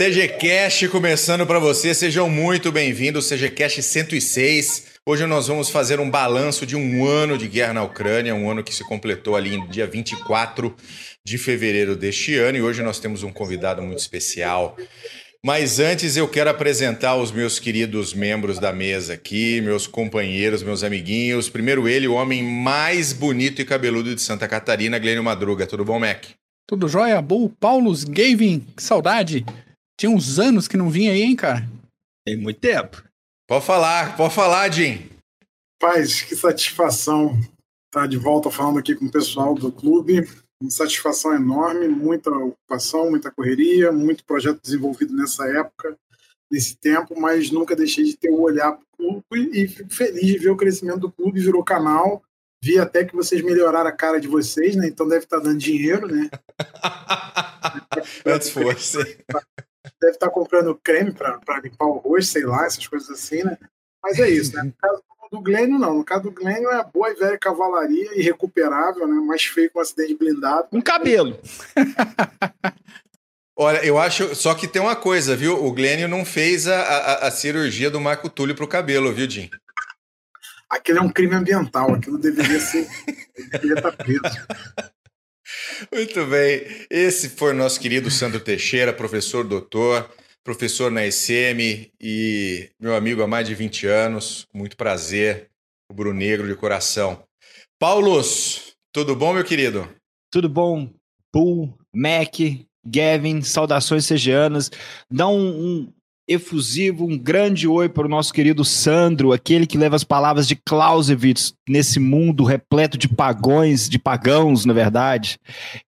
CGCast começando para você, sejam muito bem-vindos, CGCast 106. Hoje nós vamos fazer um balanço de um ano de guerra na Ucrânia, um ano que se completou ali no dia 24 de fevereiro deste ano e hoje nós temos um convidado muito especial. Mas antes eu quero apresentar os meus queridos membros da mesa aqui, meus companheiros, meus amiguinhos. Primeiro ele, o homem mais bonito e cabeludo de Santa Catarina, Glênio Madruga. Tudo bom, Mac? Tudo jóia? Bom, Paulos Gavin, que saudade. Tinha uns anos que não vinha aí, hein, cara? Tem muito tempo. Pode falar, pode falar, Jim. Paz, que satisfação estar de volta falando aqui com o pessoal do clube. Uma satisfação enorme, muita ocupação, muita correria, muito projeto desenvolvido nessa época, nesse tempo, mas nunca deixei de ter o um olhar para o clube e fico feliz de ver o crescimento do clube, virou canal. Vi até que vocês melhoraram a cara de vocês, né? Então deve estar dando dinheiro, né? Antes fosse deve estar comprando creme para limpar o rosto, sei lá, essas coisas assim, né? Mas é isso, né? No caso do Glênio, não. No caso do Glênio é boa e velha cavalaria, irrecuperável, né? Mais feio com um acidente blindado. Um cabelo. Olha, eu acho. Só que tem uma coisa, viu? O Glênio não fez a, a, a cirurgia do Marco Túlio pro cabelo, viu, Jim? Aquilo é um crime ambiental, aquilo deveria ser. deveria estar preso. Muito bem. Esse foi o nosso querido Sandro Teixeira, professor doutor, professor na ECM e meu amigo há mais de 20 anos. Muito prazer, o Bruno Negro de coração. Paulos, tudo bom, meu querido? Tudo bom, Bull, Mac, Gavin, saudações sejanas. Dá um, um efusivo, um grande oi para o nosso querido Sandro, aquele que leva as palavras de Clausewitz nesse mundo repleto de pagões, de pagãos, na verdade,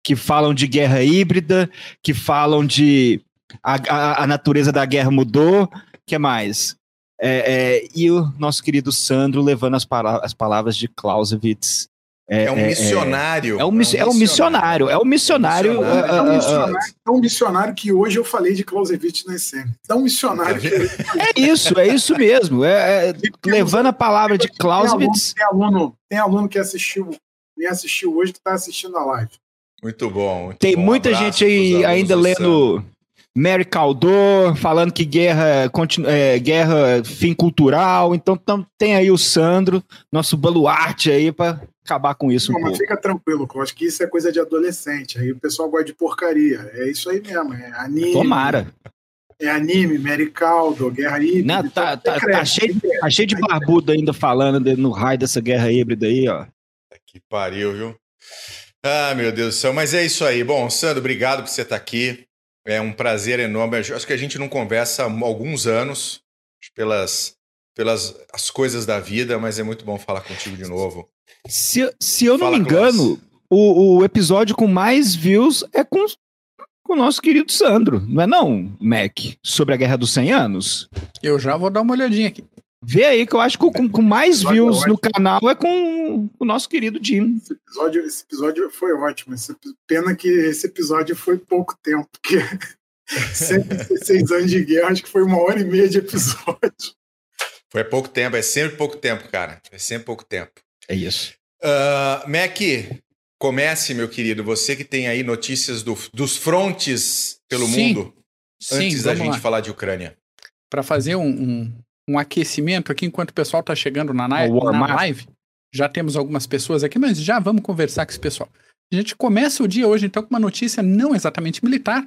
que falam de guerra híbrida, que falam de a, a, a natureza da guerra mudou, que mais? É, é, e o nosso querido Sandro levando as, as palavras de Clausewitz é, é, um missionário. É, um, é um missionário. É um missionário. É um missionário, é um missionário que hoje eu falei de Clausewitz na. É um missionário. Que... É isso, é isso mesmo. É, é levando a palavra de Clausewitz. Tem aluno, tem aluno, tem aluno que assistiu, me assistiu hoje que está assistindo a live. Muito bom. Muito tem bom. muita um gente aí ainda lendo. Mary Caldor falando que guerra, é, guerra fim cultural. Então tam, tem aí o Sandro, nosso baluarte aí para acabar com isso. Não, um mas pouco. fica tranquilo, eu acho que isso é coisa de adolescente. Aí o pessoal gosta de porcaria. É isso aí mesmo. É anime. Tomara. É anime, Mary Caldo, guerra híbrida. Não, tá, tá, tá, cheio, tá cheio de barbudo ainda falando no raio dessa guerra híbrida aí, ó. Que pariu, viu? Ah, meu Deus do céu. Mas é isso aí. Bom, Sandro, obrigado por você estar aqui. É um prazer enorme. Acho que a gente não conversa há alguns anos pelas, pelas as coisas da vida, mas é muito bom falar contigo de novo. Se, se eu Fala, não me engano, o, o, episódio com mais views é com, com o nosso querido Sandro, não é não, Mac? Sobre a Guerra dos 100 Anos? Eu já vou dar uma olhadinha aqui. Vê aí que eu acho que com, com mais views no canal é com o nosso querido Jim. Esse episódio, esse episódio foi ótimo. Esse, pena que esse episódio foi pouco tempo, porque 116 anos de guerra, acho que foi uma hora e meia de episódio. Foi pouco tempo, é sempre pouco tempo, cara. É sempre pouco tempo. É isso. Uh, Mac, comece, meu querido. Você que tem aí notícias do, dos frontes pelo Sim. mundo, Sim, antes da gente lá. falar de Ucrânia. Para fazer um, um, um, aquecimento aqui, enquanto o pessoal está chegando na, na, na live, já temos algumas pessoas aqui, mas já vamos conversar com esse pessoal. A gente começa o dia hoje, então, com uma notícia não exatamente militar,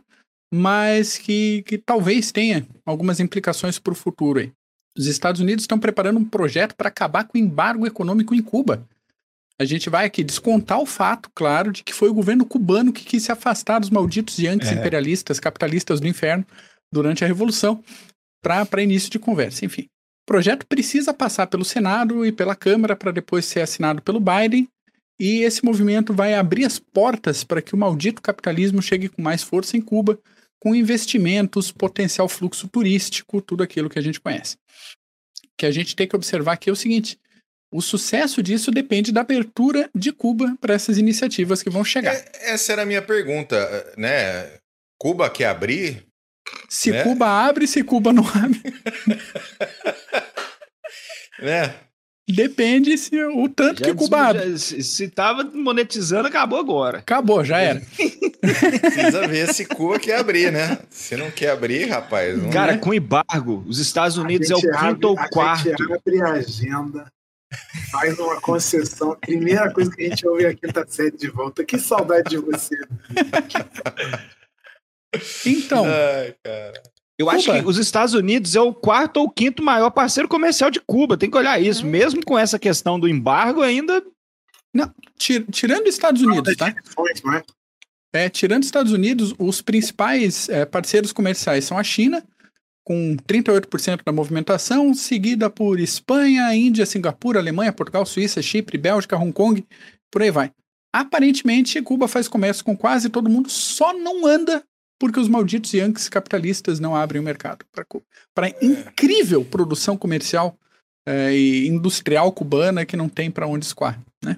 mas que, que talvez tenha algumas implicações para o futuro aí. Os Estados Unidos estão preparando um projeto para acabar com o embargo econômico em Cuba. A gente vai aqui descontar o fato, claro, de que foi o governo cubano que quis se afastar dos malditos yankees é. imperialistas, capitalistas do inferno durante a Revolução, para início de conversa. Enfim, o projeto precisa passar pelo Senado e pela Câmara para depois ser assinado pelo Biden. E esse movimento vai abrir as portas para que o maldito capitalismo chegue com mais força em Cuba, com investimentos, potencial fluxo turístico, tudo aquilo que a gente conhece que a gente tem que observar aqui é o seguinte: o sucesso disso depende da abertura de Cuba para essas iniciativas que vão chegar. É, essa era a minha pergunta, né? Cuba quer abrir? Se né? Cuba abre, se Cuba não abre. né? Depende se o tanto já que Cuba abre. se estava monetizando, acabou agora. Acabou, já era. Precisa ver se Cuba quer abrir, né? Se não quer abrir, rapaz. Cara, é. com embargo, os Estados Unidos é o quinto abre, ou quarto. A gente abre a agenda, faz uma concessão. A primeira coisa que a gente ouve é a quinta série de volta. Que saudade de você. Então. Ai, eu Cuba. acho que os Estados Unidos é o quarto ou quinto maior parceiro comercial de Cuba. Tem que olhar isso. Hum. Mesmo com essa questão do embargo, ainda. Não, tirando os Estados Unidos, tá? É, tirando os Estados Unidos, os principais é, parceiros comerciais são a China, com 38% da movimentação, seguida por Espanha, Índia, Singapura, Alemanha, Portugal, Suíça, Chipre, Bélgica, Hong Kong, por aí vai. Aparentemente, Cuba faz comércio com quase todo mundo, só não anda porque os malditos Yankees capitalistas não abrem o mercado para é. incrível produção comercial é, e industrial cubana que não tem para onde escoar, né?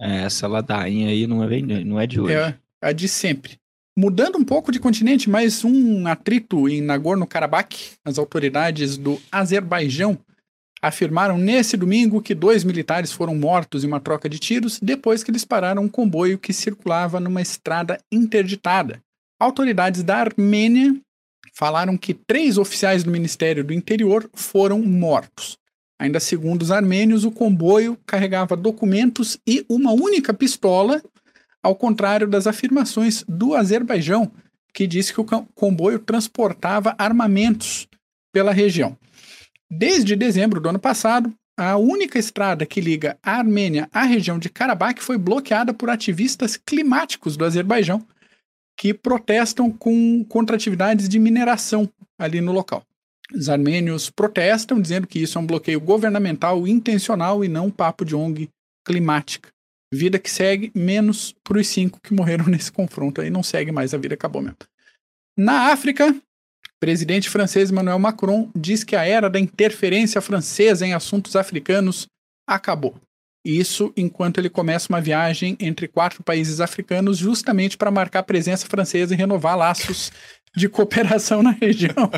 É, essa ladainha aí não é, não é de hoje. É a de sempre. Mudando um pouco de continente, mais um atrito em Nagorno-Karabakh. As autoridades do Azerbaijão afirmaram nesse domingo que dois militares foram mortos em uma troca de tiros depois que eles pararam um comboio que circulava numa estrada interditada. Autoridades da Armênia falaram que três oficiais do Ministério do Interior foram mortos. Ainda segundo os armênios, o comboio carregava documentos e uma única pistola, ao contrário das afirmações do Azerbaijão, que disse que o comboio transportava armamentos pela região. Desde dezembro do ano passado, a única estrada que liga a Armênia à região de Karabakh foi bloqueada por ativistas climáticos do Azerbaijão, que protestam com, contra atividades de mineração ali no local. Os armênios protestam dizendo que isso é um bloqueio governamental intencional e não papo de ONG climática. Vida que segue, menos para os cinco que morreram nesse confronto aí, não segue mais, a vida acabou mesmo. Na África, presidente francês Emmanuel Macron diz que a era da interferência francesa em assuntos africanos acabou. Isso enquanto ele começa uma viagem entre quatro países africanos, justamente para marcar presença francesa e renovar laços de cooperação na região.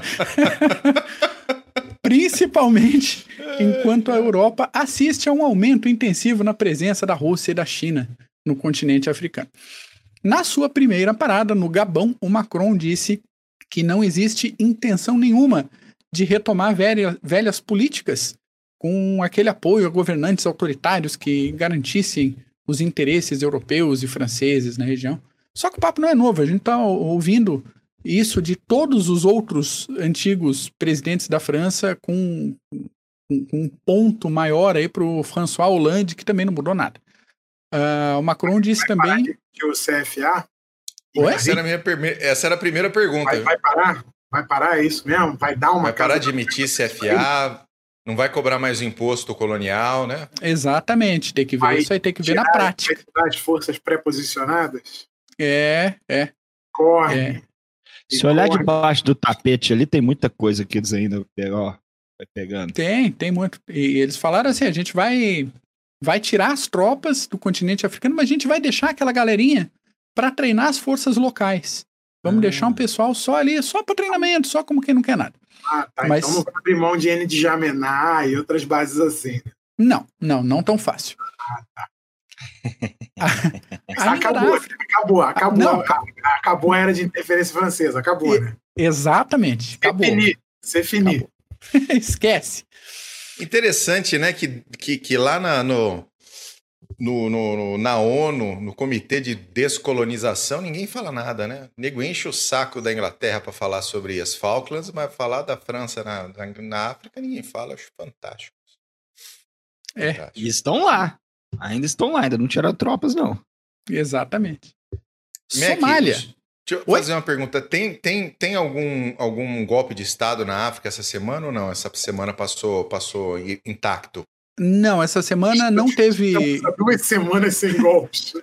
Principalmente enquanto a Europa assiste a um aumento intensivo na presença da Rússia e da China no continente africano. Na sua primeira parada, no Gabão, o Macron disse que não existe intenção nenhuma de retomar velhas políticas com aquele apoio a governantes autoritários que garantissem os interesses europeus e franceses na região. Só que o papo não é novo, a gente está ouvindo isso de todos os outros antigos presidentes da França com, com, com um ponto maior aí para o François Hollande, que também não mudou nada. Uh, o Macron disse vai também... Que o CFA... Essa era, minha essa era a primeira pergunta. Vai, vai, parar? Vai parar, é isso mesmo? Vai dar uma... Vai parar de emitir CFA... Não vai cobrar mais imposto colonial, né? Exatamente. Tem que ver vai isso aí, tem que ver na prática. As forças pré-posicionadas? É, é. Corre. É. Se olhar debaixo do tapete ali, tem muita coisa que eles ainda ó, vai pegando. Tem, tem muito. E eles falaram assim: a gente vai, vai tirar as tropas do continente africano, mas a gente vai deixar aquela galerinha para treinar as forças locais. Vamos ah. deixar um pessoal só ali, só para treinamento, só como quem não quer nada. Ah, tá. Mas... Então não vai abrir mão de N de Jamená e outras bases assim. Né? Não, não, não tão fácil. Ah, tá. acabou, acabou, acabou, não, acabou a era de interferência francesa, acabou, né? Exatamente, acabou. Você finir. Esquece. Interessante, né, que, que, que lá na, no, no, no, na ONU, no Comitê de Descolonização, ninguém fala nada, né? O nego enche o saco da Inglaterra para falar sobre as Falklands, mas falar da França na, na, na África, ninguém fala. Acho fantástico. É, fantástico. e estão lá. Ainda estão lá, ainda não tiraram tropas, não. Exatamente. Mac, Somália. Deixa eu Oi? fazer uma pergunta. Tem, tem, tem algum, algum golpe de Estado na África essa semana ou não? Essa semana passou, passou intacto? Não, essa semana não teve. duas semanas sem golpes.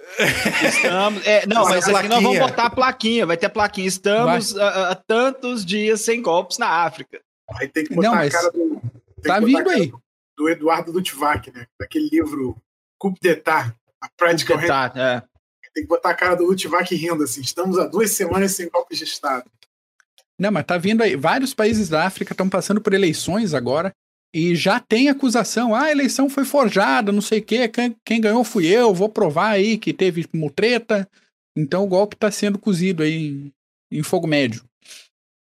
Estamos, é, não, mas aqui nós vamos botar a plaquinha, vai ter a plaquinha. Estamos há tantos dias sem golpes na África. Aí tem que botar não, a cara do. Tá vindo aí. Do Eduardo Lutvac, né? Daquele livro Coup d'Etat, a Practical é. Tem que botar a cara do Lutvac rindo, assim. Estamos há duas semanas sem golpes de Estado. Não, mas tá vindo aí. Vários países da África estão passando por eleições agora. E já tem acusação, ah, a eleição foi forjada, não sei o quê, quem, quem, ganhou fui eu, vou provar aí que teve mutreta. Então o golpe está sendo cozido aí em, em fogo médio.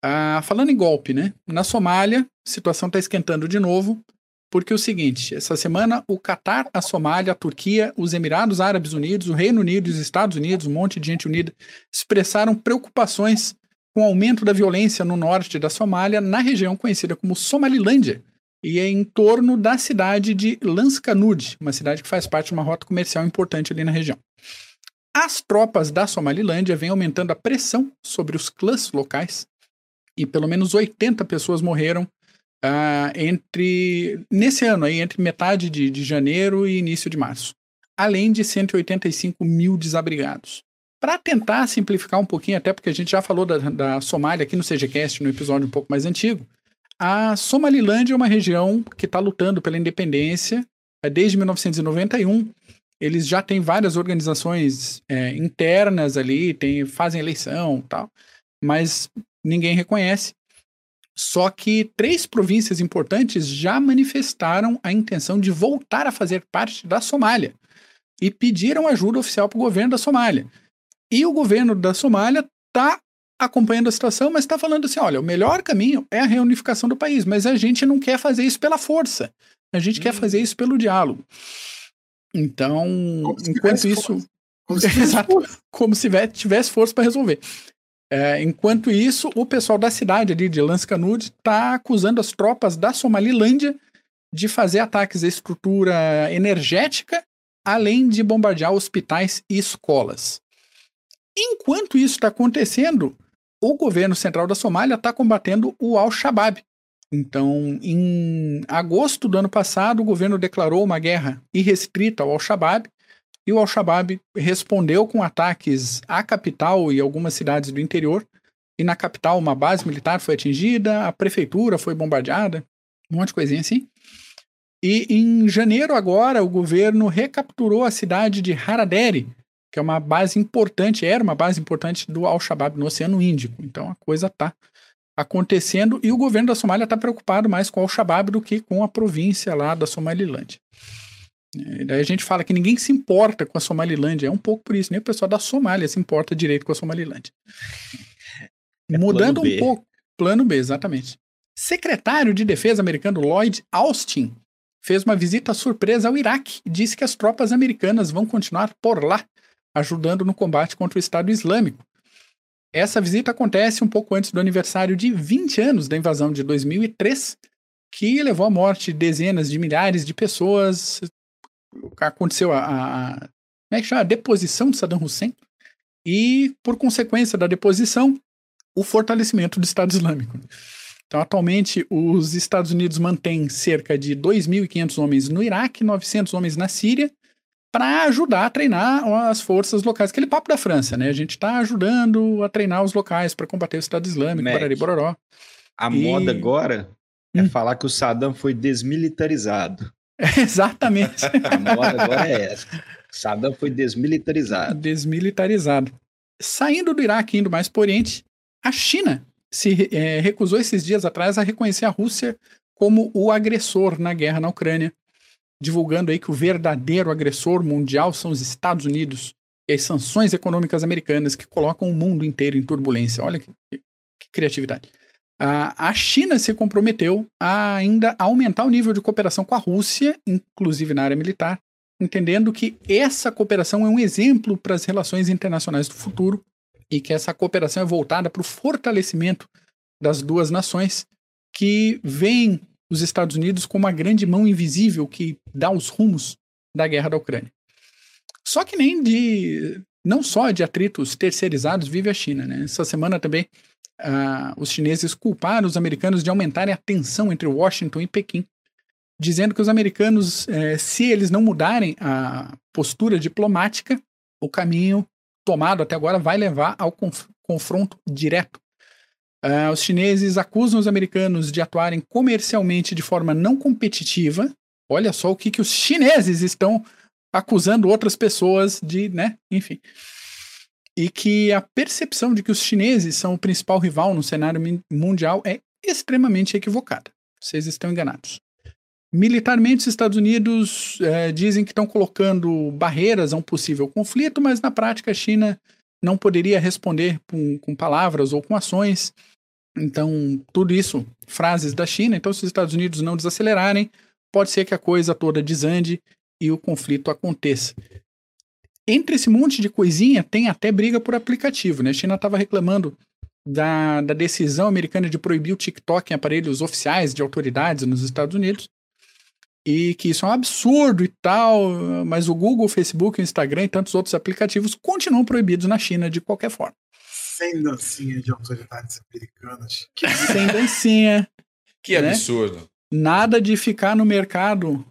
Ah, falando em golpe, né? Na Somália, a situação está esquentando de novo, porque é o seguinte: essa semana o Catar, a Somália, a Turquia, os Emirados Árabes Unidos, o Reino Unido os Estados Unidos, um monte de gente unida, expressaram preocupações com o aumento da violência no norte da Somália, na região conhecida como Somalilândia, e é em torno da cidade de Lanskanud, uma cidade que faz parte de uma rota comercial importante ali na região. As tropas da Somalilândia vêm aumentando a pressão sobre os clãs locais e pelo menos 80 pessoas morreram uh, entre nesse ano aí, entre metade de, de janeiro e início de março, além de 185 mil desabrigados. Para tentar simplificar um pouquinho, até porque a gente já falou da, da Somália aqui no CGCast, no episódio um pouco mais antigo, a Somalilândia é uma região que está lutando pela independência é, desde 1991. Eles já têm várias organizações é, internas ali, tem, fazem eleição tal, mas ninguém reconhece. Só que três províncias importantes já manifestaram a intenção de voltar a fazer parte da Somália e pediram ajuda oficial para o governo da Somália. E o governo da Somália está acompanhando a situação, mas está falando assim: olha, o melhor caminho é a reunificação do país, mas a gente não quer fazer isso pela força, a gente hum. quer fazer isso pelo diálogo. Então, enquanto isso. Como se, Exato, como se tivesse força para resolver. É, enquanto isso, o pessoal da cidade ali de Lanscanud está acusando as tropas da Somalilândia de fazer ataques à estrutura energética, além de bombardear hospitais e escolas. Enquanto isso está acontecendo, o governo central da Somália está combatendo o Al-Shabaab. Então, em agosto do ano passado, o governo declarou uma guerra irrestrita ao Al-Shabaab e o Al-Shabaab respondeu com ataques à capital e algumas cidades do interior. E na capital, uma base militar foi atingida, a prefeitura foi bombardeada, um monte de coisinha assim. E em janeiro, agora, o governo recapturou a cidade de Haraderi, que é uma base importante, era uma base importante do Al-Shabaab no Oceano Índico. Então a coisa está acontecendo e o governo da Somália está preocupado mais com o Al-Shabaab do que com a província lá da Somalilândia. É, daí a gente fala que ninguém se importa com a Somalilândia. É um pouco por isso, nem o pessoal da Somália se importa direito com a Somalilândia. É Mudando um pouco. Plano B, exatamente. Secretário de Defesa americano Lloyd Austin fez uma visita surpresa ao Iraque e disse que as tropas americanas vão continuar por lá, ajudando no combate contra o Estado Islâmico. Essa visita acontece um pouco antes do aniversário de 20 anos da invasão de 2003, que levou à morte dezenas de milhares de pessoas, aconteceu a, a, como é que chama? a deposição de Saddam Hussein e, por consequência da deposição, o fortalecimento do Estado Islâmico. Então, atualmente, os Estados Unidos mantêm cerca de 2.500 homens no Iraque, 900 homens na Síria, para ajudar a treinar as forças locais. Aquele papo da França, né? A gente está ajudando a treinar os locais para combater o Estado Islâmico, Mac, Bororó. A e... moda agora é hum. falar que o Saddam foi desmilitarizado. exatamente. A moda agora é essa. Saddam foi desmilitarizado. Desmilitarizado. Saindo do Iraque, indo mais para o Oriente, a China se é, recusou esses dias atrás a reconhecer a Rússia como o agressor na guerra na Ucrânia, divulgando aí que o verdadeiro agressor mundial são os Estados Unidos e as sanções econômicas americanas que colocam o mundo inteiro em turbulência. Olha que, que criatividade a China se comprometeu a ainda aumentar o nível de cooperação com a Rússia, inclusive na área militar, entendendo que essa cooperação é um exemplo para as relações internacionais do futuro e que essa cooperação é voltada para o fortalecimento das duas nações que veem os Estados Unidos como uma grande mão invisível que dá os rumos da guerra da Ucrânia. Só que nem de não só de atritos terceirizados vive a China, né? Essa semana também uh, os chineses culparam os americanos de aumentarem a tensão entre Washington e Pequim, dizendo que os americanos, eh, se eles não mudarem a postura diplomática, o caminho tomado até agora vai levar ao conf confronto direto. Uh, os chineses acusam os americanos de atuarem comercialmente de forma não competitiva. Olha só o que, que os chineses estão acusando outras pessoas de, né? Enfim e que a percepção de que os chineses são o principal rival no cenário mundial é extremamente equivocada. Vocês estão enganados. Militarmente, os Estados Unidos é, dizem que estão colocando barreiras a um possível conflito, mas na prática a China não poderia responder com, com palavras ou com ações. Então, tudo isso, frases da China. Então, se os Estados Unidos não desacelerarem, pode ser que a coisa toda desande e o conflito aconteça. Entre esse monte de coisinha, tem até briga por aplicativo, né? A China estava reclamando da, da decisão americana de proibir o TikTok em aparelhos oficiais de autoridades nos Estados Unidos e que isso é um absurdo e tal, mas o Google, o Facebook, o Instagram e tantos outros aplicativos continuam proibidos na China de qualquer forma. Sem dancinha de autoridades americanas. Sem dancinha. que né? absurdo. Nada de ficar no mercado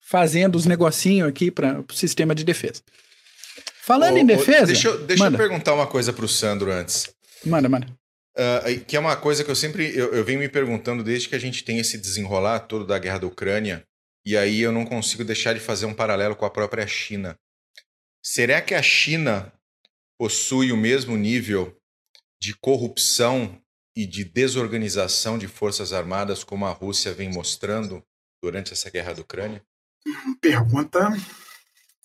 fazendo os negocinhos aqui para o sistema de defesa. Falando em defesa. Deixa, eu, deixa eu perguntar uma coisa para o Sandro antes. Manda, manda. Uh, que é uma coisa que eu sempre eu, eu venho me perguntando desde que a gente tem esse desenrolar todo da guerra da Ucrânia e aí eu não consigo deixar de fazer um paralelo com a própria China. Será que a China possui o mesmo nível de corrupção e de desorganização de forças armadas como a Rússia vem mostrando durante essa guerra da Ucrânia? Pergunta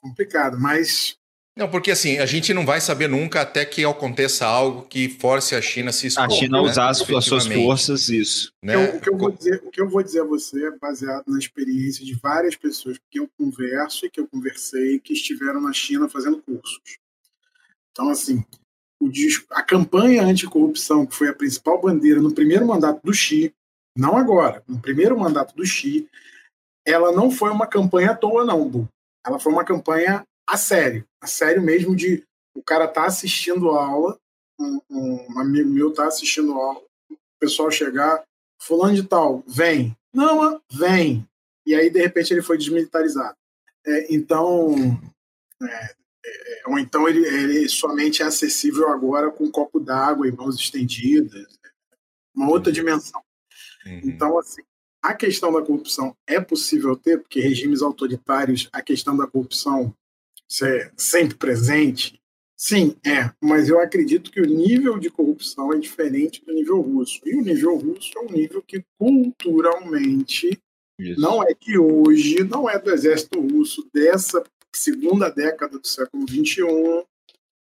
complicada, mas não, porque assim, a gente não vai saber nunca até que aconteça algo que force a China a se expor. A China né? usar as, suas forças, isso. Né? o, que eu vou dizer, o que eu vou dizer a você é baseado na experiência de várias pessoas que eu converso e que eu conversei que estiveram na China fazendo cursos. Então, assim, o a campanha anticorrupção, que foi a principal bandeira no primeiro mandato do Xi, não agora, no primeiro mandato do Xi, ela não foi uma campanha à toa, não, Bu. Ela foi uma campanha a sério, a sério mesmo de o cara tá assistindo a aula, um, um amigo meu tá assistindo a aula, o pessoal chegar, fulano de tal, vem. Não, vem. E aí, de repente, ele foi desmilitarizado. É, então, é, ou então ele, ele, somente é acessível agora com um copo d'água e mãos estendidas. Uma outra dimensão. Uhum. Então, assim, a questão da corrupção é possível ter, porque regimes autoritários, a questão da corrupção ser sempre presente? Sim, é, mas eu acredito que o nível de corrupção é diferente do nível russo. E o nível russo é um nível que culturalmente Isso. não é que hoje, não é do exército russo dessa segunda década do século XXI,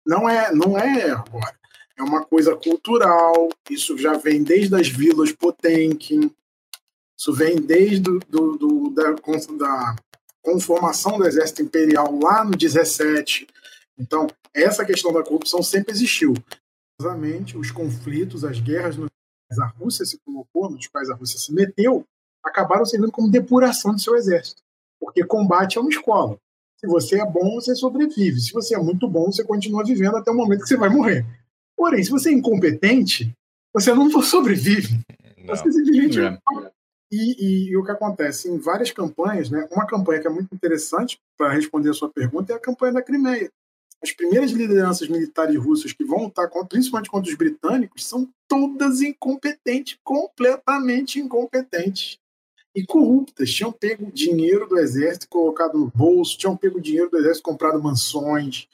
não é, não é agora. É uma coisa cultural, isso já vem desde as vilas Potemkin, isso vem desde do, do, do da, da com formação do Exército Imperial lá no 17. Então, essa questão da corrupção sempre existiu. Os conflitos, as guerras nos quais a Rússia se colocou, nos quais a Rússia se meteu, acabaram servindo como depuração do seu exército. Porque combate é uma escola. Se você é bom, você sobrevive. Se você é muito bom, você continua vivendo até o momento que você vai morrer. Porém, se você é incompetente, você não sobrevive. Não. Você simplesmente é. E, e, e, o que acontece em várias campanhas, né? Uma campanha que é muito interessante para responder a sua pergunta é a campanha da Crimeia. As primeiras lideranças militares russas que vão lutar contra, principalmente contra os britânicos, são todas incompetentes, completamente incompetentes e corruptas. Tinham pego dinheiro do exército colocado no bolso, tinham pego dinheiro do exército comprado mansões.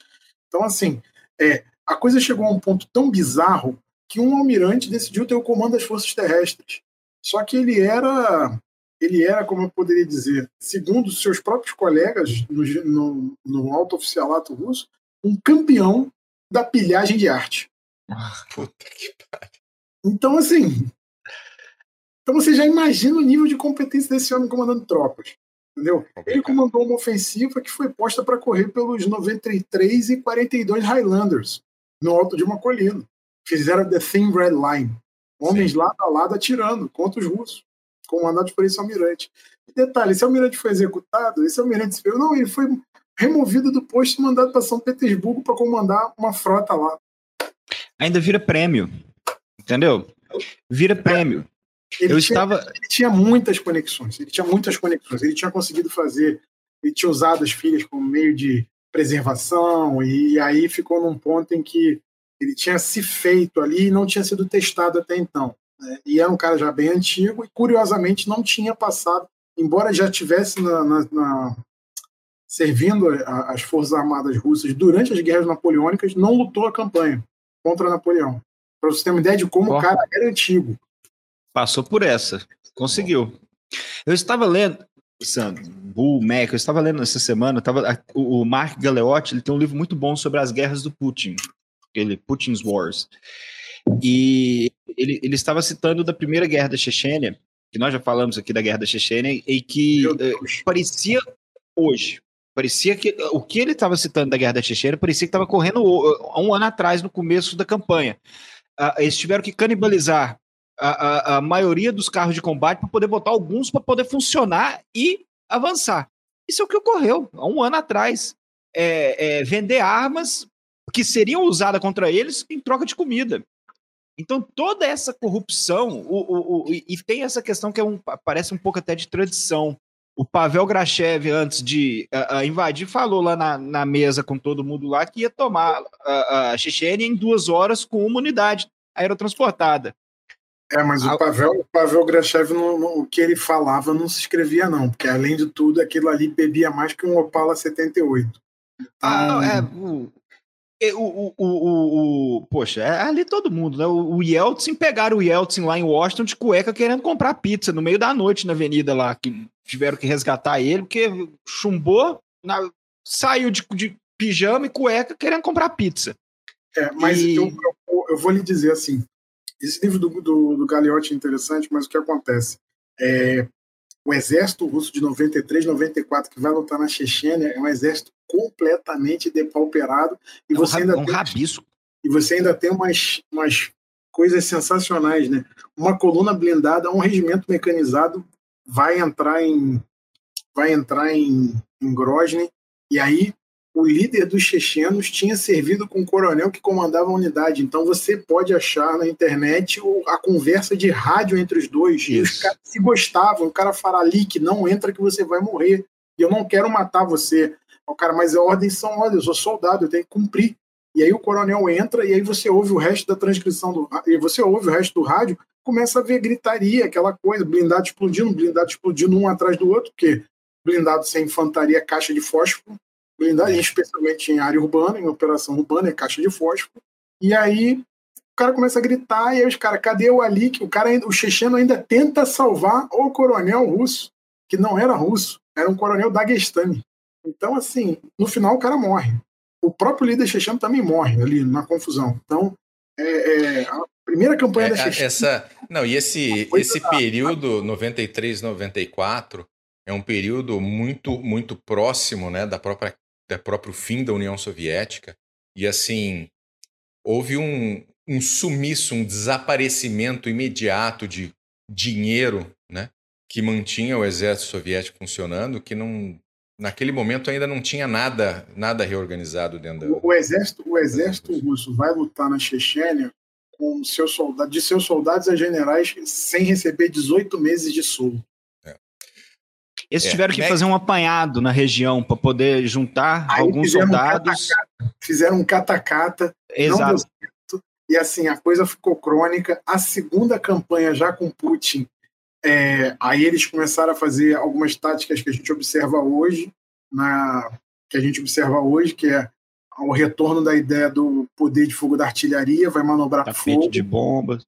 Então, assim, é, a coisa chegou a um ponto tão bizarro que um almirante decidiu ter o comando das forças terrestres. Só que ele era, ele era, como eu poderia dizer, segundo seus próprios colegas no, no, no alto oficialato russo, um campeão da pilhagem de arte. Puta que pariu. Então, assim. Então você já imagina o nível de competência desse homem comandando tropas. Entendeu? Ele comandou uma ofensiva que foi posta para correr pelos 93 e 42 Highlanders, no alto de uma colina. Fizeram The Thin Red Line. Homens Sim. lado a lado atirando contra os russos, comandados por esse almirante. E detalhe, esse almirante foi executado, esse almirante não, ele foi removido do posto e mandado para São Petersburgo para comandar uma frota lá. Ainda vira prêmio, entendeu? Vira prêmio. Ele Eu tinha, estava. Ele tinha muitas conexões. Ele tinha muitas conexões. Ele tinha conseguido fazer. Ele tinha usado as filhas como meio de preservação e aí ficou num ponto em que ele tinha se feito ali e não tinha sido testado até então. Né? E era um cara já bem antigo e, curiosamente, não tinha passado, embora já tivesse na, na, na, servindo as Forças Armadas Russas durante as guerras napoleônicas, não lutou a campanha contra Napoleão. Para você ter uma ideia de como oh. o cara era antigo. Passou por essa, conseguiu. Eu estava lendo, Bull, Mac, eu estava lendo essa semana, tava, o, o Mark Galeotti ele tem um livro muito bom sobre as guerras do Putin. aquele Putin's Wars. E ele, ele estava citando da primeira guerra da Chechênia, que nós já falamos aqui da guerra da Chechênia, e que uh, parecia hoje, parecia que o que ele estava citando da guerra da Chechênia parecia que estava correndo um ano atrás, no começo da campanha. Uh, eles tiveram que canibalizar a, a, a maioria dos carros de combate para poder botar alguns para poder funcionar e avançar. Isso é o que ocorreu há um ano atrás. É, é, vender armas que seriam usadas contra eles em troca de comida. Então, toda essa corrupção, o, o, o, e tem essa questão que é um, parece um pouco até de tradição. O Pavel Grachev, antes de uh, invadir, falou lá na, na, mesa com todo mundo lá que ia tomar uh, a Chechênia em duas horas com uma unidade aerotransportada. É, mas o Pavel, o Pavel Grachev, não, não, o que ele falava não se escrevia, não, porque além de tudo, aquilo ali bebia mais que um Opala 78. Então... Ah, é, o, o, o, o, o, poxa, é ali todo mundo, né? O, o Yeltsin pegaram o Yeltsin lá em Washington de cueca querendo comprar pizza no meio da noite na avenida lá, que tiveram que resgatar ele, porque chumbou, na, saiu de, de pijama e cueca querendo comprar pizza. É, mas e... eu, eu, eu, vou lhe dizer assim: esse livro do, do, do Galeotti é interessante, mas o que acontece? É, o exército russo de 93, 94 que vai lutar na Chechênia é um exército completamente depauperado e é você um, ainda um tem rabisco. e você ainda tem umas, umas coisas sensacionais, né? Uma coluna blindada, um regimento mecanizado vai entrar em vai entrar em, em Grozny e aí o líder dos chechenos tinha servido com um coronel que comandava a unidade. Então você pode achar na internet a conversa de rádio entre os dois. Isso. E os caras se gostavam. O cara fala ali que não entra que você vai morrer. E eu não quero matar você. O cara, mas ordens são ordens, eu sou soldado, eu tenho que cumprir. E aí o coronel entra e aí você ouve o resto da transcrição do e você ouve o resto do rádio, começa a ver gritaria, aquela coisa, blindado explodindo, blindado explodindo um atrás do outro, porque blindado sem infantaria, caixa de fósforo, blindagem, especialmente em área urbana, em operação urbana, é caixa de fósforo. E aí o cara começa a gritar, e aí os caras, cadê o Ali? Que o cara, o checheno ainda tenta salvar o coronel russo, que não era russo, era um coronel Dagestani. Então, assim, no final o cara morre. O próprio líder checheno também morre ali na confusão. Então, é, é a primeira campanha é, da Chechena. Essa, não, e esse, esse período 93, 94 é um período muito, muito próximo né, da própria do próprio fim da União Soviética. E assim, houve um, um sumiço, um desaparecimento imediato de dinheiro, né? Que mantinha o exército soviético funcionando, que não naquele momento ainda não tinha nada nada reorganizado dentro da... o, exército o exército russo vai lutar na Chechênia com seus soldados de seus soldados a generais sem receber 18 meses de soldo eles é. tiveram que fazer um apanhado na região para poder juntar Aí alguns soldados. Um fizeram um catacata. Exato. E assim, a coisa ficou crônica. A segunda campanha, já com Putin, é, aí eles começaram a fazer algumas táticas que a gente observa hoje, na, que a gente observa hoje, que é o retorno da ideia do poder de fogo da artilharia, vai manobrar Tapete fogo. de bombas.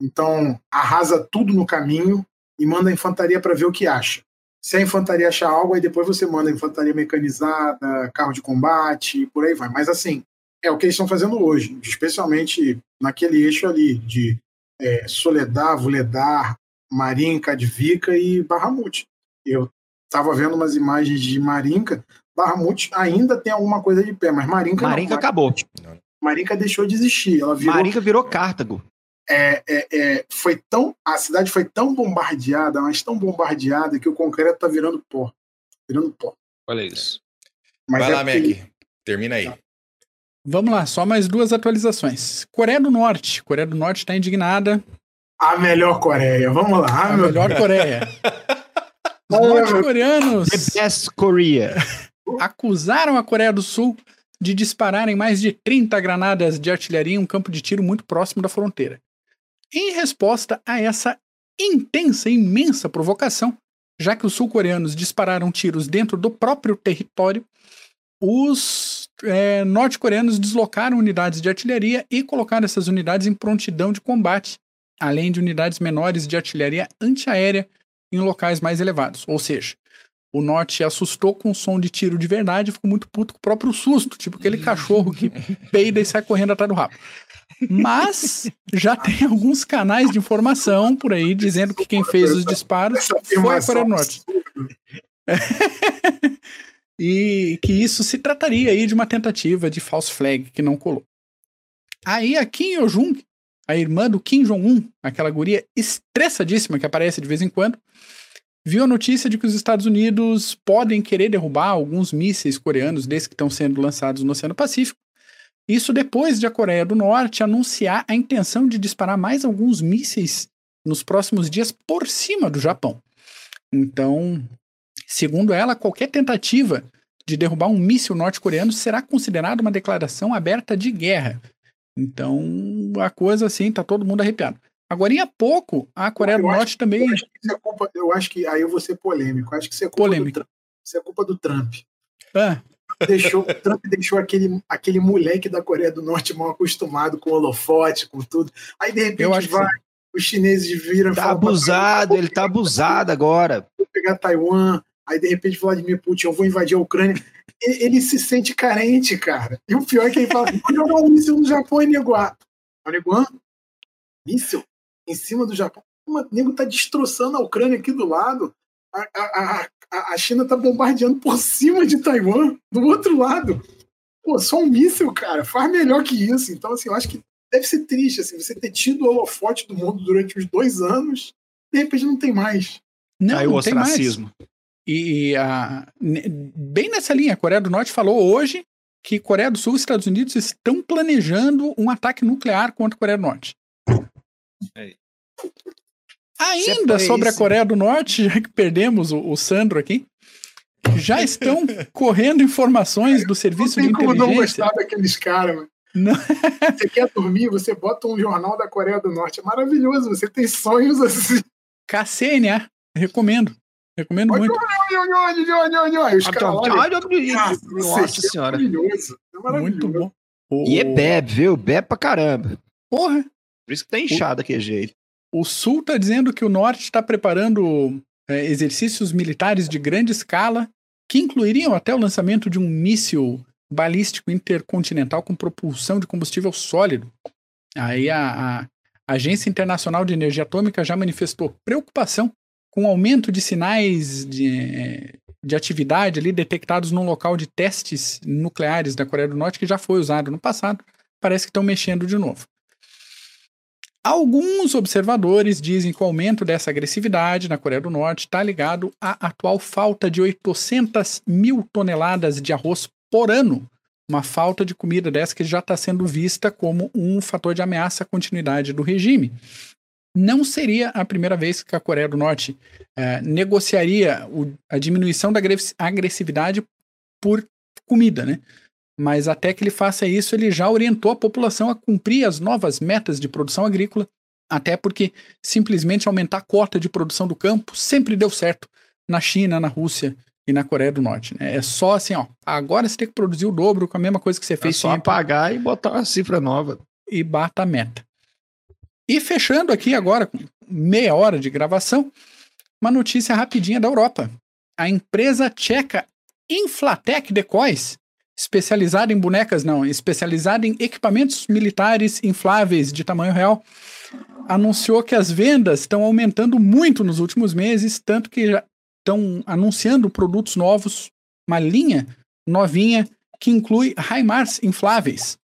Então, arrasa tudo no caminho e manda a infantaria para ver o que acha. Se a infantaria achar algo, aí depois você manda infantaria mecanizada, carro de combate, por aí vai. Mas assim, é o que eles estão fazendo hoje, especialmente naquele eixo ali de é, Soledar, Vuledar, Marinka, Advika e Barramute. Eu estava vendo umas imagens de Marinka, Barramute ainda tem alguma coisa de pé, mas Marinka Marinka não. acabou. Marinka deixou de existir. Ela virou... Marinka virou Cartago é, é, é, foi tão a cidade foi tão bombardeada, mas tão bombardeada que o concreto está virando pó, virando pó. Olha isso. Mas Vai é lá, Mac. Termina aí. Vamos lá, só mais duas atualizações. Coreia do Norte. Coreia do Norte está indignada. A melhor Coreia. Vamos lá. A melhor Coreia. Os norte-coreanos. The best Korea. acusaram a Coreia do Sul de dispararem mais de 30 granadas de artilharia em um campo de tiro muito próximo da fronteira. Em resposta a essa intensa e imensa provocação, já que os sul-coreanos dispararam tiros dentro do próprio território, os é, norte-coreanos deslocaram unidades de artilharia e colocaram essas unidades em prontidão de combate, além de unidades menores de artilharia antiaérea em locais mais elevados. Ou seja, o norte assustou com o som de tiro de verdade, ficou muito puto com o próprio susto, tipo aquele cachorro que peida e sai correndo atrás do rabo. Mas já tem alguns canais de informação por aí dizendo que quem fez os disparos foi a Coreia do Norte. e que isso se trataria aí de uma tentativa de false flag que não colou. Aí a Kim Yo-jung, a irmã do Kim Jong-un, aquela guria estressadíssima que aparece de vez em quando, viu a notícia de que os Estados Unidos podem querer derrubar alguns mísseis coreanos desses que estão sendo lançados no Oceano Pacífico. Isso depois de a Coreia do Norte anunciar a intenção de disparar mais alguns mísseis nos próximos dias por cima do Japão. Então, segundo ela, qualquer tentativa de derrubar um míssil norte-coreano será considerada uma declaração aberta de guerra. Então, a coisa assim, tá todo mundo arrepiado. Agora, em pouco, a Coreia do Norte também. Eu acho, é culpa, eu acho, que aí eu vou ser polêmico. Eu acho que isso é culpa, polêmico. do, Trump. Isso é culpa do Trump. Ah. Deixou, o Trump deixou aquele, aquele moleque da Coreia do Norte mal acostumado com holofote, com tudo. Aí, de repente, vai, os chineses viram. Tá abusado, ele tá abusado agora. Vou pegar Taiwan. Aí, de repente, Vladimir Putin, eu vou invadir a Ucrânia. Ele, ele se sente carente, cara. E o pior é que ele fala: vou jogar um míssil no Japão e negoar. Negoar? Míssil? em cima do Japão. O nego tá destroçando a Ucrânia aqui do lado. A, a, a, a China tá bombardeando por cima de Taiwan, do outro lado. Pô, só um míssil, cara. Faz melhor que isso. Então, assim, eu acho que deve ser triste, assim, você ter tido o holofote do mundo durante uns dois anos, de repente não tem mais. Não, Aí o ostracismo. E a, bem nessa linha, a Coreia do Norte falou hoje que Coreia do Sul e Estados Unidos estão planejando um ataque nuclear contra a Coreia do Norte. É. Ainda sobre a Coreia do Norte, já que perdemos o, o Sandro aqui, já estão correndo informações do serviço de inteligência. Não tem como não gostar daqueles caras, mano. Não. Você quer dormir, você bota um jornal da Coreia do Norte. É maravilhoso, você tem sonhos assim. KCNA, recomendo. Recomendo muito. Nossa senhora. É muito bom. E é bebe, viu? Bebe pra caramba. Porra. Por isso que tá inchado daquele jeito. O Sul está dizendo que o Norte está preparando é, exercícios militares de grande escala, que incluiriam até o lançamento de um míssil balístico intercontinental com propulsão de combustível sólido. Aí a, a Agência Internacional de Energia Atômica já manifestou preocupação com o aumento de sinais de, é, de atividade ali detectados num local de testes nucleares da Coreia do Norte que já foi usado no passado. Parece que estão mexendo de novo. Alguns observadores dizem que o aumento dessa agressividade na Coreia do Norte está ligado à atual falta de 800 mil toneladas de arroz por ano. Uma falta de comida dessa que já está sendo vista como um fator de ameaça à continuidade do regime. Não seria a primeira vez que a Coreia do Norte eh, negociaria o, a diminuição da agressividade por comida, né? Mas até que ele faça isso, ele já orientou a população a cumprir as novas metas de produção agrícola, até porque simplesmente aumentar a cota de produção do campo sempre deu certo na China, na Rússia e na Coreia do Norte. Né? É só assim, ó, agora você tem que produzir o dobro com a mesma coisa que você é fez. É só sempre, apagar e botar uma cifra nova. E bata a meta. E fechando aqui agora, com meia hora de gravação, uma notícia rapidinha da Europa. A empresa tcheca Inflatec Decoys especializada em bonecas, não, especializada em equipamentos militares infláveis de tamanho real, anunciou que as vendas estão aumentando muito nos últimos meses, tanto que já estão anunciando produtos novos, uma linha novinha que inclui HIMARS infláveis,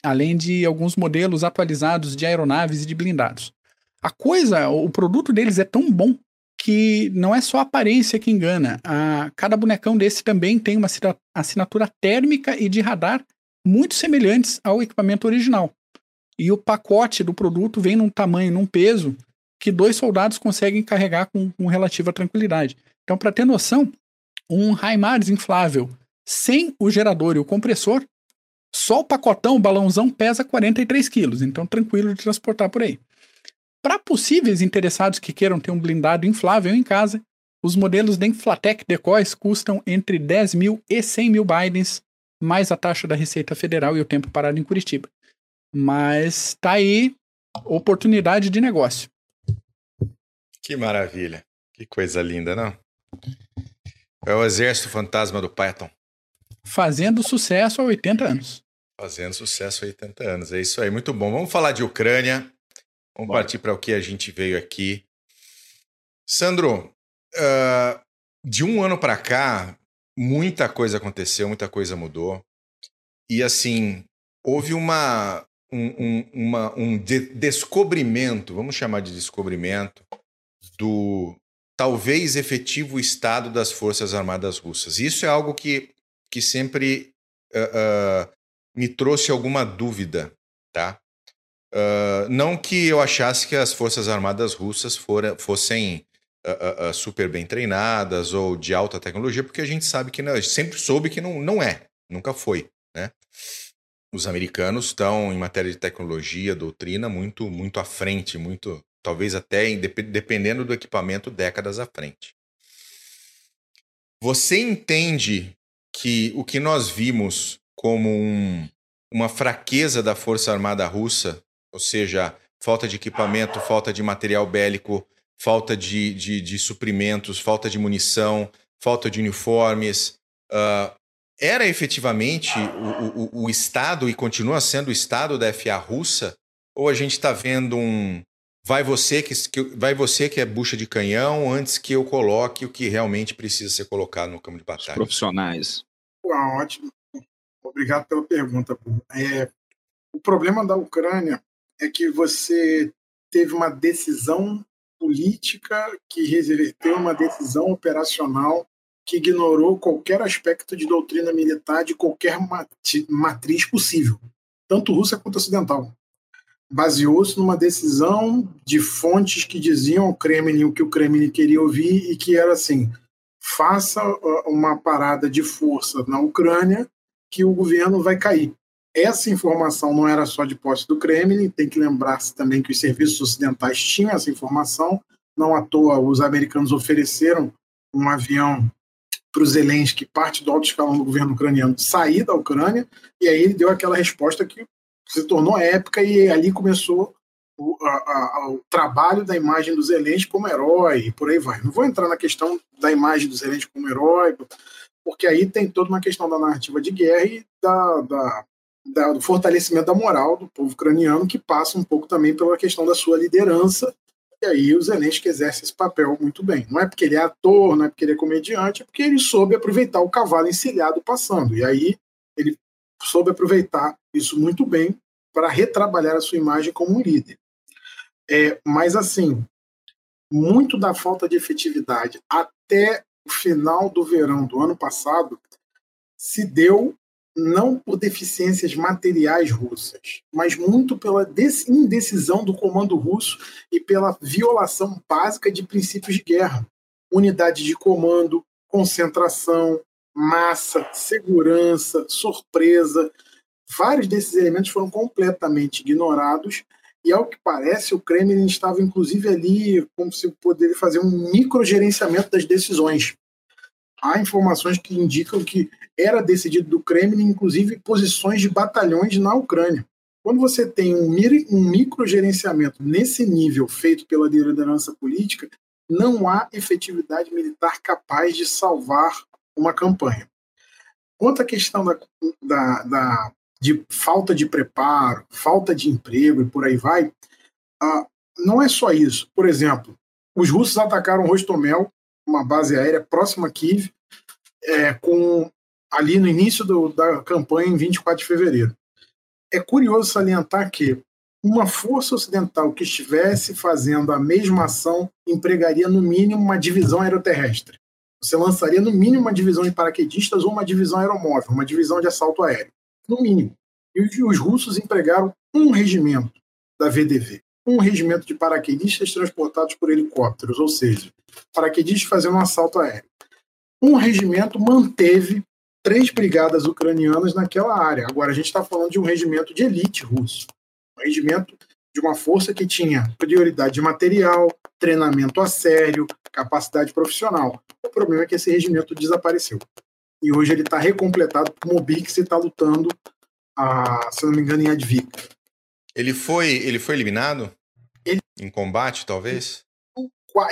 além de alguns modelos atualizados de aeronaves e de blindados. A coisa, o produto deles é tão bom que não é só a aparência que engana. A, cada bonecão desse também tem uma assinatura térmica e de radar muito semelhantes ao equipamento original. E o pacote do produto vem num tamanho, num peso, que dois soldados conseguem carregar com, com relativa tranquilidade. Então, para ter noção, um HIMARS inflável sem o gerador e o compressor, só o pacotão, o balãozão, pesa 43 quilos. Então, tranquilo de transportar por aí. Para possíveis interessados que queiram ter um blindado inflável em casa, os modelos da Inflatec Decoys custam entre 10 mil e 100 mil Bidens, mais a taxa da Receita Federal e o tempo parado em Curitiba. Mas tá aí oportunidade de negócio. Que maravilha. Que coisa linda, não? É o exército fantasma do Python. Fazendo sucesso há 80 anos. Fazendo sucesso há 80 anos. É isso aí, muito bom. Vamos falar de Ucrânia. Vamos Bora. partir para o que a gente veio aqui. Sandro, uh, de um ano para cá, muita coisa aconteceu, muita coisa mudou. E assim, houve uma, um, um, uma, um de descobrimento, vamos chamar de descobrimento, do talvez efetivo estado das Forças Armadas Russas. Isso é algo que, que sempre uh, uh, me trouxe alguma dúvida, tá? Uh, não que eu achasse que as Forças Armadas Russas fora, fossem super bem treinadas ou de alta tecnologia, porque a gente sabe que não, sempre soube que não, não é, nunca foi, né? Os americanos estão em matéria de tecnologia, doutrina muito muito à frente, muito talvez até dependendo do equipamento, décadas à frente. Você entende que o que nós vimos como um, uma fraqueza da Força Armada Russa, ou seja, falta de equipamento, falta de material bélico, falta de, de, de suprimentos, falta de munição, falta de uniformes, uh, era efetivamente o, o, o Estado e continua sendo o Estado da FA russa? Ou a gente está vendo um, vai você que, que, vai você que é bucha de canhão antes que eu coloque o que realmente precisa ser colocado no campo de batalha. Os profissionais. Ótimo. Obrigado pela pergunta. É, o problema da Ucrânia é que você teve uma decisão política que reverteu uma decisão operacional que ignorou qualquer aspecto de doutrina militar de qualquer matriz possível, tanto russa quanto ocidental baseou-se numa decisão de fontes que diziam ao Kremlin o que o Kremlin queria ouvir e que era assim: faça uma parada de força na Ucrânia que o governo vai cair. Essa informação não era só de posse do Kremlin, tem que lembrar-se também que os serviços ocidentais tinham essa informação. Não à toa, os americanos ofereceram um avião para o Zelensky, parte do alto escalão do governo ucraniano, sair da Ucrânia, e aí ele deu aquela resposta que se tornou épica e ali começou o, a, a, o trabalho da imagem do Zelensky como herói e por aí vai. Não vou entrar na questão da imagem do Zelensky como herói, porque aí tem toda uma questão da narrativa de guerra e da, da, da, do fortalecimento da moral do povo ucraniano, que passa um pouco também pela questão da sua liderança. E aí o Zelensky exerce esse papel muito bem. Não é porque ele é ator, não é porque ele é comediante, é porque ele soube aproveitar o cavalo encilhado passando. E aí ele soube aproveitar isso muito bem para retrabalhar a sua imagem como um líder. É, mas, assim, muito da falta de efetividade até o final do verão do ano passado se deu não por deficiências materiais russas, mas muito pela indecisão do comando russo e pela violação básica de princípios de guerra. Unidade de comando, concentração, massa, segurança, surpresa. Vários desses elementos foram completamente ignorados e, ao que parece, o Kremlin estava inclusive ali como se poderia fazer um microgerenciamento das decisões. Há informações que indicam que era decidido do Kremlin, inclusive, posições de batalhões na Ucrânia. Quando você tem um, um microgerenciamento nesse nível feito pela liderança política, não há efetividade militar capaz de salvar uma campanha. Quanto à questão da, da, da, de falta de preparo, falta de emprego e por aí vai, ah, não é só isso. Por exemplo, os russos atacaram Rostomel, uma base aérea próxima a Kiev, é, com, ali no início do, da campanha, em 24 de fevereiro. É curioso salientar que uma força ocidental que estivesse fazendo a mesma ação empregaria no mínimo uma divisão aeroterrestre. Você lançaria no mínimo uma divisão de paraquedistas ou uma divisão aeromóvel, uma divisão de assalto aéreo. No mínimo. E os russos empregaram um regimento da VDV, um regimento de paraquedistas transportados por helicópteros, ou seja, paraquedistas fazendo um assalto aéreo. Um regimento manteve três brigadas ucranianas naquela área. Agora a gente está falando de um regimento de elite russo, um regimento de uma força que tinha prioridade de material, treinamento a sério, capacidade profissional. O problema é que esse regimento desapareceu. E hoje ele está recompletado por Mobix e está lutando, a, se não me engano, em Advika. Ele foi, ele foi eliminado? Ele, em combate, talvez?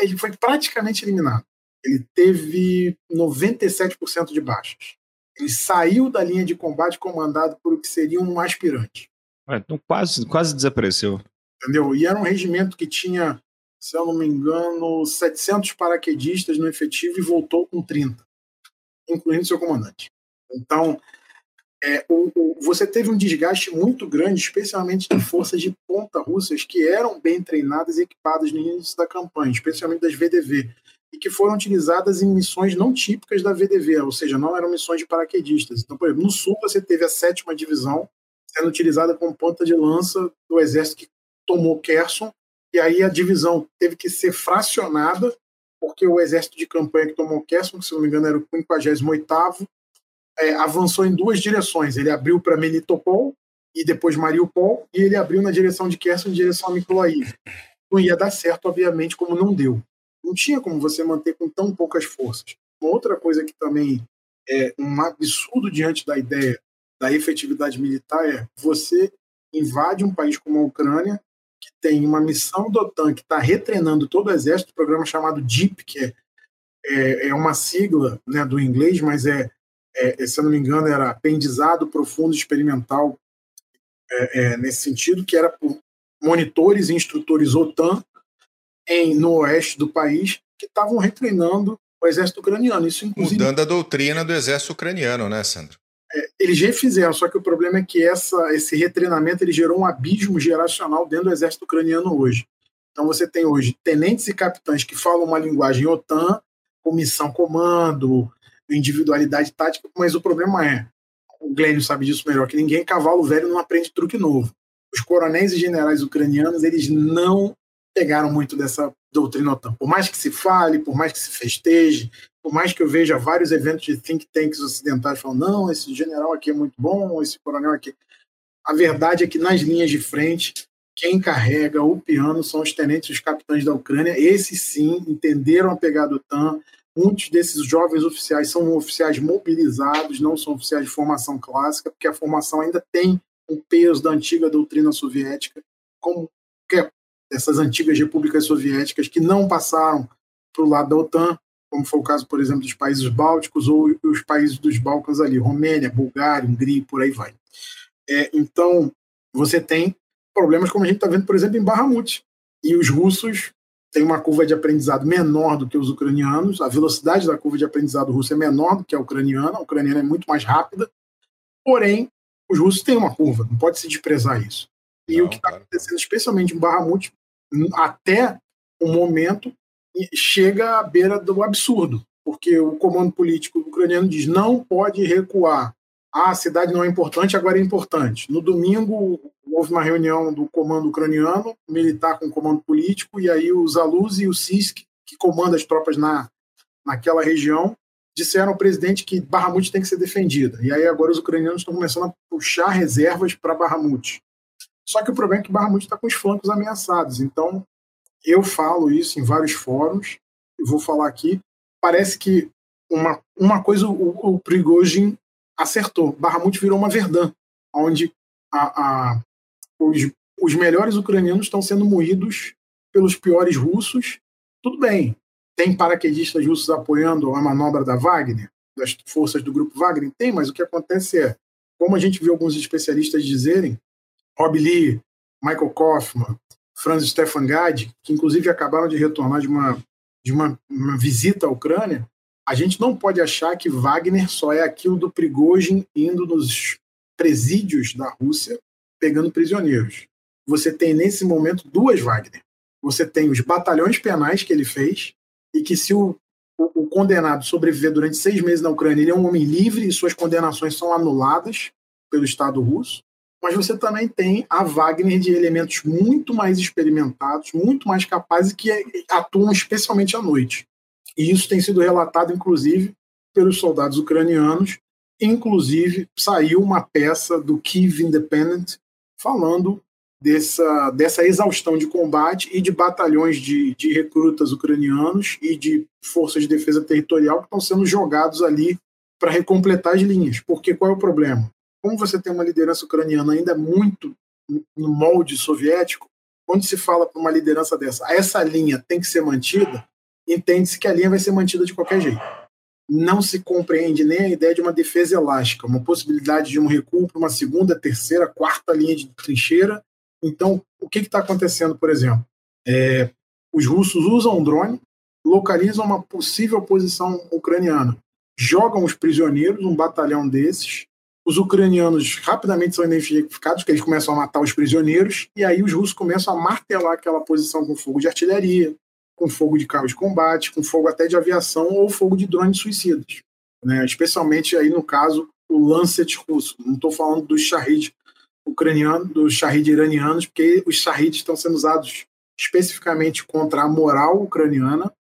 Ele foi praticamente eliminado. ele teve 97% de baixas. Ele saiu da linha de combate comandado por o que seria um aspirante. É, então quase, quase desapareceu. Entendeu? E era um regimento que tinha, se eu não me engano, 700 paraquedistas no efetivo e voltou com 30, incluindo seu comandante. Então, é, o, o, você teve um desgaste muito grande, especialmente de forças de ponta russas que eram bem treinadas e equipadas no início da campanha, especialmente das VDV, e que foram utilizadas em missões não típicas da VDV, ou seja, não eram missões de paraquedistas. Então, por exemplo, no sul você teve a sétima divisão sendo utilizada como ponta de lança do exército que tomou Kherson, e aí a divisão teve que ser fracionada, porque o exército de campanha que tomou Kherson, que se não me engano era o 58º, é, avançou em duas direções. Ele abriu para Melitopol e depois Mariupol, e ele abriu na direção de Kherson em direção a Mykolaiv. Não ia dar certo, obviamente, como não deu. Não tinha como você manter com tão poucas forças. Uma outra coisa que também é um absurdo diante da ideia da efetividade militar é você invade um país como a Ucrânia, que tem uma missão do OTAN que está retreinando todo o exército, um programa chamado DIP, que é, é, é uma sigla né, do inglês, mas é é, se eu não me engano, era aprendizado profundo experimental é, é, nesse sentido, que era por monitores e instrutores OTAN em, no oeste do país que estavam retreinando o exército ucraniano. Isso, inclusive, Mudando a doutrina do exército ucraniano, né, Sandro? É, eles já fizeram, só que o problema é que essa, esse retreinamento ele gerou um abismo geracional dentro do exército ucraniano hoje. Então você tem hoje tenentes e capitães que falam uma linguagem OTAN, comissão comando, individualidade tática, mas o problema é, o Glênio sabe disso melhor que ninguém, cavalo velho não aprende truque novo. Os coronéis e generais ucranianos, eles não pegaram muito dessa doutrina OTAN. Por mais que se fale, por mais que se festeje, por mais que eu veja vários eventos de think tanks ocidentais falando, não, esse general aqui é muito bom, esse coronel aqui. A verdade é que nas linhas de frente, quem carrega o piano são os tenentes os capitães da Ucrânia. Esses sim entenderam a pegada OTAN, Muitos desses jovens oficiais são oficiais mobilizados, não são oficiais de formação clássica, porque a formação ainda tem um peso da antiga doutrina soviética, como essas antigas repúblicas soviéticas que não passaram para o lado da OTAN, como foi o caso, por exemplo, dos países bálticos ou os países dos Balcãs ali, Romênia, Bulgária, Hungria, por aí vai. É, então, você tem problemas como a gente está vendo, por exemplo, em Bahamut. E os russos tem uma curva de aprendizado menor do que os ucranianos, a velocidade da curva de aprendizado russa é menor do que a ucraniana, a ucraniana é muito mais rápida, porém, os russos têm uma curva, não pode se desprezar isso. E não, o que está acontecendo, especialmente em Bahamut, até o momento, chega à beira do absurdo, porque o comando político ucraniano diz não pode recuar, ah, a cidade não é importante, agora é importante. No domingo, houve uma reunião do comando ucraniano, militar com comando político, e aí os Alus e o CISC, que comanda as tropas na, naquela região, disseram ao presidente que Bahamut tem que ser defendida. E aí agora os ucranianos estão começando a puxar reservas para Bahamut. Só que o problema é que Bahamut está com os flancos ameaçados. Então, eu falo isso em vários fóruns, e vou falar aqui. Parece que uma, uma coisa o, o acertou. Bahamut virou uma Verdun, onde a, a, os, os melhores ucranianos estão sendo moídos pelos piores russos. Tudo bem, tem paraquedistas russos apoiando a manobra da Wagner, das forças do grupo Wagner? Tem, mas o que acontece é, como a gente viu alguns especialistas dizerem, Rob Lee, Michael Kaufman, Franz Stefan Gad, que inclusive acabaram de retornar de uma, de uma, uma visita à Ucrânia, a gente não pode achar que Wagner só é aquilo do Prigozhin indo nos presídios da Rússia pegando prisioneiros. Você tem nesse momento duas Wagner. Você tem os batalhões penais que ele fez e que se o, o, o condenado sobreviver durante seis meses na Ucrânia, ele é um homem livre e suas condenações são anuladas pelo Estado russo. Mas você também tem a Wagner de elementos muito mais experimentados, muito mais capazes que atuam especialmente à noite. E isso tem sido relatado, inclusive, pelos soldados ucranianos. Inclusive, saiu uma peça do Kiev Independent falando dessa, dessa exaustão de combate e de batalhões de, de recrutas ucranianos e de forças de defesa territorial que estão sendo jogados ali para recompletar as linhas. Porque qual é o problema? Como você tem uma liderança ucraniana ainda muito no molde soviético, quando se fala para uma liderança dessa, essa linha tem que ser mantida, entende-se que a linha vai ser mantida de qualquer jeito. Não se compreende nem a ideia de uma defesa elástica, uma possibilidade de um recuo para uma segunda, terceira, quarta linha de trincheira. Então, o que está acontecendo, por exemplo? É, os russos usam um drone, localizam uma possível posição ucraniana, jogam os prisioneiros, um batalhão desses, os ucranianos rapidamente são identificados, que eles começam a matar os prisioneiros, e aí os russos começam a martelar aquela posição com fogo de artilharia, com fogo de carros de combate, com fogo até de aviação ou fogo de drones suicidas. Né? Especialmente aí no caso o Lancet russo. Não estou falando dos Shahid ucranianos, dos Shahid iranianos, porque os Shahid estão sendo usados especificamente contra a moral ucraniana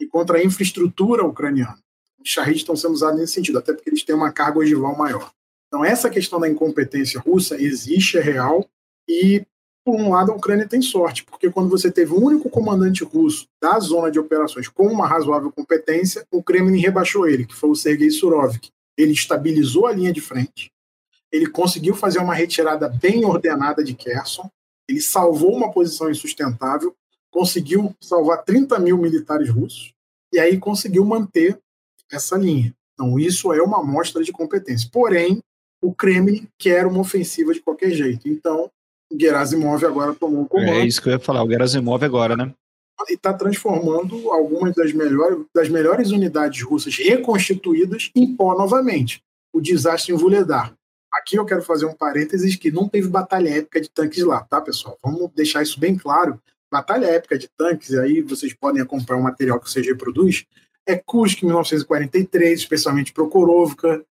e contra a infraestrutura ucraniana. Os Shahid estão sendo usados nesse sentido, até porque eles têm uma carga ogival maior. Então, essa questão da incompetência russa existe, é real, e, por um lado, a Ucrânia tem sorte, porque quando você teve um único comandante russo da zona de operações com uma razoável competência, o Kremlin rebaixou ele, que foi o Sergei Surovik. Ele estabilizou a linha de frente, ele conseguiu fazer uma retirada bem ordenada de Kherson, ele salvou uma posição insustentável, conseguiu salvar 30 mil militares russos, e aí conseguiu manter essa linha. Então, isso é uma amostra de competência. Porém, o Kremlin quer uma ofensiva de qualquer jeito. Então, Gerasimov agora tomou o comando. É isso que eu ia falar, o Gerasimov agora, né? E está transformando algumas das melhores, das melhores unidades russas reconstituídas em pó novamente. O desastre em Vuledar. Aqui eu quero fazer um parênteses que não teve batalha épica de tanques lá, tá, pessoal? Vamos deixar isso bem claro. Batalha épica de tanques, aí vocês podem acompanhar o material que o CG produz, é Kursk 1943, especialmente Prokhorovka,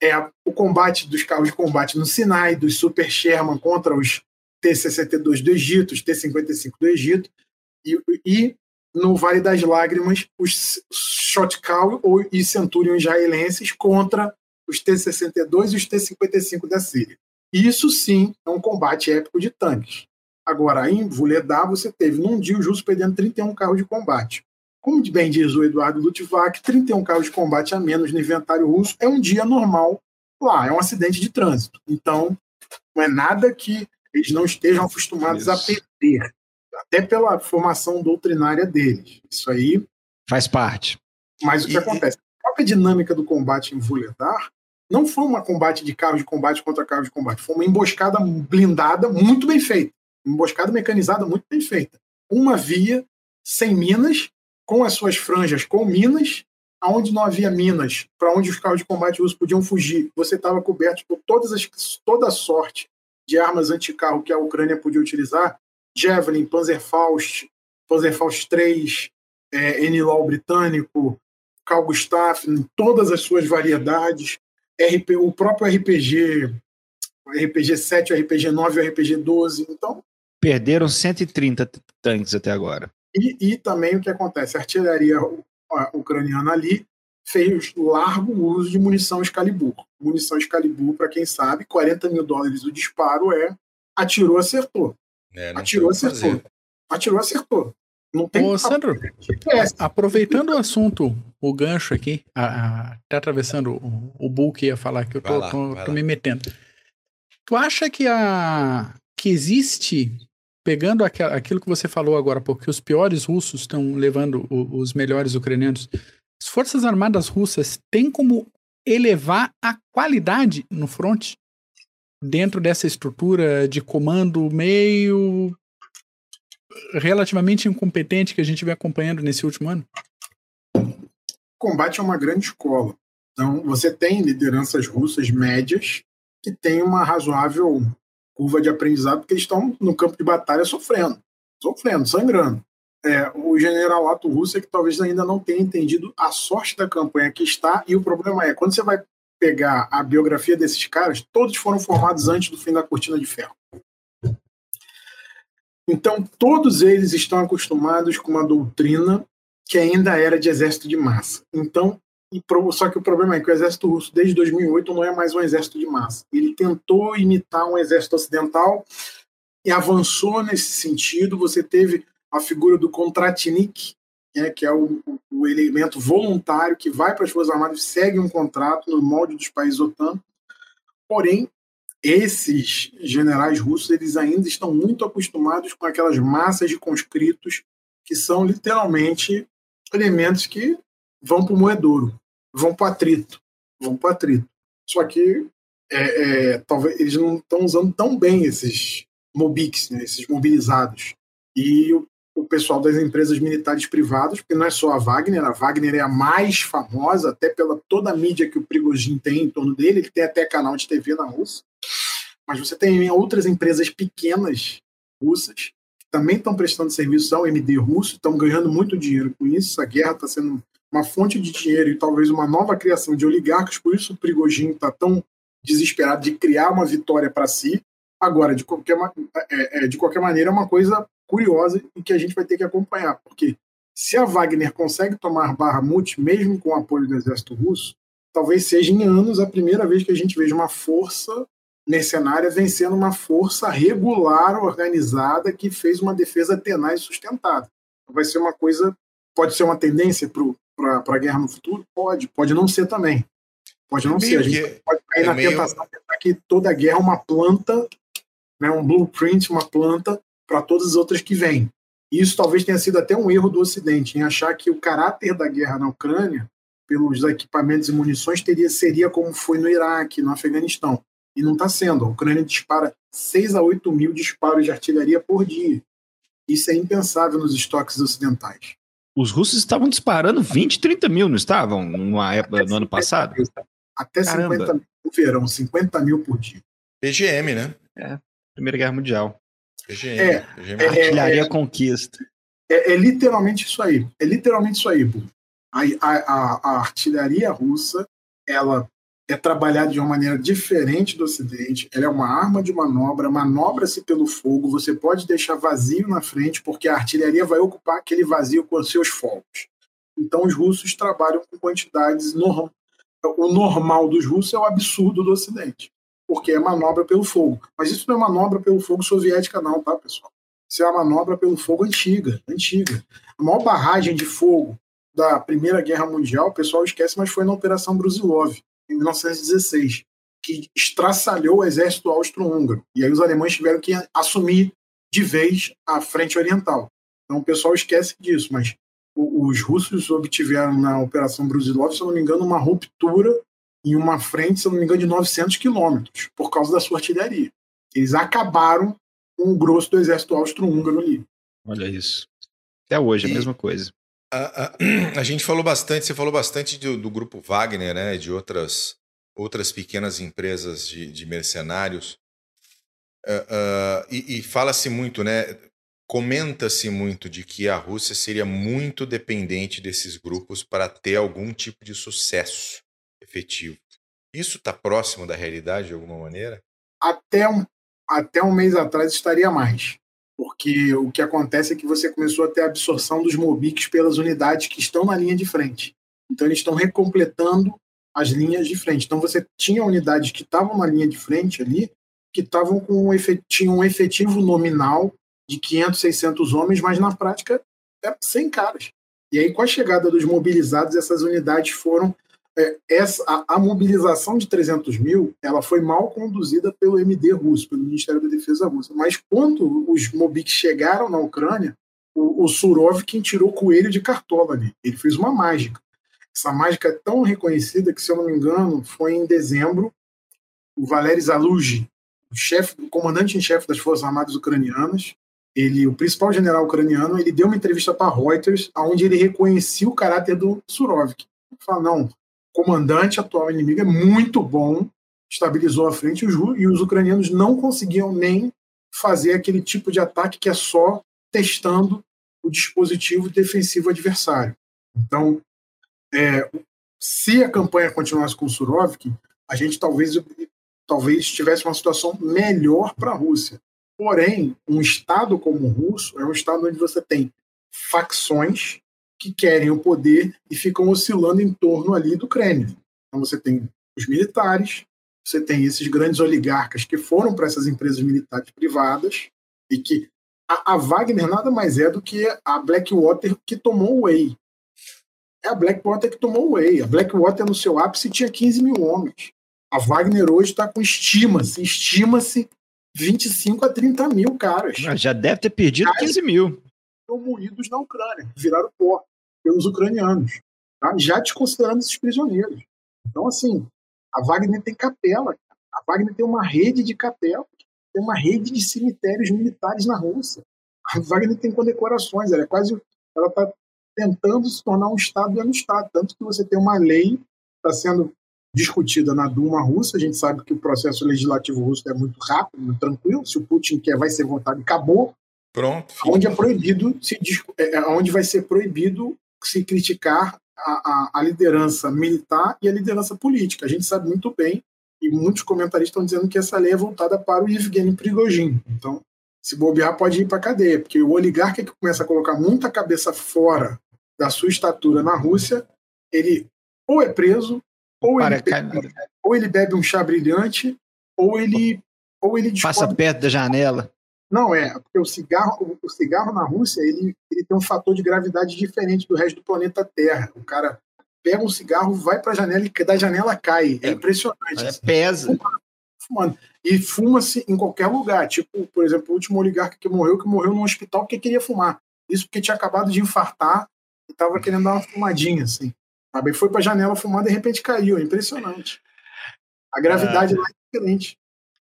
é o combate dos carros de combate no Sinai, dos Super Sherman contra os T-62 do Egito, os T-55 do Egito, e, e, no Vale das Lágrimas, os Shotcall e Centurion israelenses contra os T-62 e os T-55 da Síria. Isso sim é um combate épico de tanques. Agora, em Vuledar, você teve num dia os russos perdendo 31 carros de combate. Como bem diz o Eduardo Lutvac, 31 carros de combate a menos no inventário russo é um dia normal lá, é um acidente de trânsito. Então, não é nada que eles não estejam acostumados Isso. a perder, até pela formação doutrinária deles. Isso aí. Faz parte. Mas o que e... acontece? A própria dinâmica do combate em Vuledar não foi um combate de carro de combate contra carro de combate, foi uma emboscada blindada muito bem feita. Uma emboscada mecanizada muito bem feita. Uma via sem minas com as suas franjas com minas, aonde não havia minas, para onde os carros de combate russos podiam fugir, você estava coberto por todas as, toda a sorte de armas anticarro que a Ucrânia podia utilizar, Javelin, Panzerfaust, Panzerfaust 3, é, NLAW britânico, Carl Gustaf, em todas as suas variedades, RP, o próprio RPG, RPG 7, o RPG 9 o RPG 12, então... Perderam 130 tanques até agora. E, e também o que acontece? A artilharia ucraniana ali fez largo uso de munição Excalibur. Munição Excalibur, para quem sabe, 40 mil dólares o disparo é atirou, acertou. É, atirou, acertou. Fazer. Atirou, acertou. Não tem Ô, Sandro, aproveitando o assunto, o gancho aqui, a, a, tá atravessando o, o Bull que ia falar que eu tô, lá, tô, tô me metendo. Tu acha que, a, que existe pegando aquilo que você falou agora, porque os piores russos estão levando os melhores ucranianos, as forças armadas russas têm como elevar a qualidade no front dentro dessa estrutura de comando meio relativamente incompetente que a gente vem acompanhando nesse último ano? combate é uma grande escola. Então, você tem lideranças russas médias que têm uma razoável curva de aprendizado, porque eles estão no campo de batalha sofrendo, sofrendo, sangrando. É, o generalato russo é que talvez ainda não tenha entendido a sorte da campanha que está, e o problema é, quando você vai pegar a biografia desses caras, todos foram formados antes do fim da cortina de ferro. Então, todos eles estão acostumados com uma doutrina que ainda era de exército de massa. Então, pro, só que o problema é que o exército russo, desde 2008, não é mais um exército de massa. Ele tentou imitar um exército ocidental e avançou nesse sentido. Você teve a figura do Kontratnik, né, que é o, o, elemento voluntário que vai para as Forças Armadas e segue um contrato no molde dos países OTAN. Porém, esses generais russos eles ainda estão muito acostumados com aquelas massas de conscritos que são literalmente elementos que vão para o moedouro, vão para o atrito, vão para o atrito. Só que é, é, talvez eles não estão usando tão bem esses mobics, né, esses mobilizados. E o, o, pessoal das empresas militares privadas, porque não é só a Wagner, a Wagner é a mais famosa, até pela toda a mídia que o Prigozhin tem em torno dele, ele tem até canal de TV na Rússia. Mas você tem outras empresas pequenas russas que também estão prestando serviço ao MD russo, estão ganhando muito dinheiro com isso. A guerra está sendo uma fonte de dinheiro e talvez uma nova criação de oligarcas, por isso o Prigogine está tão desesperado de criar uma vitória para si. Agora, de qualquer, é, é, de qualquer maneira, é uma coisa curiosa e que a gente vai ter que acompanhar, porque se a Wagner consegue tomar Bahamut, mesmo com o apoio do exército russo, talvez seja em anos a primeira vez que a gente veja uma força mercenária vencendo uma força regular, organizada, que fez uma defesa tenaz e sustentada. Vai ser uma coisa, pode ser uma tendência para a guerra no futuro? Pode, pode não ser também. Pode não ser. A gente pode cair é na meio... tentação de pensar que toda guerra é uma planta, né, um blueprint, uma planta para todas as outras que vêm. Isso talvez tenha sido até um erro do Ocidente, em achar que o caráter da guerra na Ucrânia, pelos equipamentos e munições, teria, seria como foi no Iraque, no Afeganistão. E não está sendo. A Ucrânia dispara 6 a 8 mil disparos de artilharia por dia. Isso é impensável nos estoques ocidentais. Os russos estavam disparando 20, 30 mil, não estavam? Numa época, no ano passado? Mil, até Caramba. 50 mil no verão, 50 mil por dia. PGM, né? É, Primeira Guerra Mundial. PGM. É, PGM. É, Artilharia é, Conquista. É, é, literalmente isso aí. É literalmente isso aí, a, a, a, artilharia russa, ela é trabalhada de uma maneira diferente do Ocidente. Ela é uma arma de manobra, manobra-se pelo fogo. Você pode deixar vazio na frente, porque a artilharia vai ocupar aquele vazio com seus fogos. Então, os russos trabalham com quantidades. Norm... O normal dos russos é o absurdo do Ocidente, porque é manobra pelo fogo. Mas isso não é manobra pelo fogo soviética, não, tá, pessoal? Isso é uma manobra pelo fogo antiga, antiga. A maior barragem de fogo da Primeira Guerra Mundial, o pessoal esquece, mas foi na Operação Brusilov em 1916, que estraçalhou o exército austro-húngaro. E aí os alemães tiveram que assumir de vez a frente oriental. Então o pessoal esquece disso, mas os russos obtiveram na Operação Brusilov, se não me engano, uma ruptura em uma frente, se não me engano, de 900 quilômetros, por causa da sua artilharia. Eles acabaram com o grosso do exército austro-húngaro ali. Olha isso. Até hoje, a mesma coisa. A, a, a, gente falou bastante, você falou bastante do, do grupo Wagner, né? De outras, outras pequenas empresas de, de mercenários. Uh, uh, e, e fala-se muito, né? Comenta-se muito de que a Rússia seria muito dependente desses grupos para ter algum tipo de sucesso efetivo. Isso está próximo da realidade de alguma maneira? Até um, até um mês atrás estaria mais porque o que acontece é que você começou a ter a absorção dos Mobics pelas unidades que estão na linha de frente. Então, eles estão recompletando as linhas de frente. Então, você tinha unidades que estavam na linha de frente ali, que estavam com um efetivo, tinham um efetivo nominal de 500, 600 homens, mas na prática é 100 caras. E aí, com a chegada dos mobilizados, essas unidades foram essa, a, a, mobilização de 300 mil ela foi mal conduzida pelo MD russo, pelo Ministério da Defesa russo. Mas quando os Mobiks chegaram na Ucrânia, o, o Surov quem tirou coelho de cartola ali. Ele fez uma mágica. Essa mágica é tão reconhecida que, se eu não me engano, foi em dezembro, o Valery Zaluzhy, o chefe, o comandante em chefe das Forças Armadas Ucranianas, ele, o principal general ucraniano, ele deu uma entrevista para Reuters, onde ele reconhecia o caráter do Surovik. Ele fala, não, comandante atual inimigo é muito bom, estabilizou a frente e os, os ucranianos não conseguiam nem fazer aquele tipo de ataque que é só testando o dispositivo defensivo adversário. Então, é, se a campanha continuasse com o Surovik, a gente talvez, talvez tivesse uma situação melhor para a Rússia. Porém, um Estado como o russo é um Estado onde você tem facções que querem o poder e ficam oscilando em torno ali do Kremlin. Então você tem os militares, você tem esses grandes oligarcas que foram para essas empresas militares privadas e que a, a, Wagner nada mais é do que a Blackwater que tomou o Whey. É a Blackwater que tomou o Whey. A Blackwater no seu ápice tinha 15 mil homens. A Wagner hoje está com estima-se, estima-se 25 a 30 mil caras. Já deve ter perdido caras 15 mil. Estão moídos na Ucrânia, viraram pó. pelos ucranianos, tá? já desconsiderando esses prisioneiros. Então, assim, a Wagner tem capela. A Wagner tem uma rede de capelas, tem uma rede de cemitérios militares na Rússia. A Wagner tem condecorações, ela é quase. Ela está tentando se tornar um Estado dentro do Estado. Tanto que você tem uma lei está sendo discutida na Duma russa. A gente sabe que o processo legislativo russo é muito rápido, tranquilo. Se o Putin quer, vai ser votado e acabou. Pronto. Onde é proibido se é, é, onde vai ser proibido se criticar a, a, a, liderança militar e a liderança política. A gente sabe muito bem e muitos comentaristas estão dizendo que essa lei é voltada para o Evgeny Prigozhin. Então, se bobear, pode ir para a cadeia, porque o oligarca que começa a colocar muita cabeça fora da sua estatura na Rússia, ele ou é preso, ou, ele bebe, ou ele bebe um chá brilhante, ou ele ou ele passa perto da janela. Não é, porque o cigarro, o cigarro na Rússia ele, ele tem um fator de gravidade diferente do resto do planeta Terra. O cara pega um cigarro, vai para a janela e da janela cai. É, é impressionante. É, pesa. Fumando. E fuma-se em qualquer lugar. Tipo, por exemplo, o último oligarca que morreu, que morreu num hospital porque queria fumar. Isso porque tinha acabado de infartar e estava querendo dar uma fumadinha, assim. Sabe? Foi para a janela fumar, de repente caiu. É impressionante. A gravidade ah. lá é diferente.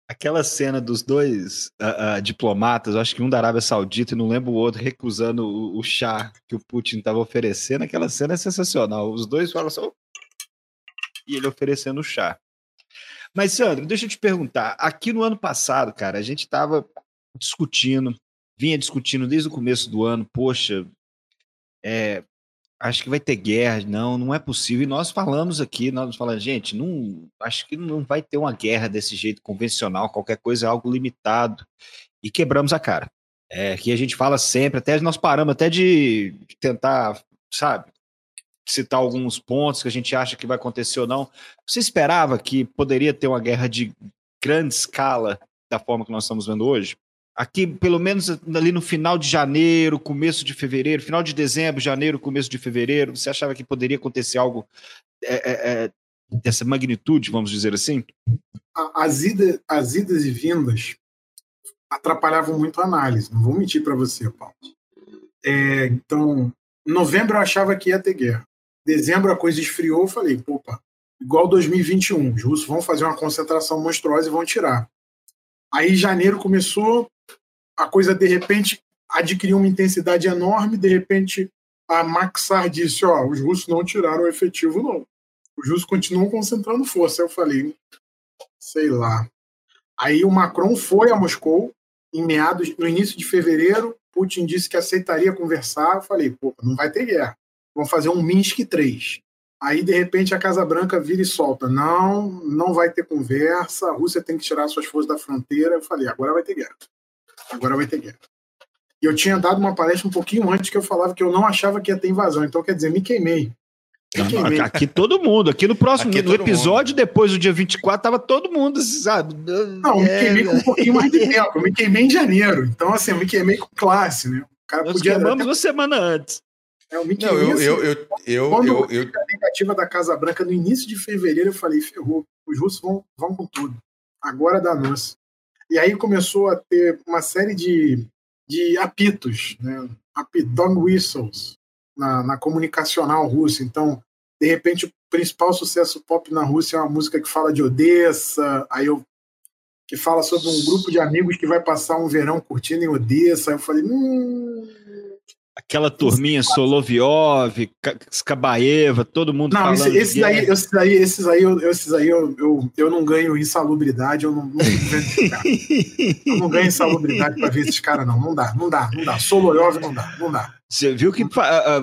Aquela cena dos dois uh, uh, diplomatas, acho que um da Arábia Saudita e não lembro o outro, recusando o, o chá que o Putin estava oferecendo, aquela cena é sensacional. Os dois falam assim, e ele oferecendo o chá. Mas, Sandro, deixa eu te perguntar. Aqui no ano passado, cara, a gente estava discutindo, vinha discutindo desde o começo do ano, poxa, é, acho que vai ter guerra. Não, não é possível. E nós falamos aqui, nós falamos, gente, não, acho que não vai ter uma guerra desse jeito convencional, qualquer coisa é algo limitado. E quebramos a cara. É, que a gente fala sempre, até nós paramos até de, de tentar, sabe, citar alguns pontos que a gente acha que vai acontecer ou não. Você esperava que poderia ter uma guerra de grande escala da forma que nós estamos vendo hoje? Aqui, pelo menos ali no final de janeiro, começo de fevereiro, final de dezembro, janeiro, começo de fevereiro, você achava que poderia acontecer algo é, é, é dessa magnitude, vamos dizer assim? As, as idas e vindas atrapalhavam muito a análise, não vou mentir para você, Paulo. É, então, novembro eu achava que ia ter guerra. Dezembro a coisa esfriou, eu falei, opa, igual 2021, os russos vão fazer uma concentração monstruosa e vão tirar. Aí janeiro começou, a coisa de repente adquiriu uma intensidade enorme, de repente a Maxar disse, ó, os russos não tiraram o efetivo não. Os russos continuam concentrando força. Eu falei, sei lá. Aí o Macron foi a Moscou em meados, no início de fevereiro, Putin disse que aceitaria conversar. Eu falei, pô, não vai ter guerra. Vamos fazer um Minsk 3. Aí, de repente, a Casa Branca vira e solta. Não, não vai ter conversa, a Rússia tem que tirar suas forças da fronteira. Eu falei, agora vai ter guerra agora vai ter guerra. E eu tinha dado uma palestra um pouquinho antes que eu falava que eu não achava que ia ter invasão. Então, quer dizer, me queimei. Me queimei. Aqui todo mundo, aqui no próximo aqui no episódio, mundo. depois do dia 24, tava todo mundo, sabe? Não, me queimei com um pouquinho mais de tempo. Eu me queimei em janeiro. Então, assim, eu me queimei com classe, né? O cara Nós podia. Queimamos até... uma semana antes. É, eu me queimei. Não, eu, eu, eu, eu, quando eu, eu, a negativa da Casa Branca no início de fevereiro, eu falei, ferrou, os russos vão, vão com tudo. Agora dá nossa. E aí começou a ter uma série de, de apitos, né? dog whistles, na, na comunicacional russa. Então, de repente, o principal sucesso pop na Rússia é uma música que fala de Odessa, aí eu que fala sobre um grupo de amigos que vai passar um verão curtindo em Odessa. Aí eu falei, hum, Aquela turminha Soloviov, Skabaeva, todo mundo não, falando. Esse, esses, aí, esses aí, esses aí, eu, esses aí eu, eu, eu não ganho insalubridade, eu não, não, eu não ganho insalubridade para ver esses caras, não. Não dá, não dá, não dá. Soloviov não dá, não dá. Você viu que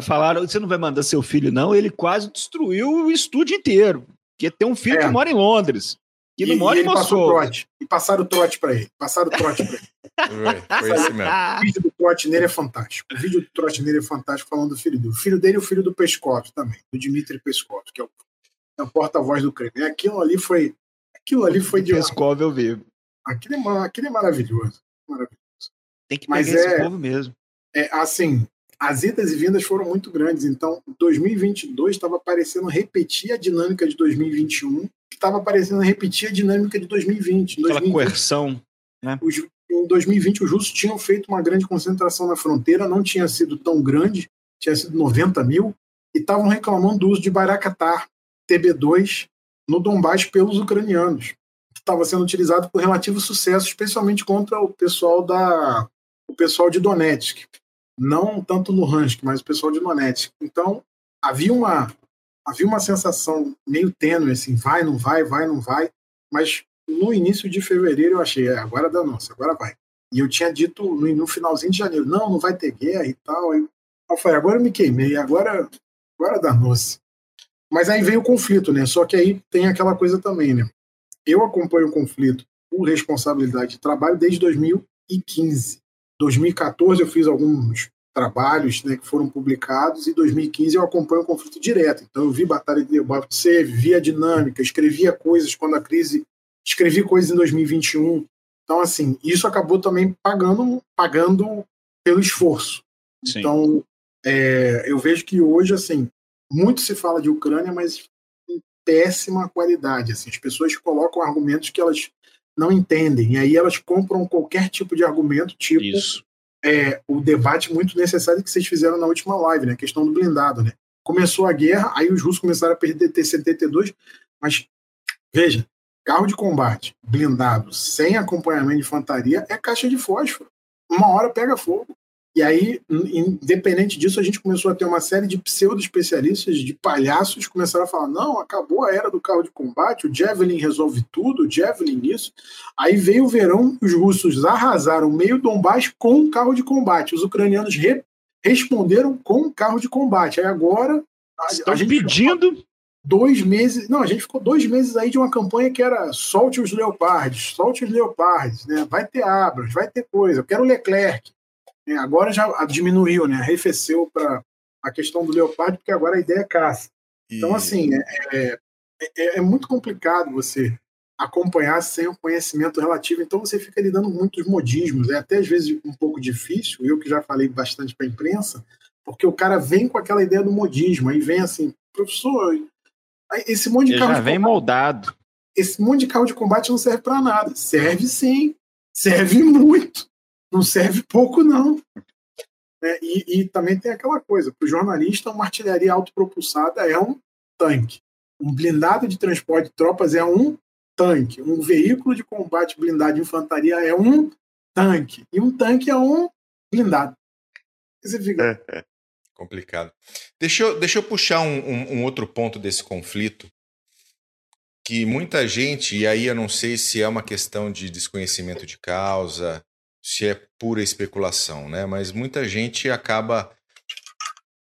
falaram, você não vai mandar seu filho, não? Ele quase destruiu o estúdio inteiro. Porque tem um filho é. que mora em Londres. Que não e, mora e em Moscou. Trote, e passaram o trote para ele. Passaram o trote para ele. Foi, esse mesmo. O vídeo do trote nele é fantástico. O vídeo do trote nele é fantástico falando do filho dele. O filho dele e o filho do Peskov também, do Dmitry Peskov, que é o, é o porta-voz do Kremlin. Aquilo ali foi. Aquilo ali foi de. Peskov eu vi. Aquilo é, aquilo é maravilhoso. maravilhoso. Tem que Mas é, esse povo mesmo. É, assim, as idas e vindas foram muito grandes. Então, 2022 estava parecendo repetir a dinâmica de 2021 estava parecendo repetir a dinâmica de 2020. Aquela 2020, coerção. Né? Os, em 2020, os russos tinham feito uma grande concentração na fronteira, não tinha sido tão grande, tinha sido 90 mil, e estavam reclamando do uso de Bayraktar TB2 no Donbass pelos ucranianos, que estava sendo utilizado com relativo sucesso, especialmente contra o pessoal da o pessoal de Donetsk, não tanto no Luhansk, mas o pessoal de Donetsk. Então havia uma havia uma sensação meio tênue assim, vai, não vai, vai, não vai, mas no início de fevereiro eu achei, é, agora dá nossa, agora vai. E eu tinha dito no, no, finalzinho de janeiro, não, não vai ter guerra e tal. Aí eu falei, agora eu me queimei, agora, agora dá noce. Mas aí veio o conflito, né? Só que aí tem aquela coisa também, né? Eu acompanho o conflito por responsabilidade de trabalho desde 2015. 2014 eu fiz alguns trabalhos né, que foram publicados e 2015 eu acompanho o conflito direto. Então eu vi Batalha de Debaltseve, vi a dinâmica, escrevia coisas quando a crise, escrevi coisas em 2021. Então assim, isso acabou também pagando, pagando pelo esforço. Sim. Então é, eu vejo que hoje assim muito se fala de Ucrânia, mas em péssima qualidade. Assim, as pessoas colocam argumentos que elas não entendem e aí elas compram qualquer tipo de argumento, tipo é, o debate muito necessário que vocês fizeram na última live, né? A questão do blindado, né? Começou a guerra, aí os russos começaram a perder T-72, mas veja, carro de combate blindado sem acompanhamento de infantaria é caixa de fósforo. Uma hora pega fogo. E aí, independente disso, a gente começou a ter uma série de pseudo-especialistas, de palhaços, começaram a falar: não, acabou a era do carro de combate, o Javelin resolve tudo, o Javelin isso. Aí veio o verão, os russos arrasaram meio Donbass com um carro de combate. Os ucranianos re responderam com um carro de combate. Aí agora. A, a gente pedindo. Dois meses. Não, a gente ficou dois meses aí de uma campanha que era solte os leopardes, solte os leopardes, né? Vai ter Abras, vai ter coisa. Eu quero o Leclerc. É, agora já diminuiu, né? Arrefeceu para a questão do leopardo, porque agora a ideia é caça. Então, assim, é, é, é, é, muito complicado você acompanhar sem o conhecimento relativo, então você fica lidando com muitos modismos. É até às vezes um pouco difícil, eu que já falei bastante para a imprensa, porque o cara vem com aquela ideia do modismo, aí vem assim, professor, esse monte de Ele carro. Já vem combate, moldado. Esse monte de carro de combate não serve para nada. Serve sim, serve muito não serve pouco, não. É, e, e, também tem aquela coisa: para o jornalista, uma artilharia autopropulsada é um tanque. Um blindado de transporte de tropas é um tanque. Um veículo de combate blindado de infantaria é um tanque. E um tanque é um blindado. Você fica. É, é. Complicado. Deixa eu, deixa eu puxar um, um, um outro ponto desse conflito que muita gente, e aí eu não sei se é uma questão de desconhecimento de causa, se é pura especulação, né? Mas muita gente acaba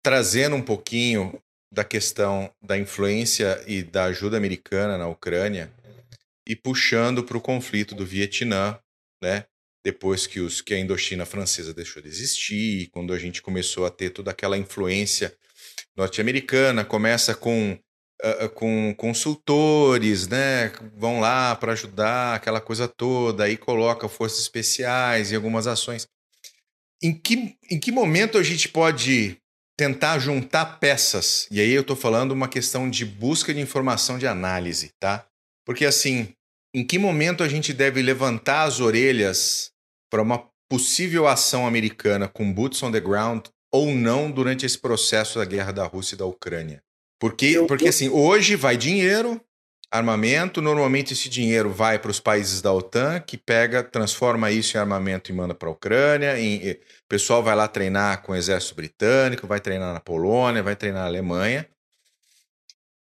trazendo um pouquinho da questão da influência e da ajuda americana na Ucrânia e puxando para o conflito do Vietnã, né? Depois que, os, que a Indochina francesa deixou de existir, quando a gente começou a ter toda aquela influência norte-americana, começa com com consultores, né? Vão lá para ajudar, aquela coisa toda, aí coloca forças especiais e algumas ações. Em que, em que momento a gente pode tentar juntar peças? E aí eu estou falando uma questão de busca de informação de análise, tá? Porque assim, em que momento a gente deve levantar as orelhas para uma possível ação americana com boots on the ground ou não durante esse processo da guerra da Rússia e da Ucrânia? Porque, eu, porque eu... assim, hoje vai dinheiro, armamento, normalmente esse dinheiro vai para os países da OTAN, que pega, transforma isso em armamento e manda para a Ucrânia. Em, o pessoal vai lá treinar com o exército britânico, vai treinar na Polônia, vai treinar na Alemanha.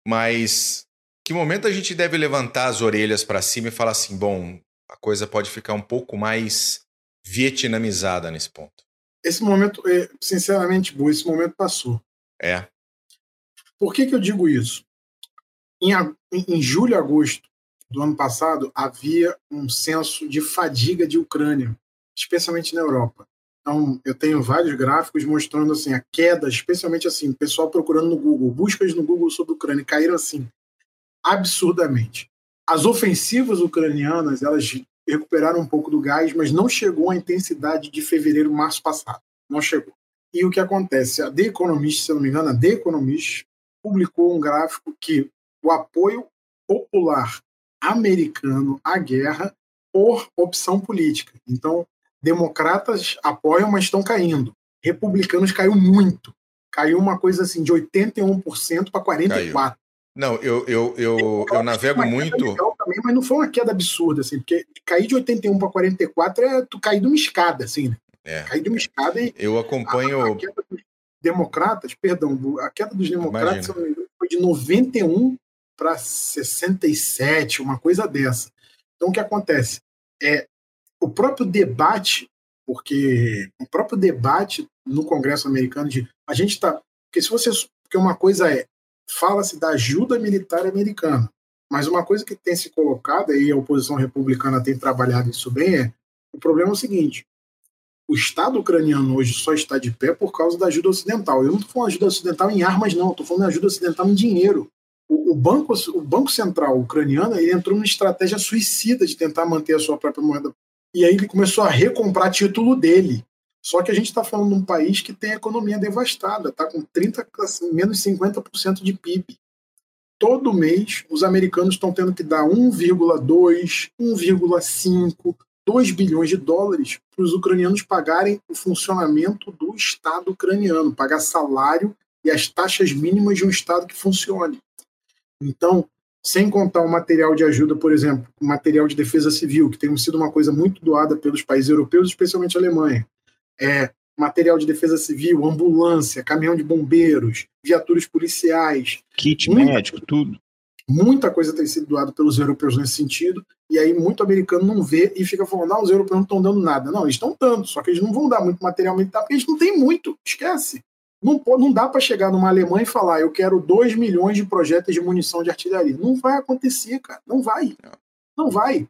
Mas que momento a gente deve levantar as orelhas para cima e falar assim, bom, a coisa pode ficar um pouco mais vietnamizada nesse ponto? Esse momento, é, sinceramente, Bu, esse momento passou. É. Por que, que eu digo isso? Em, em julho e agosto do ano passado, havia um senso de fadiga de Ucrânia, especialmente na Europa. Então, eu tenho vários gráficos mostrando assim a queda, especialmente assim, pessoal procurando no Google, buscas no Google sobre Ucrânia caíram assim absurdamente. As ofensivas ucranianas, elas recuperaram um pouco do gás, mas não chegou à intensidade de fevereiro, março passado. Não chegou. E o que acontece? A The Economist, se eu não me engano, a The Economist publicou um gráfico que o apoio popular americano à guerra por opção política. Então, democratas apoiam, mas estão caindo. Republicanos caiu muito. caiu uma coisa assim de 81% para 44%. Caiu. Não, eu, eu, eu, eu, navego muito. Também, mas não foi uma queda absurda, assim, porque cair de 81 para 44 é tu cair de uma escada, assim, né? É. Cair de uma escada e. Eu acompanho. A, a queda dos democratas, perdão, a queda dos democratas foi de 91 para 67, uma coisa dessa. Então, o que acontece? É, o próprio debate, porque o próprio debate no Congresso americano de a gente está. Porque se você. Porque uma coisa é fala-se da ajuda militar americana. Mas uma coisa que tem se colocado, e a oposição republicana tem trabalhado isso bem, é o problema é o seguinte: o Estado ucraniano hoje só está de pé por causa da ajuda ocidental. Eu não estou falando ajuda ocidental em armas, não, estou falando ajuda ocidental em dinheiro. O, o, banco, o Banco Central ucraniano ele entrou numa estratégia suicida de tentar manter a sua própria moeda. E aí ele começou a recomprar título dele. Só que a gente está falando de um país que tem a economia devastada, está com 30, assim, menos 50% de PIB. Todo mês, os americanos estão tendo que dar 1,2, 1,5, 2 bilhões de dólares para os ucranianos pagarem o funcionamento do Estado ucraniano, pagar salário e as taxas mínimas de um Estado que funcione. Então, sem contar o material de ajuda, por exemplo, o material de defesa civil, que tem sido uma coisa muito doada pelos países europeus, especialmente a Alemanha é, material de defesa civil, ambulância, caminhão de bombeiros, viaturas policiais. Kit muita, médico, tudo. Muita coisa tem sido doada pelos europeus nesse sentido, e aí muito americano não vê e fica falando, não, os europeus não estão dando nada. Não, eles estão dando, só que eles não vão dar muito material militar, porque eles não têm muito, esquece. Não, não dá para chegar numa Alemanha e falar, eu quero 2 milhões de projetos de munição de artilharia. Não vai acontecer, cara, não vai. Não vai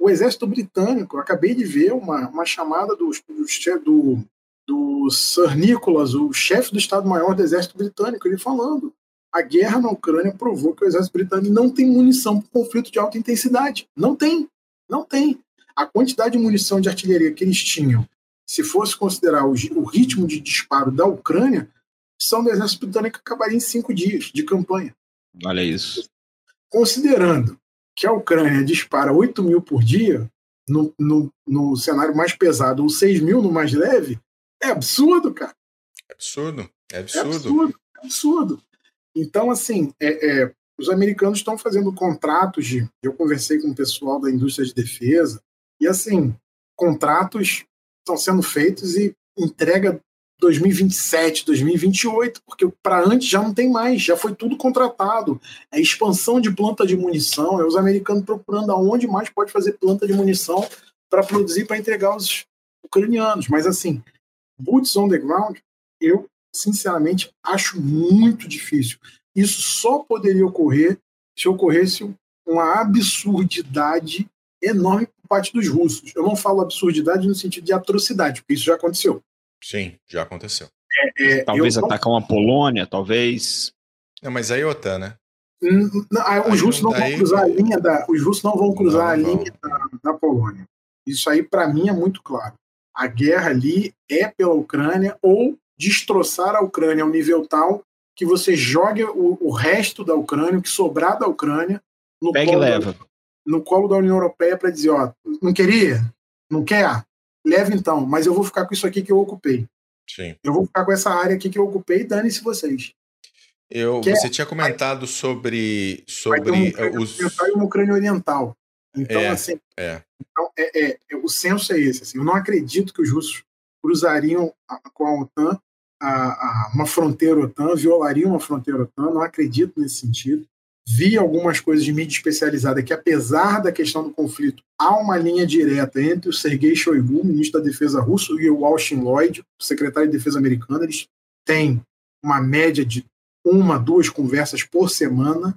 o exército britânico, acabei de ver uma, uma chamada do, do, do, do Sir Nicholas, o chefe do Estado-Maior do Exército Britânico, ele falando a guerra na Ucrânia provou que o exército britânico não tem munição para conflito de alta intensidade. Não tem. Não tem. A quantidade de munição de artilharia que eles tinham, se fosse considerar o, o ritmo de disparo da Ucrânia, são do exército britânico acabaria em cinco dias de campanha. Olha isso. Considerando que a Ucrânia dispara 8 mil por dia, no, no, no cenário mais pesado, ou 6 mil no mais leve, é absurdo, cara. É absurdo. É absurdo. É absurdo. É absurdo. Então, assim, é, é, os americanos estão fazendo contratos de. Eu conversei com o pessoal da indústria de defesa, e assim, contratos estão sendo feitos e entrega 2027, 2028, porque para antes já não tem mais, já foi tudo contratado. É expansão de planta de munição, é os americanos procurando aonde mais pode fazer planta de munição para produzir para entregar aos ucranianos. Mas assim, boots on the ground, eu sinceramente acho muito difícil. Isso só poderia ocorrer se ocorresse uma absurdidade enorme por parte dos russos. Eu não falo absurdidade no sentido de atrocidade, porque isso já aconteceu. Sim, já aconteceu. É, é, talvez atacar uma Polônia, talvez. Não, mas aí é OTAN, né? Hum, não, aí os russos não daí... vão cruzar a linha da, os russos não vão cruzar não, a linha da, da, Polônia. Isso aí para mim é muito claro. A guerra ali é pela Ucrânia ou destroçar a Ucrânia ao nível tal que você jogue o, o resto da Ucrânia, o que sobrar da Ucrânia, no, Pega colo, da, no colo da União Europeia para dizer, ó, não queria, não quer, leve então, mas eu vou ficar com isso aqui que eu ocupei. Sim. Eu vou ficar com essa área aqui que eu ocupei, dane-se vocês. Eu, você tinha comentado sobre, sobre um os... e uma Ucrânia Oriental. Então, é, assim, é. Então, é, é, o senso é esse. Assim, eu não acredito que os russos cruzariam com a OTAN a, a, uma fronteira OTAN, violariam uma fronteira OTAN, não acredito nesse sentido vi algumas coisas de mídia especializada que, apesar da questão do conflito, há uma linha direta entre o Sergei Shoigu, ministro da Defesa russo, e o Austin Lloyd, secretário de Defesa americano. Eles têm uma média de uma, duas conversas por semana.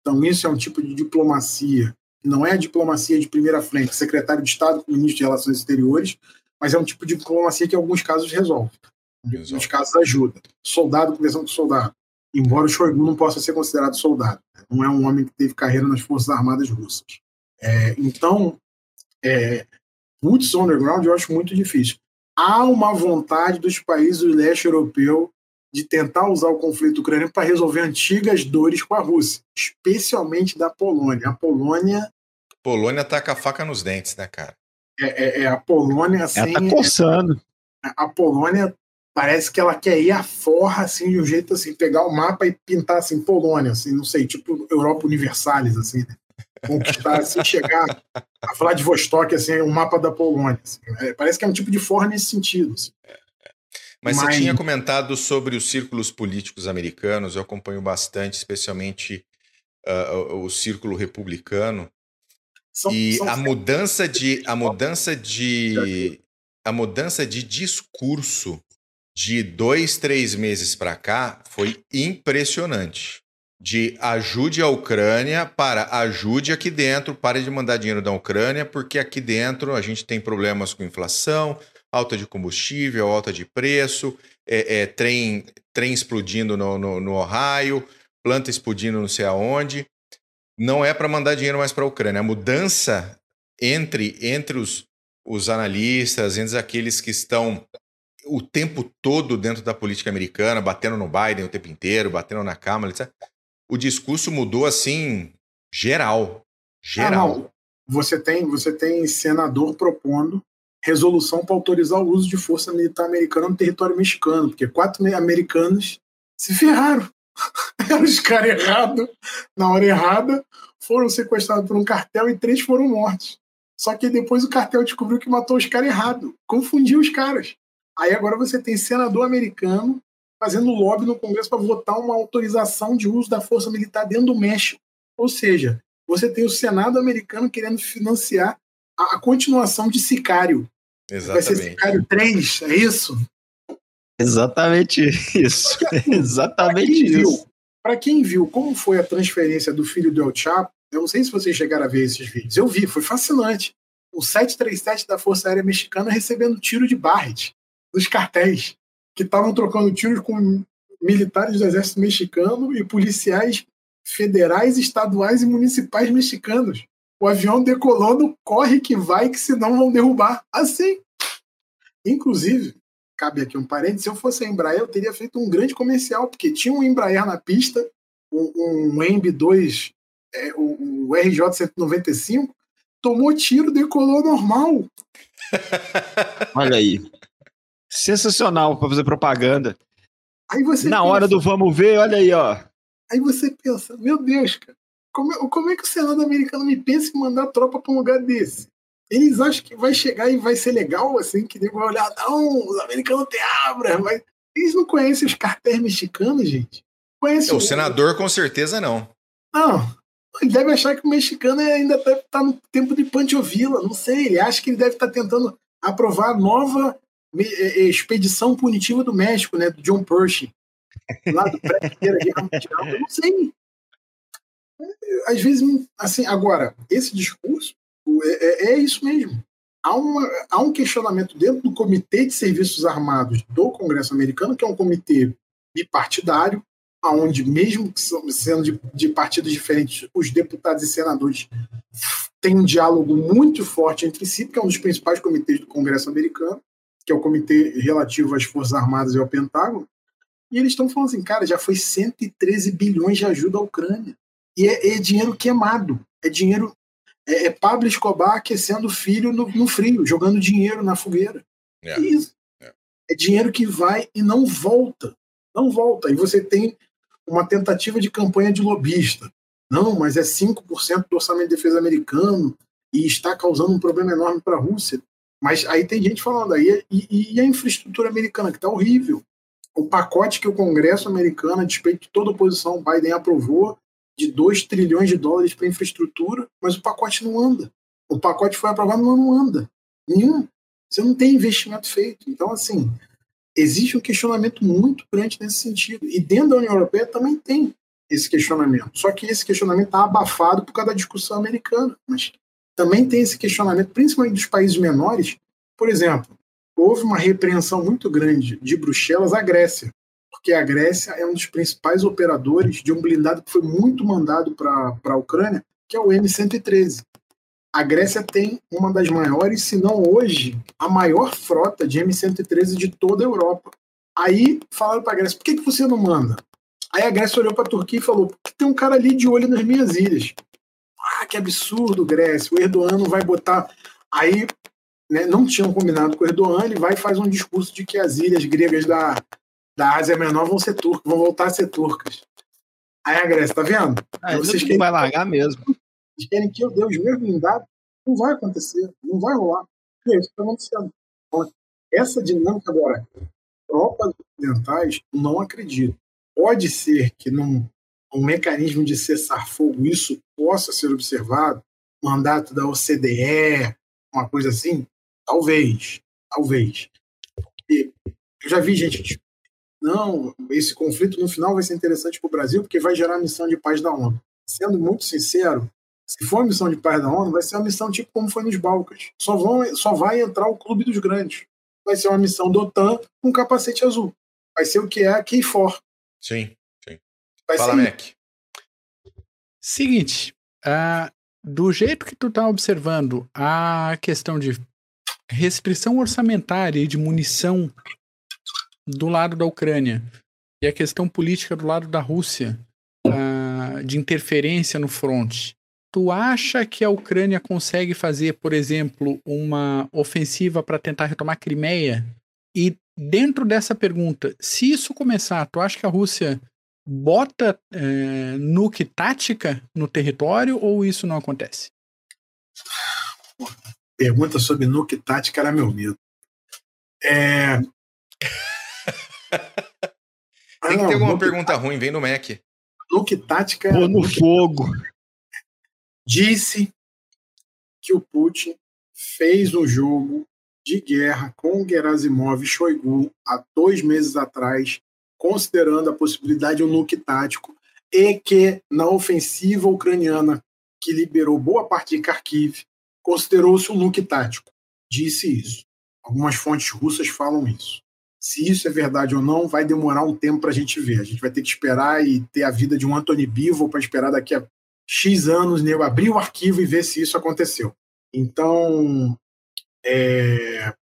Então, isso é um tipo de diplomacia não é a diplomacia de primeira frente, secretário de Estado com ministro de Relações Exteriores, mas é um tipo de diplomacia que, em alguns casos, resolve. Em alguns casos, ajuda. Soldado conversando com soldado embora o Shoigu não possa ser considerado soldado. Né? Não é um homem que teve carreira nas Forças Armadas Russas. É, então, é, boots on the ground eu acho muito difícil. Há uma vontade dos países do leste europeu de tentar usar o conflito ucraniano para resolver antigas dores com a Rússia, especialmente da Polônia. A Polônia. Polônia tá com a faca nos dentes, né, cara? É, é, é a Polônia. Assim, Ela tá coçando. a Polônia parece que ela quer ir à forra, assim, de um jeito assim, pegar o mapa e pintar assim, Polônia, assim, não sei, tipo Europa Universalis, assim, né? conquistar, assim, chegar a falar de Vostok, assim, o mapa da Polônia. Assim. É, parece que é um tipo de forra nesse sentido. Assim. Mas, Mas, você tinha comentado sobre os círculos políticos americanos, eu acompanho bastante, especialmente uh, o círculo republicano. São, e são a mudança de a mudança de a mudança de discurso de dois, três meses para cá foi impressionante. De ajude a Ucrânia para ajude aqui dentro, pare de mandar dinheiro da Ucrânia, porque aqui dentro a gente tem problemas com inflação, alta de combustível, alta de preço, é, é, trem, trem explodindo no, no, no Ohio, planta explodindo não sei aonde. Não é para mandar dinheiro mais para a Ucrânia. A mudança entre, entre os, os analistas, entre aqueles que estão o tempo todo dentro da política americana, batendo no Biden o tempo inteiro, batendo na Câmara, etc. O discurso mudou assim, geral. Geral. Ah, você tem, você tem senador propondo resolução para autorizar o uso de força militar americana no território mexicano, porque quatro americanos se ferraram. Eram os caras errados, na hora errada, foram sequestrados por um cartel e três foram mortos. Só que depois o cartel descobriu que matou os caras errado, confundiu os caras. Aí agora você tem senador americano fazendo lobby no Congresso para votar uma autorização de uso da força militar dentro do México. Ou seja, você tem o Senado americano querendo financiar a, a continuação de Sicário. Exatamente. Vai ser Sicário 3, é isso? Exatamente isso. Exatamente isso. Para quem viu como foi a transferência do filho do El Chapo, eu não sei se vocês chegaram a ver esses vídeos. Eu vi, foi fascinante. O 737 da Força Aérea Mexicana recebendo tiro de Barrett dos cartéis, que estavam trocando tiros com militares do exército mexicano e policiais federais, estaduais e municipais mexicanos. O avião decolando, corre que vai, que senão vão derrubar. Assim. Inclusive, cabe aqui um parênteses, se eu fosse a Embraer, eu teria feito um grande comercial, porque tinha um Embraer na pista, um, um EMB2, é, o, o RJ-195, tomou tiro, decolou normal. Olha aí. Sensacional para fazer propaganda. Aí você Na pensa, hora do vamos ver, olha aí, ó. Aí você pensa, meu Deus, cara, como, é, como é que o Senado americano me pensa em mandar tropa para um lugar desse? Eles acham que vai chegar e vai ser legal, assim, que nego vai olhar, não, os americanos têm abra, mas eles não conhecem os cartéis mexicanos, gente. Conhece o, o senador, com certeza, não. Não, ele deve achar que o mexicano ainda deve estar no tempo de Pancho Villa, não sei. Ele acha que ele deve estar tentando aprovar a nova é, é, expedição punitiva do México, né, do John Pershing, lá do mundial, eu não sei. Às vezes, assim, agora, esse discurso é, é, é isso mesmo. Há, uma, há um questionamento dentro do Comitê de Serviços Armados do Congresso americano, que é um comitê bipartidário, onde, mesmo sendo de, de partidos diferentes, os deputados e senadores têm um diálogo muito forte entre si, porque é um dos principais comitês do Congresso americano que é o comitê relativo às Forças Armadas e ao Pentágono, e eles estão falando assim, cara, já foi 113 bilhões de ajuda à Ucrânia. E é, é dinheiro queimado. É dinheiro. É, é Pablo Escobar aquecendo o filho no, no frio, jogando dinheiro na fogueira. É, isso. É. é dinheiro que vai e não volta. Não volta. E você tem uma tentativa de campanha de lobista. Não, mas é 5% do orçamento de defesa americano e está causando um problema enorme para a Rússia. Mas aí tem gente falando aí, e, e a infraestrutura americana, que está horrível. O pacote que o Congresso americano, a despeito de toda oposição, Biden aprovou, de 2 trilhões de dólares para infraestrutura, mas o pacote não anda. O pacote foi aprovado, mas não anda. Nenhum. Você não tem investimento feito. Então, assim, existe um questionamento muito grande nesse sentido. E dentro da União Europeia também tem esse questionamento. Só que esse questionamento está abafado por causa da discussão americana. Mas também tem esse questionamento, principalmente dos países menores. Por exemplo, houve uma repreensão muito grande de Bruxelas à Grécia, porque a Grécia é um dos principais operadores de um blindado que foi muito mandado para a Ucrânia, que é o M113. A Grécia tem uma das maiores, se não hoje, a maior frota de M113 de toda a Europa. Aí falaram para a Grécia: por que, que você não manda? Aí a Grécia olhou para a Turquia e falou: porque tem um cara ali de olho nas minhas ilhas. Ah, que absurdo, Grécia. O Erdogan não vai botar. Aí né, não tinham combinado com o Erdogan, ele vai e faz um discurso de que as ilhas gregas da, da Ásia Menor vão ser turcas, vão voltar a ser turcas. Aí a Grécia, tá vendo? Ah, vocês querem, vai largar mesmo. Vocês querem que eu dê os meus blindados? Não vai acontecer, não vai rolar. É isso que está acontecendo. Então, essa dinâmica agora, tropas ocidentais, não acredito. Pode ser que num um mecanismo de cessar-fogo isso possa ser observado, mandato da OCDE, uma coisa assim, Talvez, talvez. E eu já vi gente não, esse conflito no final vai ser interessante para o Brasil porque vai gerar a missão de paz da ONU. Sendo muito sincero, se for a missão de paz da ONU, vai ser uma missão tipo como foi nos Balcãs. Só, vão, só vai entrar o clube dos grandes. Vai ser uma missão do OTAN com capacete azul. Vai ser o que é a KFOR. Sim. Vai Fala. Mac. Seguinte, uh, do jeito que tu tá observando a questão de restrição orçamentária e de munição do lado da Ucrânia e a questão política do lado da Rússia, uh, de interferência no front. Tu acha que a Ucrânia consegue fazer, por exemplo, uma ofensiva para tentar retomar Crimeia? E dentro dessa pergunta, se isso começar, tu acha que a Rússia bota é, nuke tática no território ou isso não acontece? pergunta sobre nuke tática era meu medo. É... Tem que ter alguma pergunta ruim, vem no Mac. Nuke tática. Pô no fogo. Disse que o Putin fez um jogo de guerra com Gerasimov e Shoigu há dois meses atrás, considerando a possibilidade de um nuke tático, e que na ofensiva ucraniana que liberou boa parte de Kharkiv, considerou-se um nuke tático. Disse isso. Algumas fontes russas falam isso. Se isso é verdade ou não, vai demorar um tempo para a gente ver. A gente vai ter que esperar e ter a vida de um Anthony Bivo para esperar daqui a X anos, nego, abrir o arquivo e ver se isso aconteceu. Então, é... o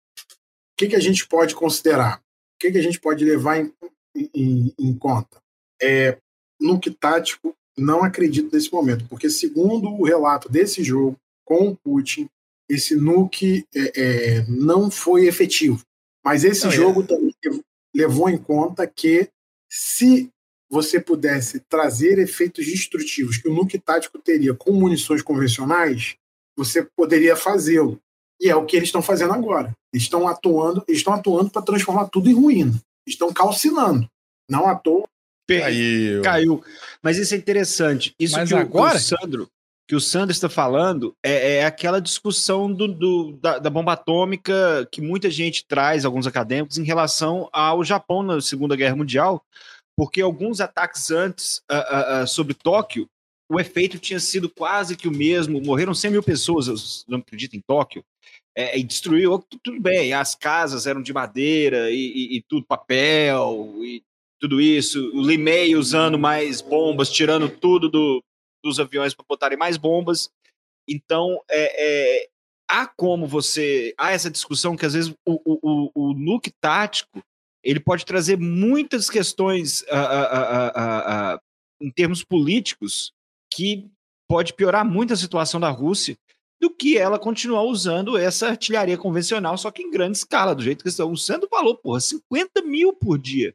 que, que a gente pode considerar? O que, que a gente pode levar em, em, em conta? É, nuke tático, não acredito nesse momento, porque segundo o relato desse jogo, com o Putin, esse nuke é, é, não foi efetivo. Mas esse não, é. jogo é. também levou em conta que se você pudesse trazer efeitos destrutivos que o nuke tático teria com munições convencionais, você poderia fazê-lo. E é o que eles estão fazendo agora. Eles estão atuando, eles estão atuando para transformar tudo em ruína. Estão calcinando. Não à toa. Caiu. Caiu. Mas isso é interessante. Isso Mas que agora... o Sandro que o Sanders está falando é, é, aquela discussão do, do da, da, bomba atômica que muita gente traz, alguns acadêmicos, em relação ao Japão na Segunda Guerra Mundial, porque alguns ataques antes uh, uh, uh, sobre Tóquio, o efeito tinha sido quase que o mesmo, morreram 100 mil pessoas, não acredito, em Tóquio, é, e destruiu, tudo bem, as casas eram de madeira e, e, e tudo, papel e tudo isso, o Limei usando mais bombas, tirando tudo do, dos aviões para botarem mais bombas. Então, é, é, há como você. Há essa discussão que às vezes o, o, o nuke tático ele pode trazer muitas questões uh, uh, uh, em termos políticos que pode piorar muito a situação da Rússia do que ela continuar usando essa artilharia convencional, só que em grande escala, do jeito que o Sandro falou, porra, 50 mil por dia.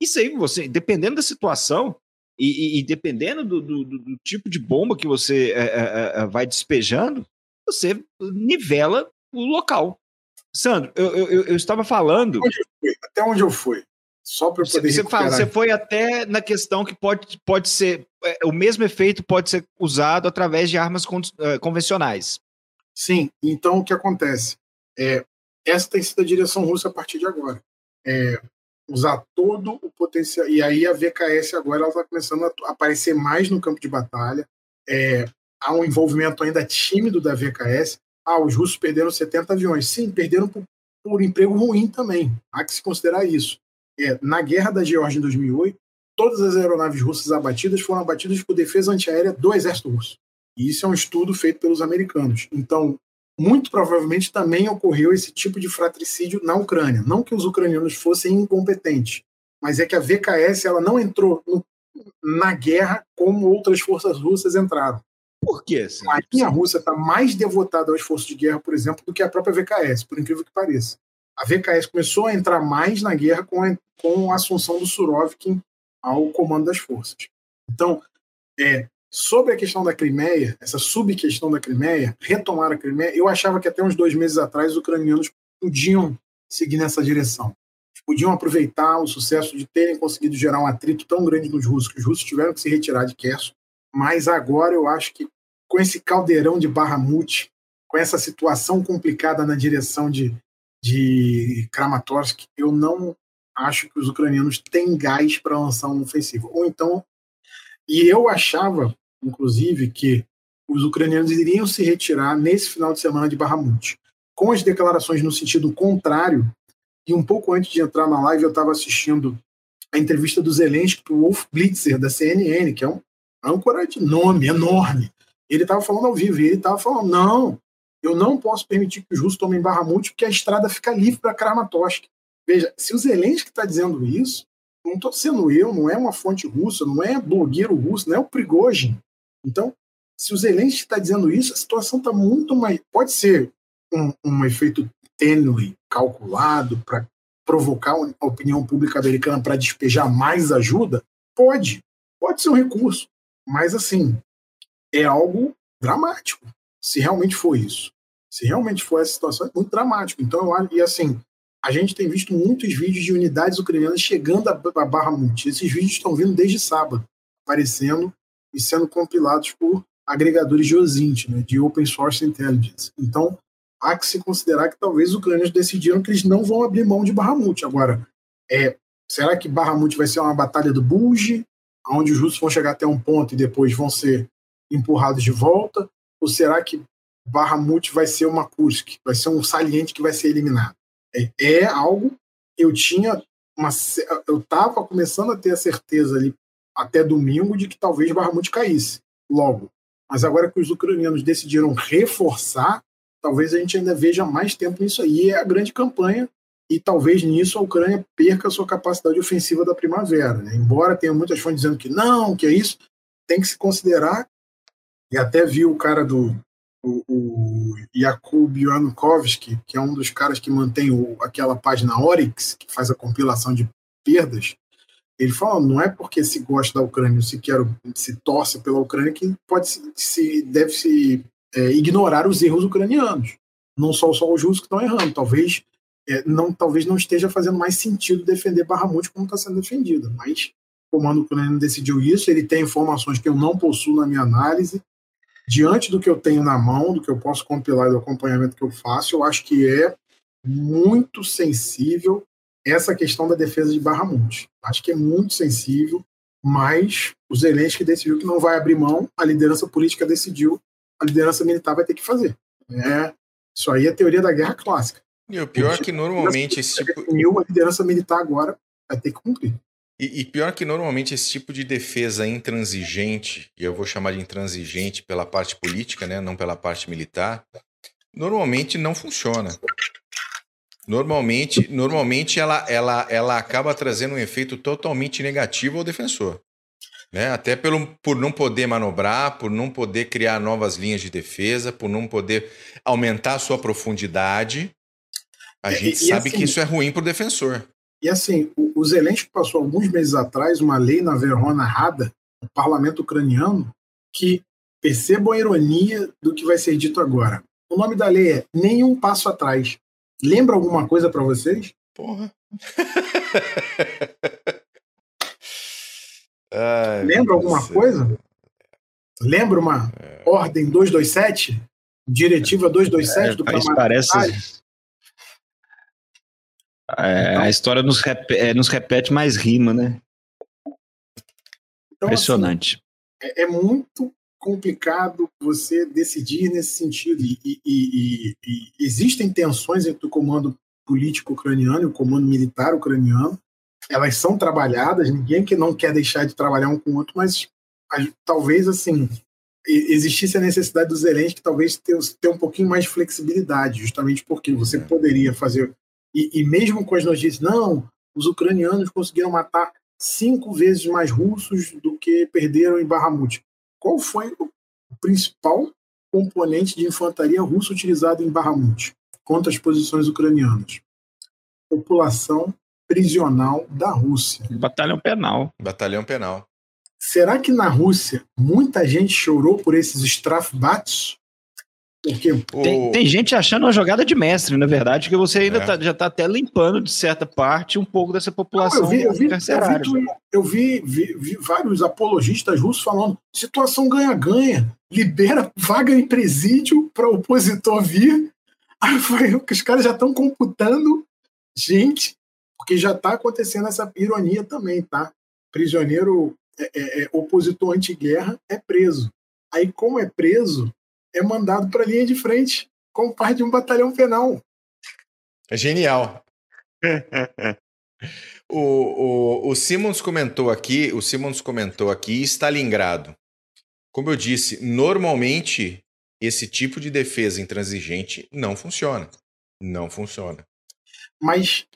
Isso aí, você, dependendo da situação, e, e, e dependendo do, do, do, tipo de bomba que você é, é, é, vai despejando, você nivela o local. Sandro, eu, eu, eu estava falando. Até onde eu fui? Só para poder você, fala, você foi até na questão que pode, pode ser. É, o mesmo efeito pode ser usado através de armas con, convencionais. Sim, então o que acontece? É, essa tem sido a direção russa a partir de agora. É, usar todo o potencial. E aí a VKS agora está começando a aparecer mais no campo de batalha. É, há um envolvimento ainda tímido da VKS. Ah, os russos perderam 70 aviões. Sim, perderam por, por emprego ruim também. Há que se considerar isso. É, na guerra da Geórgia em 2008, todas as aeronaves russas abatidas foram abatidas por defesa antiaérea do exército russo. E isso é um estudo feito pelos americanos. Então, muito provavelmente também ocorreu esse tipo de fratricídio na Ucrânia. Não que os ucranianos fossem incompetentes, mas é que a VKS ela não entrou no, na guerra como outras forças russas entraram. Por quê? A Marinha russa está mais devotada ao esforço de guerra, por exemplo, do que a própria VKS, por incrível que pareça. A VKS começou a entrar mais na guerra com a, com a assunção do Surovikin ao comando das forças. Então, é, sobre a questão da Crimeia, essa subquestão da Crimeia, retomar a Crimeia, eu achava que até uns dois meses atrás os ucranianos podiam seguir nessa direção. Podiam aproveitar o sucesso de terem conseguido gerar um atrito tão grande nos russos, que os russos tiveram que se retirar de Kherson. Mas agora eu acho que com esse caldeirão de Bahamut, com essa situação complicada na direção de, de Kramatorsk, eu não acho que os ucranianos têm gás para lançar uma ofensiva. Ou então, e eu achava, inclusive, que os ucranianos iriam se retirar nesse final de semana de Bahamut. Com as declarações no sentido contrário, e um pouco antes de entrar na live, eu estava assistindo a entrevista do Zelensky para o Wolf Blitzer, da CNN, que é um âncora de nome enorme. Ele estava falando ao vivo, e ele estava falando: não, eu não posso permitir que os russos tomem Bahamut, porque a estrada fica livre para Kramatorsk. Veja, se o Zelensky está dizendo isso, não estou sendo eu, não é uma fonte russa, não é blogueiro russo, não é o Prigozhin. Então, se o Zelensky está dizendo isso, a situação está muito mais. Pode ser um, um efeito tênue, calculado, para provocar a opinião pública americana para despejar mais ajuda? Pode. Pode ser um recurso. Mas, assim, é algo dramático. Se realmente for isso. Se realmente for essa situação, é muito dramático. Então, eu acho, e assim, a gente tem visto muitos vídeos de unidades ucranianas chegando a Barra Monte. Esses vídeos estão vindo desde sábado, aparecendo e sendo compilados por agregadores de OSINT, né, de Open Source Intelligence. Então, há que se considerar que talvez os ucranianos decidiram que eles não vão abrir mão de Barramut. Agora, é, será que Barramut vai ser uma batalha do Bulge, onde os russos vão chegar até um ponto e depois vão ser empurrados de volta? Ou será que Barramut vai ser uma Kursk, vai ser um saliente que vai ser eliminado? É, é algo eu tinha uma eu estava começando a ter a certeza ali até domingo de que talvez Barramut caísse logo. Mas agora que os ucranianos decidiram reforçar, talvez a gente ainda veja mais tempo nisso aí. É a grande campanha e talvez nisso a Ucrânia perca a sua capacidade ofensiva da primavera. Né? Embora tenha muitas fontes dizendo que não, que é isso, tem que se considerar, e até vi o cara do o, o Jakub Janukovski, que é um dos caras que mantém o, aquela página Oryx, que faz a compilação de perdas, ele fala, não é porque se gosta da Ucrânia se quer se torce pela Ucrânia que pode se deve se é, ignorar os erros ucranianos. Não só, só os russos que estão errando. Talvez, é, não, talvez não esteja fazendo mais sentido defender Barramute como está sendo defendida. Mas o comando ucraniano decidiu isso. Ele tem informações que eu não possuo na minha análise. Diante do que eu tenho na mão, do que eu posso compilar do acompanhamento que eu faço, eu acho que é muito sensível essa questão da defesa de Barramute. Acho que é muito sensível, mas o Zelensky decidiu que não vai abrir mão, a liderança política decidiu a liderança militar vai ter que fazer. É, isso aí é teoria da guerra clássica. E o pior é que normalmente esse tipo. Definiu a liderança militar agora vai ter que cumprir. E, e, pior que normalmente esse tipo de defesa intransigente, e eu vou chamar de intransigente pela parte política, né, não pela parte militar, normalmente não funciona. Normalmente, normalmente ela, ela, ela acaba trazendo um efeito totalmente negativo ao defensor. Né? Até pelo, por não poder manobrar, por não poder criar novas linhas de defesa, por não poder aumentar a sua profundidade. A gente e, sabe assim, que isso é ruim para o defensor. E assim, o, o Zelensky passou alguns meses atrás uma lei na Verona Rada, no parlamento ucraniano, que percebam a ironia do que vai ser dito agora. O nome da lei é Nenhum Passo Atrás. Lembra alguma coisa para vocês? Porra. Ai, Lembra alguma coisa? Lembra uma é. ordem 227? Diretiva 227 é, do Isso parece. É, então, a história nos, rep... é, nos repete mais rima, né? Então, Impressionante. Assim, é, é, muito complicado você decidir nesse sentido. E, e, e, e, existem tensões entre o comando político ucraniano e o comando militar ucraniano elas são trabalhadas, ninguém que não quer deixar de trabalhar um com o outro, mas talvez assim existisse a necessidade dos Zelensky talvez ter, ter um pouquinho mais de flexibilidade, justamente porque você é. poderia fazer e, e mesmo com as notícias, não, os ucranianos conseguiram matar cinco vezes mais russos do que perderam em Bahamut. Qual foi o principal componente de infantaria russa utilizado em Bahamut contra as posições ucranianas. População prisional da Rússia. Batalhão penal. Batalhão penal. Será que na Rússia muita gente chorou por esses Strafbats? Tem, o... tem, gente achando uma jogada de mestre, na verdade, que você ainda é. tá, já está até limpando, de certa parte, um pouco dessa população Não, eu vi, eu vi, eu vi, vi, vi, vários apologistas russos falando: situação ganha-ganha, libera vaga em presídio para o opositor vir. Aí foi que os caras já estão computando gente, porque já está acontecendo essa ironia também, tá? Prisioneiro é, é, é, opositor anti-guerra é preso. Aí, como é preso, é mandado para a linha de frente, como parte de um batalhão penal. É genial. o, o, o Simons comentou aqui, o Simons comentou aqui Stalingrado. Como eu disse, normalmente esse tipo de defesa intransigente não funciona. Não funciona. Mas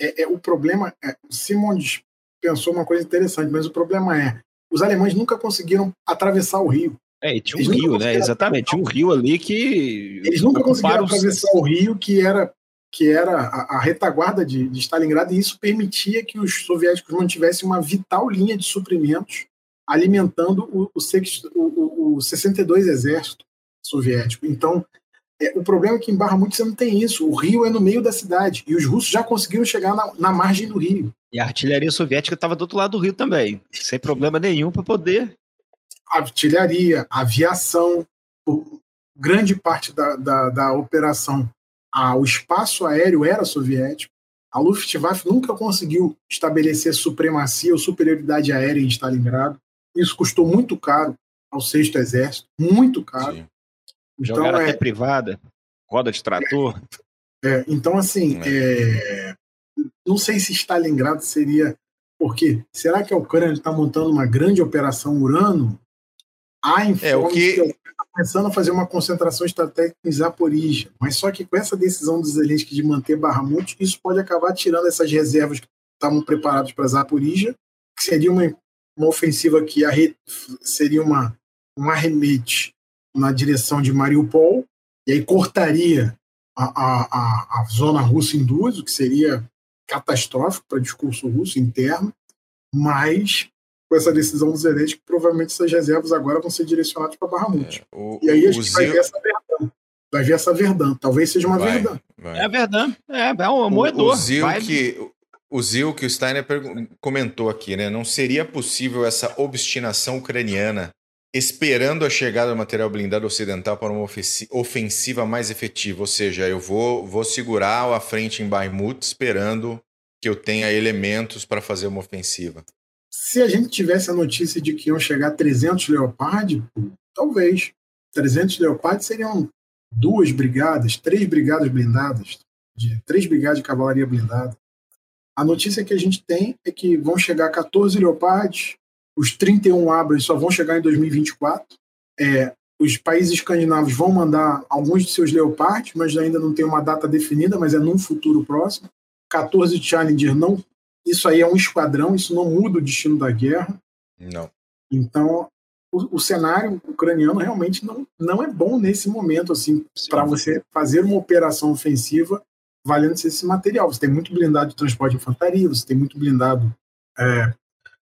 é, é o problema, é, Simons pensou uma coisa interessante, mas o problema é, os alemães nunca conseguiram atravessar o rio. É, e tinha um rio, né? Exatamente, tinha um rio ali que. Eles nunca conseguiram atravessar o rio, que era, que era a, a retaguarda de, de, Stalingrado, e isso permitia que os soviéticos mantivessem uma vital linha de suprimentos alimentando o, o, o, o 62 Exército Soviético. Então, é, o problema é que em Barra Muito você não tem isso. O rio é no meio da cidade e os russos já conseguiram chegar na, na margem do rio. E a artilharia soviética estava do outro lado do rio também, sem problema nenhum para poder artilharia, aviação, grande parte da, da, da operação, a, o espaço aéreo era soviético. A Luftwaffe nunca conseguiu estabelecer supremacia ou superioridade aérea em Stalingrado. Isso custou muito caro ao Sexto Exército, muito caro. Sim. Então, Jogaram é, até privada, roda de trator. É, então, assim, é. é, não sei se Stalingrado seria. Porque será que a Ucrânia está montando uma grande operação Urano? Há é, o que está começando a fazer uma concentração estratégica em Zaporizhia, mas só que com essa decisão dos Zelensky de manter Bahamut, isso pode acabar tirando essas reservas que estavam preparadas para Zaporizhia, que seria uma, uma ofensiva que arre, seria uma, um arremete na direção de Mariupol, e aí cortaria a, a, a, a zona russa em duas, o que seria catastrófico para o discurso russo interno, mas com essa decisão do Zelensky, provavelmente essas reservas agora vão ser direcionadas para Barra É, e aí a gente vai ver essa Verdun. Vai ver essa Verdun. Talvez seja uma vai, Verdun. Vai. É a Verdun. É, é um moedor. O, o Zil que, o Zil que o Steiner comentou aqui, né? Não seria possível essa obstinação ucraniana esperando a chegada do material blindado ocidental para uma ofensiva mais efetiva. Ou seja, eu vou, vou segurar a frente em Bakhmut esperando que eu tenha elementos para fazer uma ofensiva. Se a gente tivesse a notícia de que iam chegar 300 Leopard, talvez. 300 Leopard seriam duas brigadas, três brigadas blindadas, de três brigadas de cavalaria blindada. A notícia que a gente tem é que vão chegar 14 Leopards, os 31 Abrams só vão chegar em 2024. É, os países escandinavos vão mandar alguns de seus Leopards, mas ainda não tem uma data definida, mas é num futuro próximo. 14 Challenger não isso aí é um esquadrão, isso não muda o destino da guerra. Não. Então, o, o cenário ucraniano realmente não, não é bom nesse momento, assim, para você fazer uma operação ofensiva valendo-se esse material. Você tem muito blindado de transporte de infantaria, você tem muito blindado, é,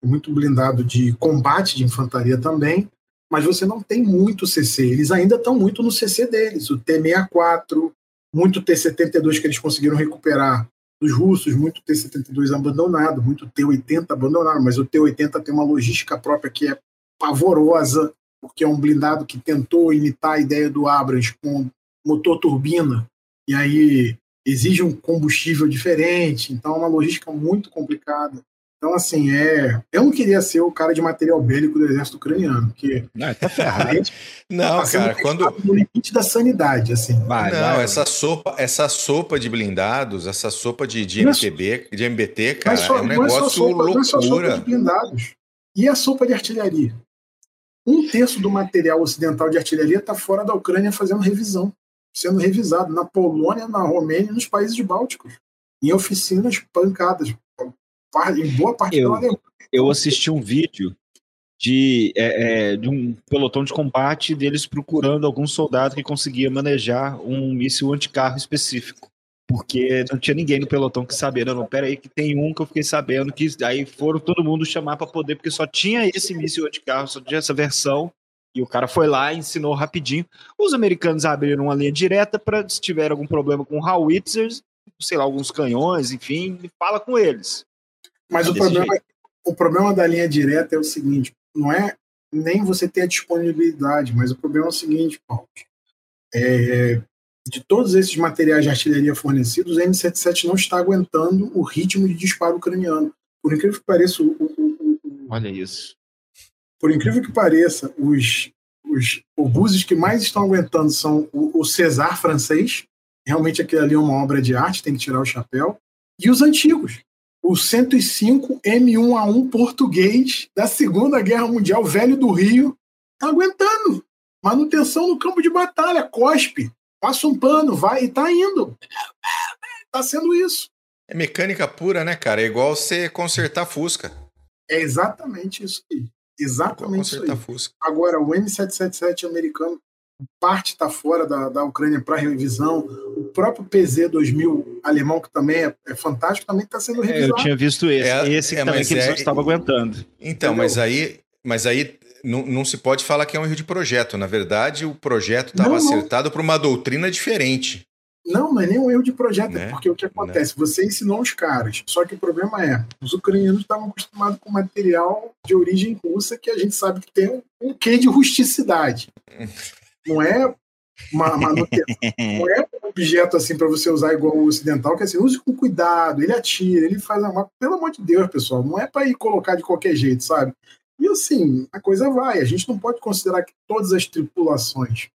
muito blindado de combate de infantaria também, mas você não tem muito CC. Eles ainda estão muito no CC deles, o T-64, muito T-72 que eles conseguiram recuperar dos russos, muito T-72 abandonado, muito T-80 abandonado, mas o T-80 tem uma logística própria que é pavorosa, porque é um blindado que tentou imitar a ideia do Abrams com motor turbina, e aí exige um combustível diferente, então é uma logística muito complicada. Então, assim, é. Eu não queria ser o cara de material bélico do exército ucraniano, porque. Não, tá ferrado. não, tá cara, quando. No limite da sanidade, assim. Vai, não, vai, essa sopa, essa sopa de blindados, essa sopa de, de MTB, de MBT, cara, só, é um negócio é sopa, loucura. Não é só sopa de blindados. E a sopa de artilharia? Um terço do material ocidental de artilharia está fora da Ucrânia fazendo revisão, sendo revisado na Polônia, na Romênia e nos países bálticos, em oficinas pancadas em boa parte eu, Eu assisti um vídeo de, é, é, de um pelotão de combate deles procurando algum soldado que conseguia manejar um míssil anticarro específico. Porque não tinha ninguém no pelotão que sabia. Não, não, pera aí que tem um que eu fiquei sabendo que aí foram todo mundo chamar para poder, porque só tinha esse míssil anticarro, só tinha essa versão. E o cara foi lá, ensinou rapidinho. Os americanos abriram uma linha direta para se tiver algum problema com howitzers, sei lá, alguns canhões, enfim, fala com eles. Mas o problema, o problema da linha direta é o seguinte: não é nem você ter a disponibilidade, mas o problema é o seguinte, Paulo. É, de todos esses materiais de artilharia fornecidos, o M77 não está aguentando o ritmo de disparo ucraniano. Por incrível que pareça, o, o, o, olha isso. Por incrível que pareça, os, os obuses que mais estão aguentando são o, o César francês, realmente aquilo ali é uma obra de arte, tem que tirar o chapéu, e os antigos, o 105 M1A1 português da Segunda Guerra Mundial, velho do Rio, tá aguentando. Manutenção no campo de batalha, cospe, passa um pano, vai e tá indo. Tá sendo isso. É mecânica pura, né, cara? É igual você consertar Fusca. É exatamente isso aí. Exatamente isso aí. Fusca. Agora, o M777 americano parte está fora da, da Ucrânia para revisão. O próprio PZ-2000 alemão, que também é, é fantástico, também está sendo revisado. É, eu tinha visto esse. É, esse é, também que eles é, estavam aguentando. Então, Entendeu? mas aí, mas aí não, não, se pode falar que é um erro de projeto. Na verdade, o projeto estava acertado para uma doutrina diferente. Não, não é nem um erro de projeto, né? porque o que acontece? Né? Você ensinou os caras, só que o problema é, os ucranianos estavam acostumados com material de origem russa que a gente sabe que tem um quê de rusticidade. não é uma manutenção, não é um objeto assim para você usar igual o ocidental, que é assim, use com cuidado, ele atira, ele faz uma. Pelo amor de Deus, pessoal, não é para ir colocar de qualquer jeito, sabe? E assim, a coisa vai. A gente não pode considerar que todas as tripulações,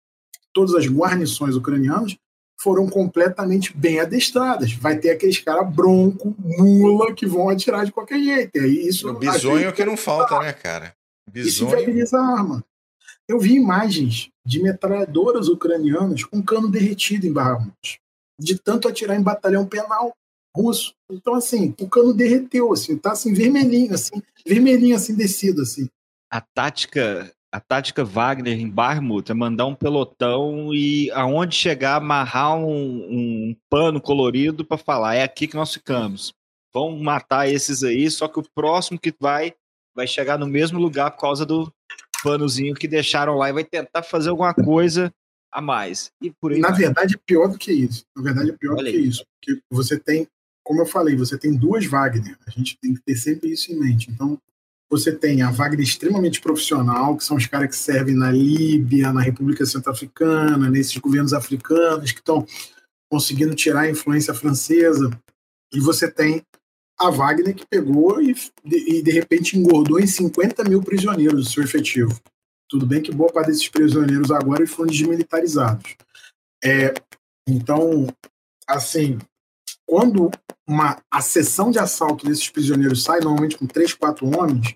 todas as guarnições ucranianas foram completamente bem adestradas. Vai ter aqueles caras bronco, mula, que vão atirar de qualquer jeito. E aí isso. O bisonho que não falta, né, cara? Bisonho. Isso viabiliza a arma. Eu vi imagens de metralhadoras ucranianas com cano derretido em Bakhmut, de tanto atirar em batalhão penal russo. Então, assim, o cano derreteu, assim, tá assim, vermelhinho, assim, vermelhinho, assim, descido, assim. A tática, a tática Wagner em Barmut é mandar um pelotão e aonde chegar, amarrar um, um pano colorido para falar, é aqui que nós ficamos. Vão matar esses aí, só que o próximo que vai vai chegar no mesmo lugar por causa do, panozinho que deixaram lá e vai tentar fazer alguma coisa a mais. E por aí Na vai. verdade, é pior do que isso. Na verdade, é pior Olha do que aí. isso. Porque você tem, como eu falei, você tem duas Wagner. A gente tem que ter sempre isso em mente. Então, você tem a Wagner extremamente profissional, que são os caras que servem na Líbia, na República Centro-Africana, nesses governos africanos que estão conseguindo tirar a influência francesa. E você tem a Wagner que pegou e, e, de repente engordou em 50 mil prisioneiros o seu efetivo. Tudo bem que boa parte desses prisioneiros agora foram desmilitarizados. É, então, assim, quando uma a sessão de assalto desses prisioneiros sai, normalmente com três, quatro homens,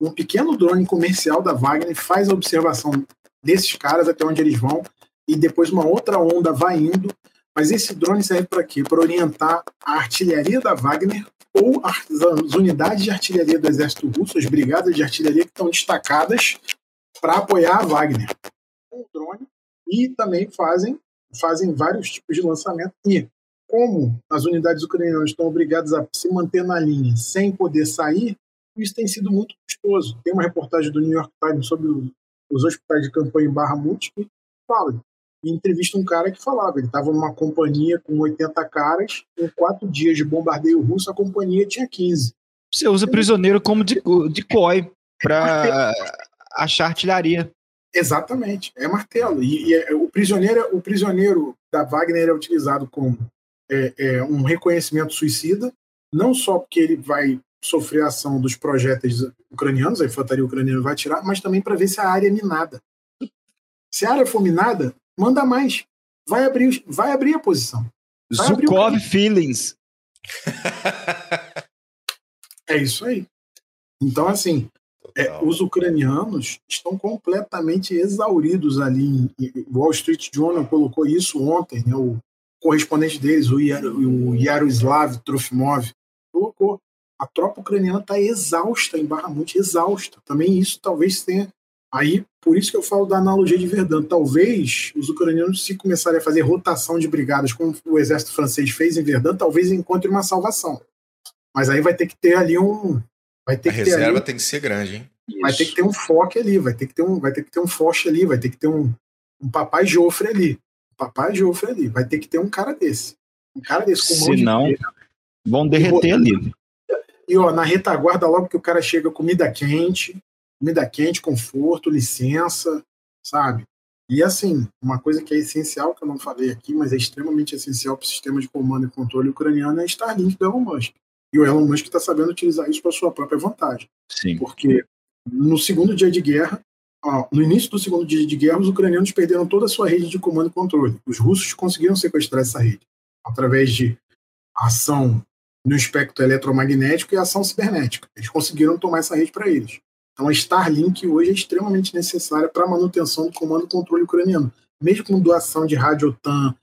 um pequeno drone comercial da Wagner faz a observação desses caras até onde eles vão e depois uma outra onda vai indo. Mas esse drone serve para quê? Para orientar a artilharia da Wagner ou as unidades de artilharia do exército russo, as brigadas de artilharia que estão destacadas para apoiar a Wagner com o drone e também fazem, fazem vários tipos de lançamento. E como as unidades ucranianas estão obrigadas a se manter na linha sem poder sair, isso tem sido muito custoso. Tem uma reportagem do New York Times sobre os hospitais de campanha em Barra Multi que fala e entrevista um cara que falava, ele estava numa companhia com 80 caras, em quatro dias de bombardeio russo, a companhia tinha 15. Você usa prisioneiro como de, de COI para achar artilharia. Exatamente, é martelo. E, e é, o, prisioneiro, o prisioneiro da Wagner é utilizado como é, é, um reconhecimento suicida, não só porque ele vai sofrer a ação dos projéteis ucranianos, a infantaria ucraniana vai tirar, mas também para ver se a área é minada. Se a área for minada, manda mais. Vai abrir, vai abrir a posição. Vai Zukov Feelings. é isso aí. Então, assim, é, os ucranianos estão completamente exauridos ali. O Wall Street Journal colocou isso ontem, né? o correspondente deles, o, Yar, o Yaroslav Trofimov, colocou. A tropa ucraniana está exausta em Barramute, exausta. Também isso talvez tenha. Aí, por isso que eu falo da analogia de Verdun. Talvez os ucranianos, se começarem a fazer rotação de brigadas, como o exército francês fez em Verdun, talvez encontre uma salvação. Mas aí vai ter que ter ali um. Vai ter a que reserva ali, tem que ser grande, hein? Vai ter que ter um foque ali, vai ter que ter um, vai ter que ter um foche ali, vai ter que ter um, um papai Jofre ali. Um papai Jofre ali. Vai ter que ter um cara desse. Um cara desse com Se não, de vão derreter ali. E ó, na retaguarda, logo que o cara chega, comida quente, comida quente, conforto, licença, sabe? E assim, uma coisa que é essencial, que eu não falei aqui, mas é extremamente essencial para o sistema de comando e controle ucraniano, é Starlink do Elon Musk. E o Elon Musk está sabendo utilizar isso para sua própria vantagem. Sim. Porque no segundo dia de guerra, ó, no início do segundo dia de guerra, os ucranianos perderam toda a sua rede de comando e controle. Os russos conseguiram sequestrar essa rede através de ação no espectro eletromagnético e ação cibernética. Eles conseguiram tomar essa rede para eles. Então a Starlink hoje é extremamente necessária para a manutenção do comando e controle ucraniano. Mesmo com doação de radiotan,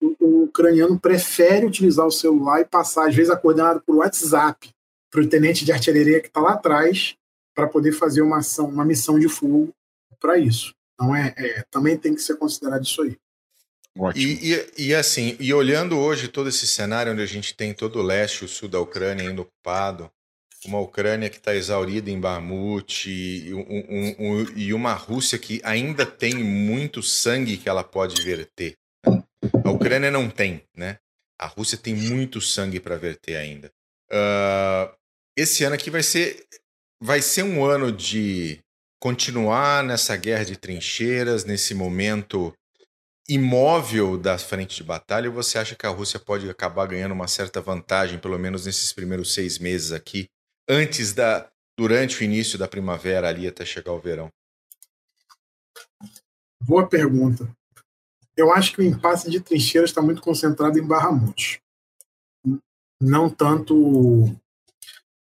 o, o ucraniano prefere utilizar o celular e passar, às vezes, a coordenada por WhatsApp para o tenente de artilharia que está lá atrás para poder fazer uma ação, uma missão de fogo para isso. Então é, é, também tem que ser considerado isso aí. Ótimo. E, e, e, assim, e olhando hoje todo esse cenário onde a gente tem todo o leste e o sul da Ucrânia ainda ocupado, uma Ucrânia que está exaurida em Bakhmut e, um, um, um, e, uma Rússia que ainda tem muito sangue que ela pode verter. A Ucrânia não tem, né? A Rússia tem muito sangue para verter ainda. Uh, esse ano aqui vai ser, vai ser um ano de continuar nessa guerra de trincheiras, nesse momento imóvel da frente de batalha, ou você acha que a Rússia pode acabar ganhando uma certa vantagem, pelo menos nesses primeiros seis meses aqui, antes da. durante o início da primavera ali até chegar o verão? Boa pergunta. Eu acho que o impasse de trincheiras está muito concentrado em Barramute. Não tanto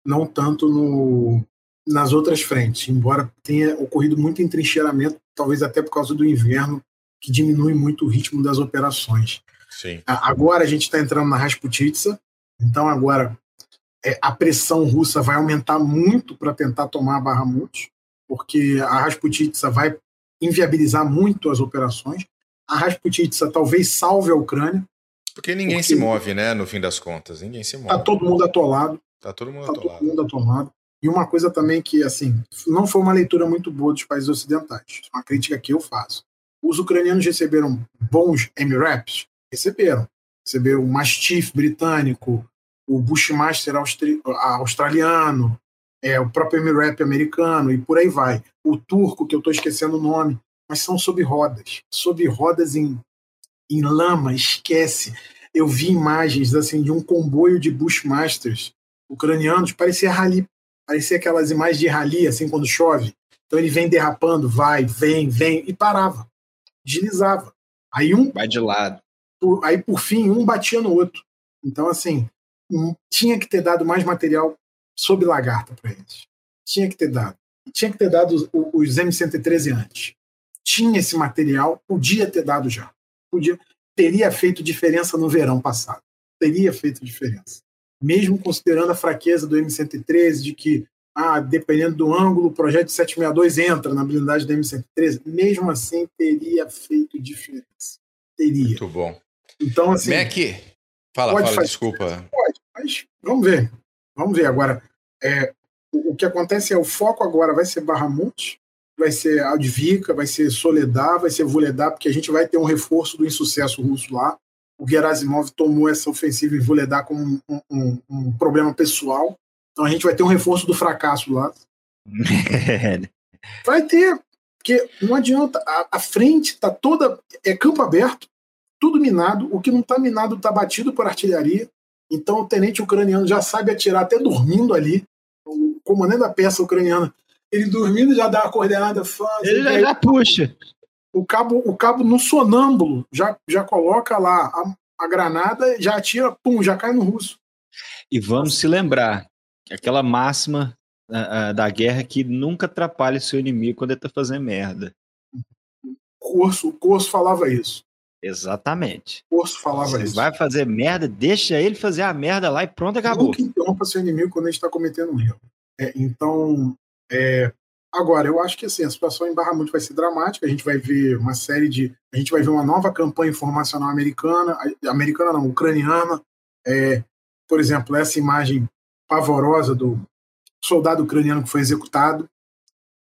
não tanto no, nas outras frentes, embora tenha ocorrido muito entrincheiramento, talvez até por causa do inverno que diminui muito o ritmo das operações. Sim. Agora a gente está entrando na Rasputitsa, então agora é, a pressão russa vai aumentar muito para tentar tomar a Bahamut, porque a Rasputitsa vai inviabilizar muito as operações. A Rasputitsa talvez salve a Ucrânia. Porque ninguém porque se move, né? No fim das contas, ninguém se move. Está todo mundo atolado. Está todo mundo tá atolado. Todo mundo atolado. E uma coisa também que, assim, não foi uma leitura muito boa dos países ocidentais. Uma crítica que eu faço. Os ucranianos receberam bons MRAPs? Receberam. Receberam o Mastiff britânico, o Bushmaster austri australiano, é, o próprio MRAP americano e por aí vai. O turco, que eu estou esquecendo o nome, mas são sob rodas. Sob rodas em, em lama, esquece. Eu vi imagens assim de um comboio de Bushmasters ucranianos, parecia rally, parecia aquelas imagens de rally, assim, quando chove. Então ele vem derrapando, vai, vem, vem, e parava deslizava. Aí um. Vai de lado. Por, aí, por fim, um batia no outro. Então, assim, tinha que ter dado mais material sob lagarta para eles. Tinha que ter dado. Tinha que ter dado os, os M113 antes. Tinha esse material, podia ter dado já. Podia, teria feito diferença no verão passado. Teria feito diferença. Mesmo considerando a fraqueza do M113, de que ah, dependendo do ângulo, o projeto de 762 entra na blindagem da M113, mesmo assim teria feito diferença. Teria. Muito bom. Então, assim. Mac, fala, fala, fazer, desculpa. Pode, vamos ver. Vamos ver. Agora, é, o, o, que acontece é o foco agora vai ser Barramut, vai ser Aldvika, vai ser Soledar, vai ser Vuledar, porque a gente vai ter um reforço do insucesso russo lá. O Gerasimov tomou essa ofensiva em Vuledar como um, um, um problema pessoal então a gente vai ter um reforço do fracasso lá. vai ter, porque não adianta. A, a frente está toda. É campo aberto, tudo minado. O que não está minado está batido por artilharia. Então o tenente ucraniano já sabe atirar até dormindo ali. O comandante da peça ucraniana, ele dormindo já dá a coordenada fácil. Ele já, já puxa. O cabo, o cabo no sonâmbulo já, já coloca lá a, a granada, já atira, pum, já cai no russo. E vamos se lembrar aquela máxima uh, da guerra que nunca atrapalha seu inimigo quando ele tá fazendo merda. O curso, o curso falava isso. Exatamente. O Urso falava Você isso. vai fazer merda, deixa ele fazer a merda lá e pronto, acabou. Nunca interrompa seu inimigo quando ele está cometendo um erro. É, então, é, agora, eu acho que assim, a situação em Barra Muito vai ser dramática. A gente vai ver uma série de. A gente vai ver uma nova campanha informacional americana, americana não, ucraniana. É, por exemplo, essa imagem pavorosa do soldado ucraniano que foi executado.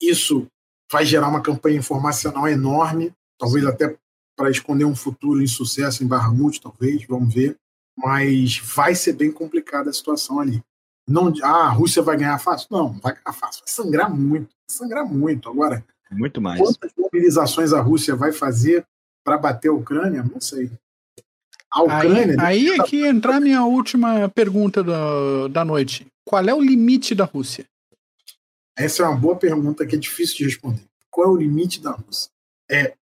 Isso vai gerar uma campanha informacional enorme, talvez até para esconder um futuro insucesso em Barramute, talvez, vamos ver. Mas vai ser bem complicada a situação ali. Não, ah, a Rússia vai ganhar fácil? Não, vai ganhar fácil. Vai sangrar muito, vai sangrar muito. Agora, muito mais. Quantas mobilizações a Rússia vai fazer para bater a Ucrânia? Não sei. A Ucrânia. Aí, aí é que entrar a minha última pergunta da, da noite. Qual é o limite da Rússia? Essa é uma boa pergunta que é difícil de responder. Qual é o limite da Rússia? É,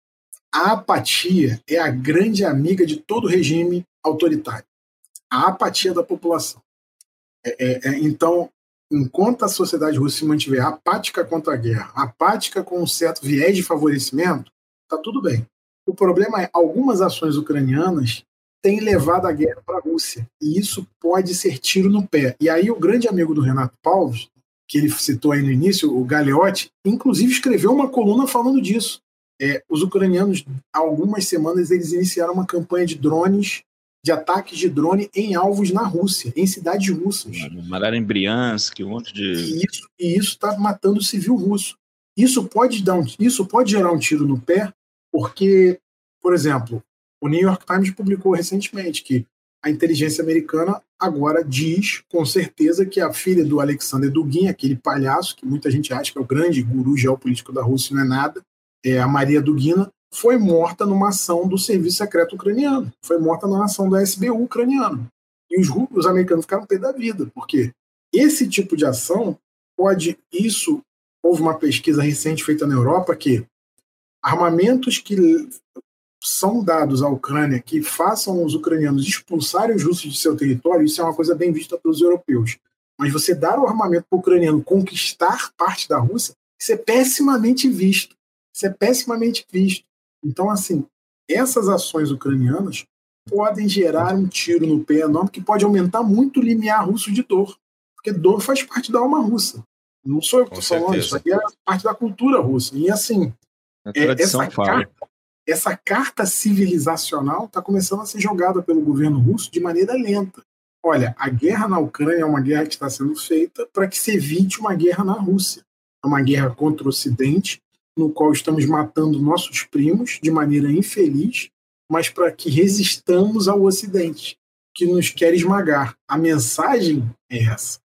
a apatia é a grande amiga de todo regime autoritário. A apatia da população. É, é, é, então, enquanto a sociedade russa se mantiver apática contra a guerra, apática com um certo viés de favorecimento, está tudo bem. O problema é algumas ações ucranianas têm levado a guerra para a Rússia. E isso pode ser tiro no pé. E aí o grande amigo do Renato Paulos, que ele citou aí no início, o Galeotti, inclusive escreveu uma coluna falando disso. É, os ucranianos, há algumas semanas, eles iniciaram uma campanha de drones, de ataques de drone em alvos na Rússia, em cidades russas. Mandaram em Briansk, um monte de. E isso está matando o civil russo. Isso pode, dar um, isso pode gerar um tiro no pé, porque, por exemplo, o New York Times publicou recentemente que a inteligência americana agora diz com certeza que a filha do Alexander Dugin, aquele palhaço que muita gente acha que é o grande guru geopolítico da Rússia, não é nada, é a Maria Dugina, foi morta numa ação do Serviço Secreto Ucraniano, foi morta numa ação da SBU ucraniano. E os, os americanos ficaram pé da vida, porque esse tipo de ação pode. Isso. Houve uma pesquisa recente feita na Europa que armamentos que são dados à Ucrânia que façam os ucranianos expulsarem os russos de seu território, isso é uma coisa bem vista pelos europeus. Mas você dar o armamento para o ucraniano conquistar parte da Rússia, isso é pessimamente visto. Isso é pessimamente visto. Então, assim, essas ações ucranianas podem gerar um tiro no pé enorme que pode aumentar muito o limiar russo de dor. Porque dor faz parte da alma russa. Não sou eu que estou falando, isso aqui é parte da cultura russa. E assim, é, essa, carta, essa carta civilizacional está começando a ser jogada pelo governo russo de maneira lenta. Olha, a guerra na Ucrânia é uma guerra que está sendo feita para que se evite uma guerra na Rússia. É uma guerra contra o Ocidente, no qual estamos matando nossos primos de maneira infeliz, mas para que resistamos ao Ocidente, que nos quer esmagar. A mensagem é essa.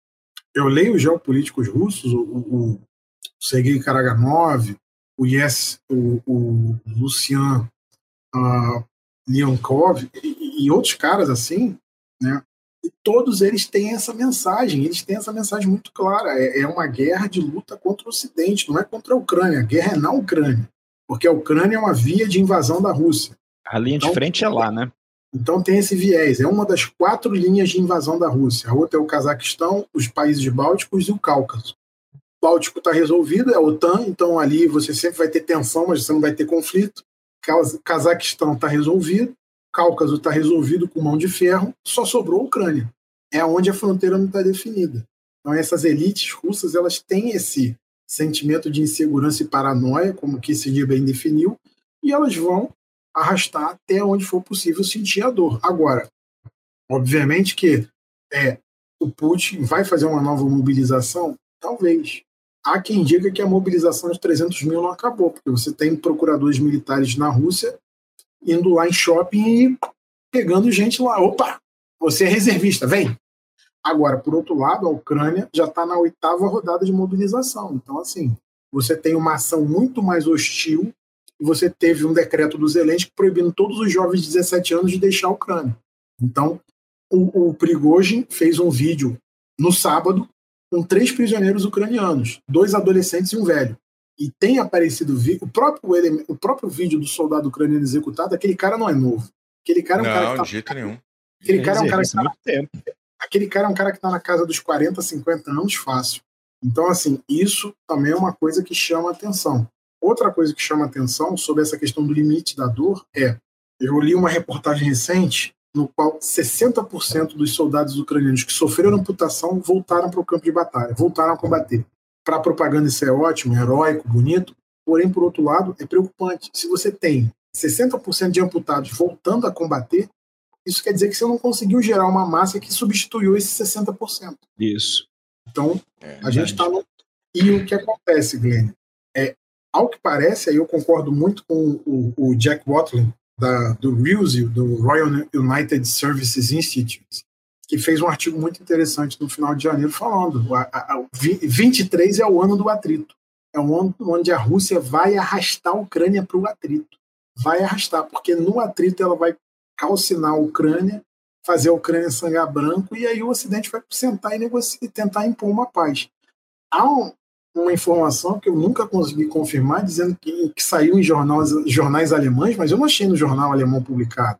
Eu leio os geopolíticos russos, o, o, o Sergei Karaganov, o, yes, o, o Lucian uh, e, e outros caras assim, né? E todos eles têm essa mensagem, eles têm essa mensagem muito clara. É, é, uma guerra de luta contra o Ocidente, não é contra a Ucrânia. A guerra é na Ucrânia, porque a Ucrânia é uma via de invasão da Rússia. A linha então, de frente é lá, né? Então tem esse viés. É uma das quatro linhas de invasão da Rússia. A outra é o Cazaquistão, os países bálticos e o Cáucaso. O Báltico está resolvido, é a OTAN, então ali você sempre vai ter tensão, mas você não vai ter conflito. Cazaquistão está resolvido. Cáucaso está resolvido com mão de ferro, só sobrou a Ucrânia. É onde a fronteira não está definida. Então essas elites russas elas têm esse sentimento de insegurança e paranoia, como que esse dia bem definiu, e elas vão arrastar até onde for possível sentir a dor. Agora, obviamente que é, o Putin vai fazer uma nova mobilização? Talvez. Há quem diga que a mobilização de 300 mil não acabou, porque você tem procuradores militares na Rússia indo lá em shopping e pegando gente lá. Opa, você é reservista, vem. Agora, por outro lado, a Ucrânia já está na oitava rodada de mobilização. Então, assim, você tem uma ação muito mais hostil você teve um decreto do Zelensky proibindo todos os jovens de 17 anos de deixar a Ucrânia. Então, o, o Prigozhin fez um vídeo no sábado com três prisioneiros ucranianos, dois adolescentes e um velho e tem aparecido o próprio, ele, o próprio vídeo do soldado ucraniano executado, aquele cara não é novo. Aquele cara é um não, cara que tá, de jeito nenhum. Aquele cara é um cara que tá, tempo. Aquele cara é um cara que está na casa dos 40, 50 anos fácil. Então, assim, isso também é uma coisa que chama atenção. Outra coisa que chama atenção sobre essa questão do limite da dor é Eu li uma reportagem recente no qual 60% dos soldados ucranianos que sofreram amputação voltaram para o campo de batalha, voltaram a combater. Para a propaganda isso é ótimo, é heróico, bonito, porém, por outro lado, é preocupante. Se você tem 60% de amputados voltando a combater, isso quer dizer que você não conseguiu gerar uma massa que substituiu esse 60%. Isso. Então, é, a gente está no. E o que acontece, Glenn? É, ao que parece, aí eu concordo muito com o, o Jack Watling, da, do RUSI, do Royal United Services Institute, que fez um artigo muito interessante no final de janeiro falando a, a, a 23 é o ano do atrito. É o ano onde a Rússia vai arrastar a Ucrânia para o atrito. Vai arrastar, porque no atrito ela vai calcinar a Ucrânia, fazer a Ucrânia sangrar branco, e aí o Ocidente vai sentar e negociar, e tentar impor uma paz. Há um, uma informação que eu nunca consegui confirmar, dizendo que, que saiu em jornais, jornais alemães, mas eu não achei no jornal alemão publicado,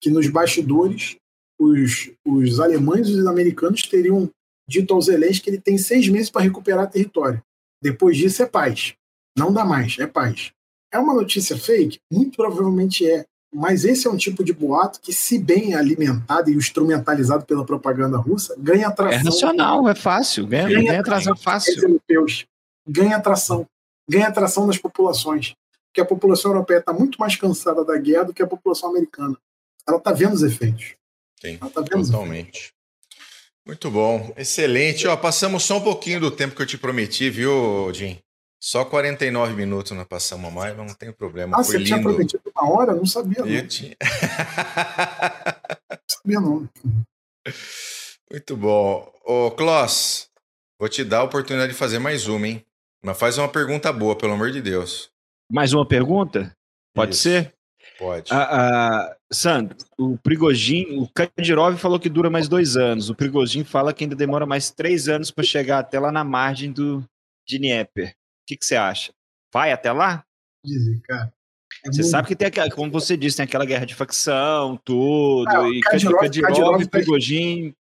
que nos bastidores os, os alemães e os americanos teriam dito aos Zelensky que ele tem seis meses para recuperar território. Depois disso é paz. Não dá mais, é paz. É uma notícia fake? Muito provavelmente é. Mas esse é um tipo de boato que, se bem alimentado e instrumentalizado pela propaganda russa, ganha atração. É nacional, é fácil, ganha, ganha, ganha atração fácil. Europeus, ganha atração, ganha atração das populações. Porque a população europeia está muito mais cansada da guerra do que a população americana. Ela está vendo os efeitos. Sim, tá totalmente. Muito bom, excelente. Ó, passamos só um pouquinho do tempo que eu te prometi, viu, Jim? Só 49 minutos nós passamos mais, mas não tem problema. Ah, Foi você lindo. tinha prometido uma hora? Não sabia, não. Eu tinha. não sabia, não. Muito bom. Ô, Kloss, vou te dar a oportunidade de fazer mais uma, hein? Mas faz uma pergunta boa, pelo amor de Deus. Mais uma pergunta? Pode Isso. ser? Pode. Ah, ah, Sandro, o Prigogin, o Kadyrov falou que dura mais dois anos. O Prigogin fala que ainda demora mais três anos para chegar até lá na margem do Dnieper. O que, que você acha? Vai até lá? Dizem, cara. É você muito... sabe que tem aquela, como você disse, tem aquela guerra de facção, tudo, ah, e Kadyrov, Kadyrov, Kadyrov e tá.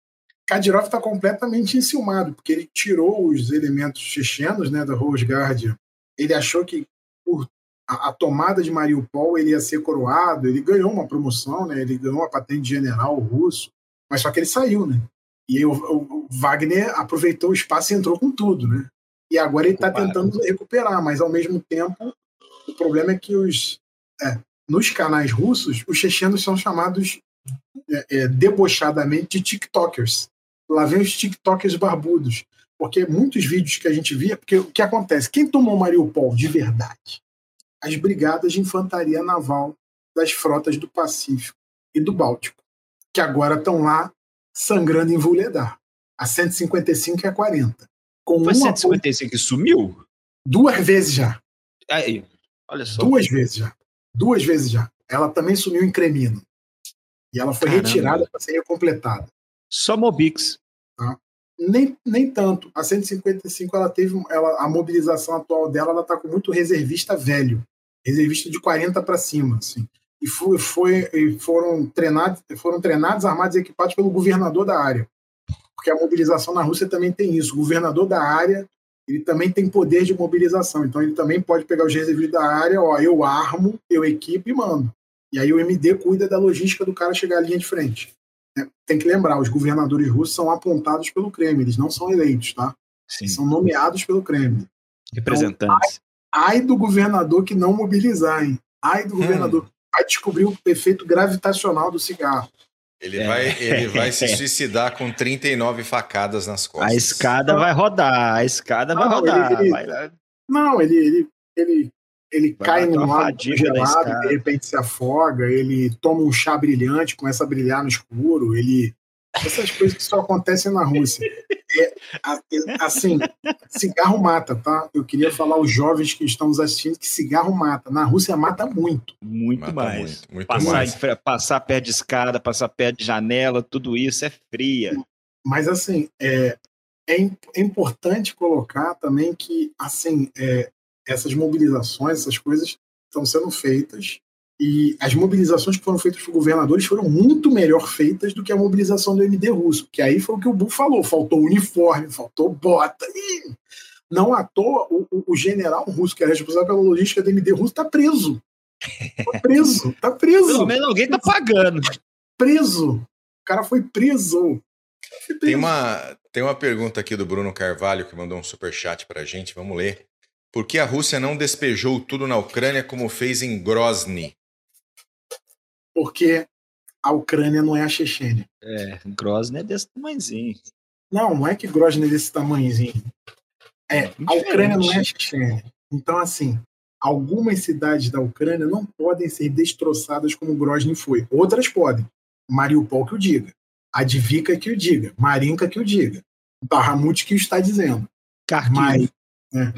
Kadyrov está completamente enciumado, porque ele tirou os elementos chechenos né, da Rose Guard. Ele achou que por a, a, tomada de Mariupol ele ia ser coroado, ele ganhou uma promoção, né? Ele ganhou uma patente de general russo, mas só que ele saiu, né? E o, o Wagner aproveitou o espaço e entrou com tudo, né? E agora ele está tentando recuperar, mas ao mesmo tempo o problema é que os é, nos canais russos os chechenos são chamados é, é, debochadamente de TikTokers. Lá vem os TikTokers barbudos, porque muitos vídeos que a gente via, porque o que acontece? Quem tomou Mariupol de verdade? As brigadas de infantaria naval das frotas do Pacífico e do Báltico, que agora estão lá sangrando em Vuledar. A 155 e a 40. Com Foi 155 que sumiu? Duas vezes já. Aí, olha só. Duas vezes já. Duas vezes já. Ela também sumiu em Cremino. E ela foi Caramba. retirada para ser completada. Só Mobix. Tá? Nem, nem tanto. A 155 ela teve ela, a mobilização atual dela ela está com muito reservista velho reservista de 40 para cima, assim. E, foi, foi, e foram, treinados, foram treinados, armados e equipados pelo governador da área. Porque a mobilização na Rússia também tem isso. O governador da área ele também tem poder de mobilização. Então ele também pode pegar os reservistas da área, ó, eu armo, eu equipo e mando. E aí o MD cuida da logística do cara chegar à linha de frente. É, tem que lembrar, os governadores russos são apontados pelo Kremlin, eles não são eleitos, tá? Sim. São nomeados pelo Kremlin. Representantes. Ai do governador que não mobilizar, hein? Ai do hum. governador. Vai descobrir o efeito gravitacional do cigarro. Ele, é. vai, ele vai se suicidar com 39 facadas nas costas. A escada vai rodar, a escada não, vai rodar. Ele, vai... Não, ele, ele, ele, ele cai no mar gelado, de repente se afoga, ele toma um chá brilhante, começa a brilhar no escuro, ele essas coisas que só acontecem na Rússia. É, assim, cigarro mata, tá? Eu queria falar aos jovens que estamos assistindo que cigarro mata. Na Rússia mata muito. Muito mata mais. Muito, muito passar, mais. passar perto de escada, passar perto de janela, tudo isso é fria. Mas assim, é, é, é importante colocar também que assim, é, essas mobilizações, essas coisas estão sendo feitas e as mobilizações que foram feitas por governadores foram muito melhor feitas do que a mobilização do MD russo, que aí foi o que o Bu falou: faltou uniforme, faltou bota. E não à toa, o, o, general russo, que é responsável pela logística do MD russo, está preso. Tá preso, tá preso. Pelo menos alguém tá pagando. Preso. O cara foi preso. Foi preso. Tem uma, tem uma pergunta aqui do Bruno Carvalho que mandou um super chat pra gente, vamos ler. Por que a Rússia não despejou tudo na Ucrânia como fez em Grozny? Porque a Ucrânia não é a Chechênia. É, Grozny é desse tamanhozinho. Não, não é que Grozny é desse tamanhozinho. É, a Ucrânia não é a Chechênia. Então, assim, algumas cidades da Ucrânia não podem ser destroçadas como Grozny foi. Outras podem. Mariupol que o diga. Advika que o diga. Marinka que o diga. Bahamut que o está dizendo. Kharkiv. Mas, é.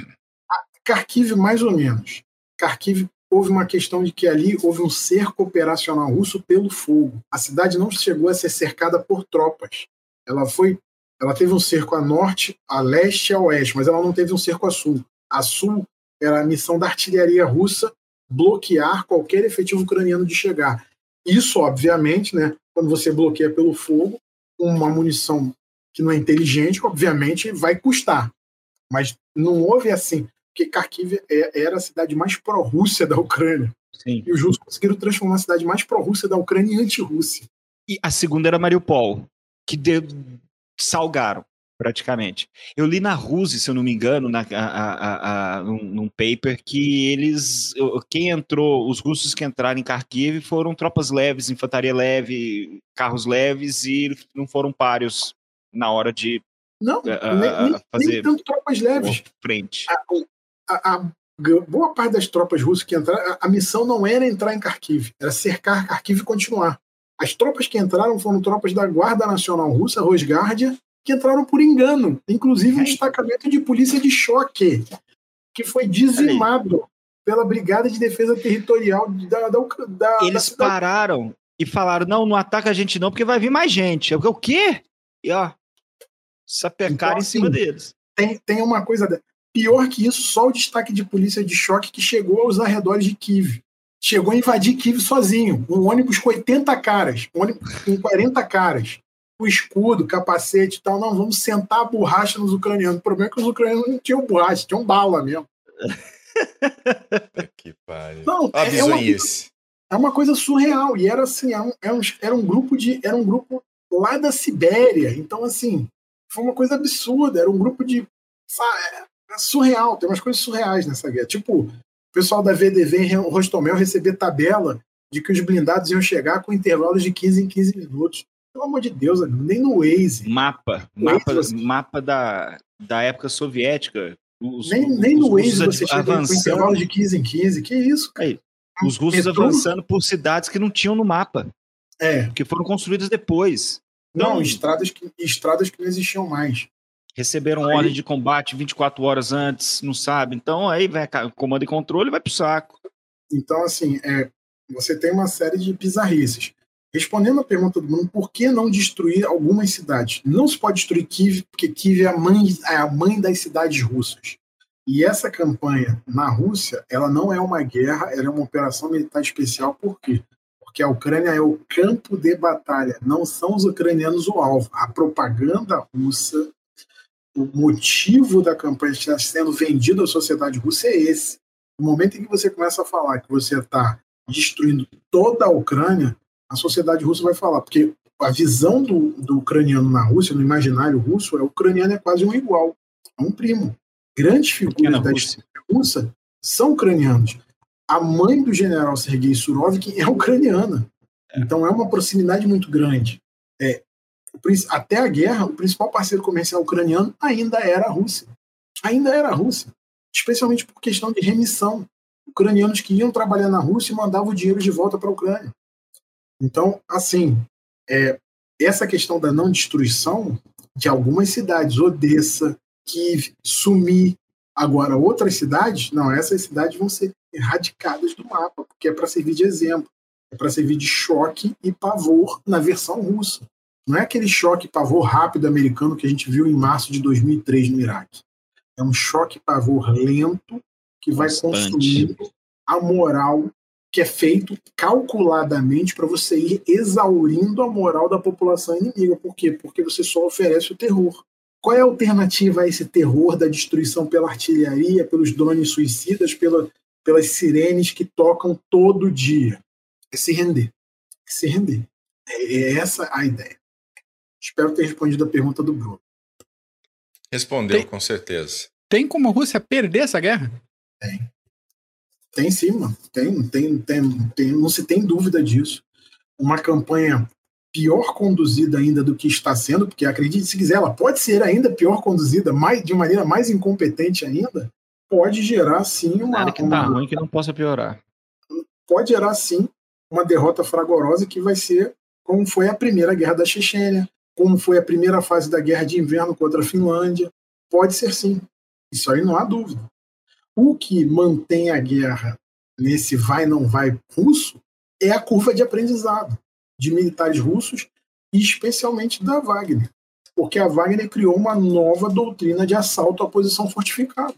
Kharkiv, mais ou menos. Kharkiv, houve uma questão de que ali houve um cerco operacional russo pelo fogo. A cidade não chegou a ser cercada por tropas. Ela foi, ela teve um cerco a norte, a leste e a oeste, mas ela não teve um cerco a sul. A sul era a missão da artilharia russa bloquear qualquer efetivo ucraniano de chegar. Isso, obviamente, né, quando você bloqueia pelo fogo, uma munição que não é inteligente, obviamente, vai custar. Mas não houve assim, porque Kharkiv é, era a cidade mais pró-Rússia da Ucrânia. Sim. E os russos conseguiram transformar a cidade mais pró-Rússia da Ucrânia em anti-Rússia. E a segunda era Mariupol, que de... salgaram praticamente. Eu li na Rússia, se eu não me engano, na, a, a, a, num, num, paper, que eles, quem entrou, os russos que entraram em Kharkiv foram tropas leves, infantaria leve, carros leves e não foram páreos na hora de não, uh, nem, nem, fazer nem tanto tropas leves. Frente. A, a, boa parte das tropas russas que entraram, a, missão não era entrar em Kharkiv, era cercar Kharkiv e continuar. As tropas que entraram foram tropas da Guarda Nacional Russa, Rosgardia, que entraram por engano, inclusive um destacamento de polícia de choque, que foi dizimado pela Brigada de Defesa Territorial da, da, da Eles da pararam e falaram: não, não ataca a gente não, porque vai vir mais gente. Eu, o quê? E ó, sapecaram então, em cima assim, deles. Tem, tem uma coisa. Pior que isso, só o destaque de polícia de choque que chegou aos arredores de Kiev. Chegou a invadir Kiev sozinho. Um ônibus com 80 caras, um ônibus com 40 caras o escudo, capacete e tal. Não, vamos sentar a borracha nos ucranianos. O problema é que os ucranianos não tinham borracha, tinham bala mesmo. que pariu. Não, é, é, uma, é uma coisa surreal. E era assim, era é um, era um grupo de. Era um grupo lá da Sibéria. Então, assim, foi uma coisa absurda. Era um grupo de. É surreal, tem umas coisas surreais nessa guerra. Tipo, o pessoal da VDV em Rostomel receber tabela de que os blindados iam chegar com intervalos de 15 em 15 minutos. Pelo amor de Deus, nem no Waze. Mapa. mapa, Waze, mapa da, da época soviética. Os, nem, nem no Waze você chega avançando. com intervalo de 15 em 15. Que isso, cara? Aí, os russos Retorno? avançando por cidades que não tinham no mapa. É. Que foram construídas depois. Não, então, estradas, que, estradas que não existiam mais. Receberam aí, ordem de combate 24 horas antes, não sabe. Então aí vai comando e controle vai pro saco. Então, assim, é, você tem uma série de bizarrices. Respondendo a pergunta do Bruno, por que não destruir algumas cidades? Não se pode destruir Kiev, porque Kiev é a mãe, é a mãe das cidades russas. E essa campanha na Rússia, ela não é uma guerra, ela é uma operação militar especial. Por quê? Porque a Ucrânia é o campo de batalha, não são os ucranianos o alvo. A propaganda russa, o motivo da campanha estar sendo vendido à sociedade russa é esse. No momento em que você começa a falar que você está destruindo toda a Ucrânia, a sociedade russa vai falar, porque a visão do, do ucraniano na Rússia, no imaginário russo, é o ucraniano é quase um igual, é um primo. Grandes figuras da história russa são ucranianos. A mãe do general Sergei Surovkin é ucraniana. É. Então é uma proximidade muito grande. É, até a guerra, o principal parceiro comercial ucraniano ainda era a Rússia. Ainda era a Rússia. Especialmente por questão de remissão. Ucranianos que iam trabalhar na Rússia e mandavam o dinheiro de volta para a Ucrânia. Então, assim, é, essa questão da não destruição de algumas cidades, Odessa, Kiev, Sumi, agora outras cidades, não, essas cidades vão ser erradicadas do mapa, porque é para servir de exemplo, é para servir de choque e pavor na versão russa. Não é aquele choque pavor rápido americano que a gente viu em março de 2003 no Iraque. É um choque pavor lento que vai construindo a moral que é feito calculadamente para você ir exaurindo a moral da população inimiga. Por quê? Porque você só oferece o terror. Qual é a alternativa a esse terror da destruição pela artilharia, pelos drones suicidas, pela, pelas sirenes que tocam todo dia. É se render. É se render. É essa a ideia. Espero ter respondido a pergunta do Bruno. Respondeu, tem, com certeza. Tem como a Rússia perder essa guerra? Tem. Tem sim, mano. Tem, tem, tem, tem, não se tem dúvida disso. Uma campanha pior conduzida ainda do que está sendo, porque acredite se quiser, ela pode ser ainda pior conduzida, mais, de maneira mais incompetente ainda, pode gerar sim uma. Nada que tá uma, ruim que não possa piorar. Pode gerar sim uma derrota fragorosa que vai ser como foi a primeira guerra da Chechênia, como foi a primeira fase da guerra de inverno contra a Finlândia. Pode ser sim. Isso aí não há dúvida. O que mantém a guerra nesse vai não vai russo é a curva de aprendizado de militares russos e especialmente da Wagner, porque a Wagner criou uma nova doutrina de assalto à posição fortificada,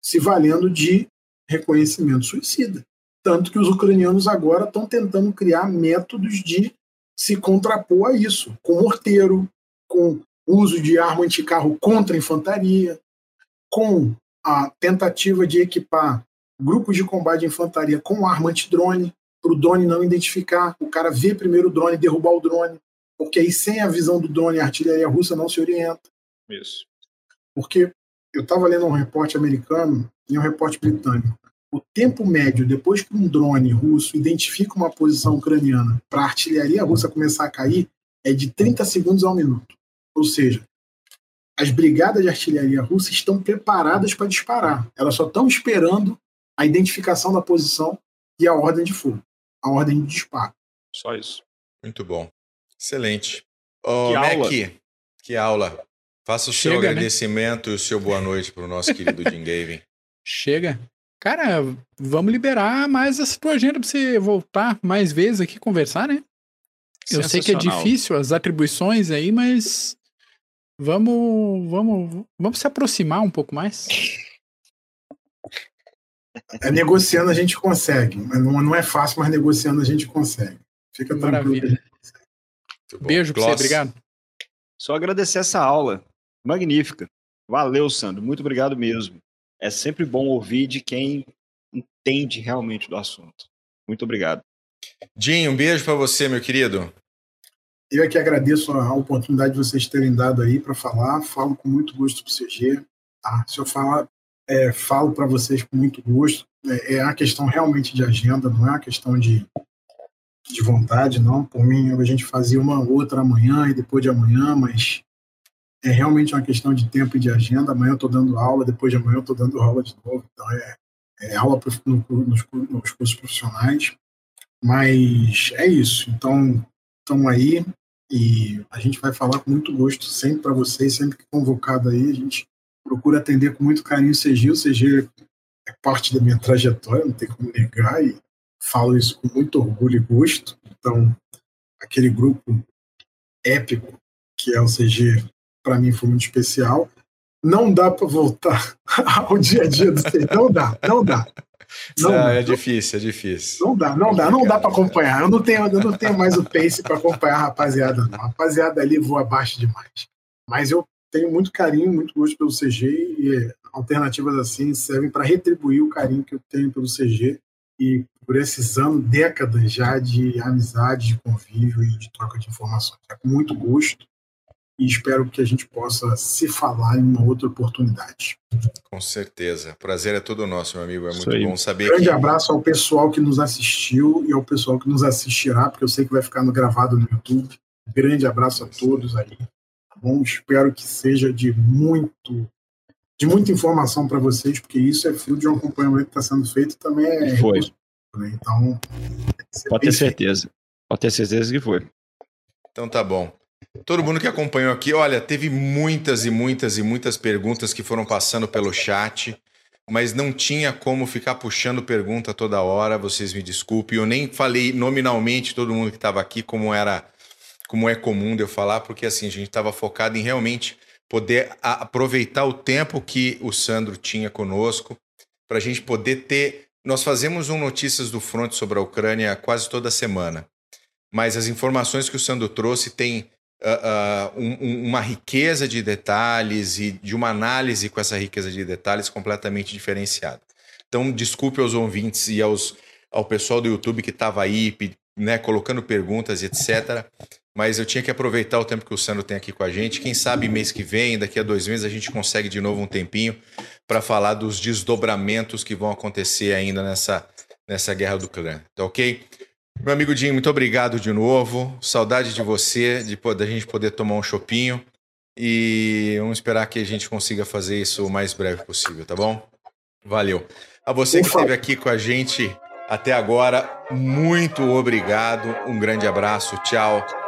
se valendo de reconhecimento suicida. Tanto que os ucranianos agora estão tentando criar métodos de se contrapor a isso, com morteiro, com uso de arma anticarro contra a infantaria, com a tentativa de equipar grupos de combate de infantaria com arma antidrone, para o drone não identificar, o cara vê primeiro o drone e derrubar o drone, porque aí sem a visão do drone a artilharia russa não se orienta. Isso. Porque eu estava lendo um repórter americano e um repórter britânico. O tempo médio depois que um drone russo identifica uma posição ucraniana para a artilharia russa começar a cair é de 30 segundos a um minuto. Ou seja, as brigadas de artilharia russa estão preparadas para disparar. Elas só estão esperando a identificação da posição e a ordem de fogo a ordem de disparo. Só isso. Muito bom. Excelente. Oh, que Mac, aula. que aula. Faça o Chega, seu né? agradecimento né? e o seu boa noite para o nosso querido Jim Gavin. Chega. Cara, vamos liberar mais essa tua agenda para você voltar mais vezes aqui conversar, né? Eu sei que é difícil as atribuições aí, mas vamos, vamos, vamos se aproximar um pouco mais. É, negociando a gente consegue. Não, não é fácil, mas negociando a gente consegue. Fica tranquilo. Beijo pra você, obrigado. Só agradecer essa aula. Magnífica. Valeu, Sandro. Muito obrigado mesmo. É sempre bom ouvir de quem entende realmente do assunto. Muito obrigado. Dinho, um beijo para você, meu querido. Eu é que agradeço a oportunidade de vocês terem dado aí para falar. Falo com muito gosto para o CG. Tá? Se eu falar é, falo para vocês com muito gosto. É, é a questão realmente de agenda, não é uma questão de, de vontade, não. Por mim, a gente fazia uma outra amanhã e depois de amanhã, mas é realmente uma questão de tempo e de agenda. Amanhã eu estou dando aula, depois de amanhã eu estou dando aula de novo. Então, é, é aula no, nos, nos cursos profissionais. Mas é isso. Então, estamos aí e a gente vai falar com muito gosto sempre para vocês, sempre que convocado aí, a gente procuro atender com muito carinho o CG. O CG é parte da minha trajetória, não tem como negar, e falo isso com muito orgulho e gosto. Então, aquele grupo épico que é o CG, para mim foi muito especial. Não dá para voltar ao dia a dia do CG, não dá, não dá. Não, não, é difícil, é difícil. Não dá, não dá, não dá para acompanhar. Eu não tenho, eu não tenho mais o pace para acompanhar a rapaziada, não. A rapaziada ali voa abaixo demais. Mas eu tenho muito carinho, muito gosto pelo CG e alternativas assim servem para retribuir o carinho que eu tenho pelo CG e por esses anos, décadas já de amizade, de convívio e de troca de informações. É com muito gosto e espero que a gente possa se falar em uma outra oportunidade. Com certeza. Prazer é todo nosso, meu amigo. É muito bom saber. Grande que... abraço ao pessoal que nos assistiu e ao pessoal que nos assistirá, porque eu sei que vai ficar no gravado no YouTube. Grande abraço a todos aí bom? Espero que seja de muito de muita informação para vocês, porque isso é fruto de um acompanhamento que está sendo feito também é foi. Né? Então, pode ter certeza. Pode ter certeza que foi. Então tá bom. Todo mundo que acompanhou aqui, olha, teve muitas e muitas e muitas perguntas que foram passando pelo chat, mas não tinha como ficar puxando pergunta toda hora, vocês me desculpem. Eu nem falei nominalmente todo mundo que estava aqui como era como é comum de eu falar, porque assim, a gente estava focado em realmente poder aproveitar o tempo que o Sandro tinha conosco, para a gente poder ter. Nós fazemos um Notícias do Front sobre a Ucrânia quase toda semana, mas as informações que o Sandro trouxe têm uh, um, uma riqueza de detalhes e de uma análise com essa riqueza de detalhes completamente diferenciada. Então, desculpe aos ouvintes e aos, ao pessoal do YouTube que estava aí, né, colocando perguntas, etc. Mas eu tinha que aproveitar o tempo que o Sandro tem aqui com a gente. Quem sabe mês que vem, daqui a dois meses, a gente consegue de novo um tempinho para falar dos desdobramentos que vão acontecer ainda nessa, nessa guerra do clã. Tá ok? Meu amigo Dinho, muito obrigado de novo. Saudade de você, de da gente poder tomar um chopinho. E vamos esperar que a gente consiga fazer isso o mais breve possível, tá bom? Valeu. A você que esteve aqui com a gente até agora, muito obrigado. Um grande abraço. Tchau.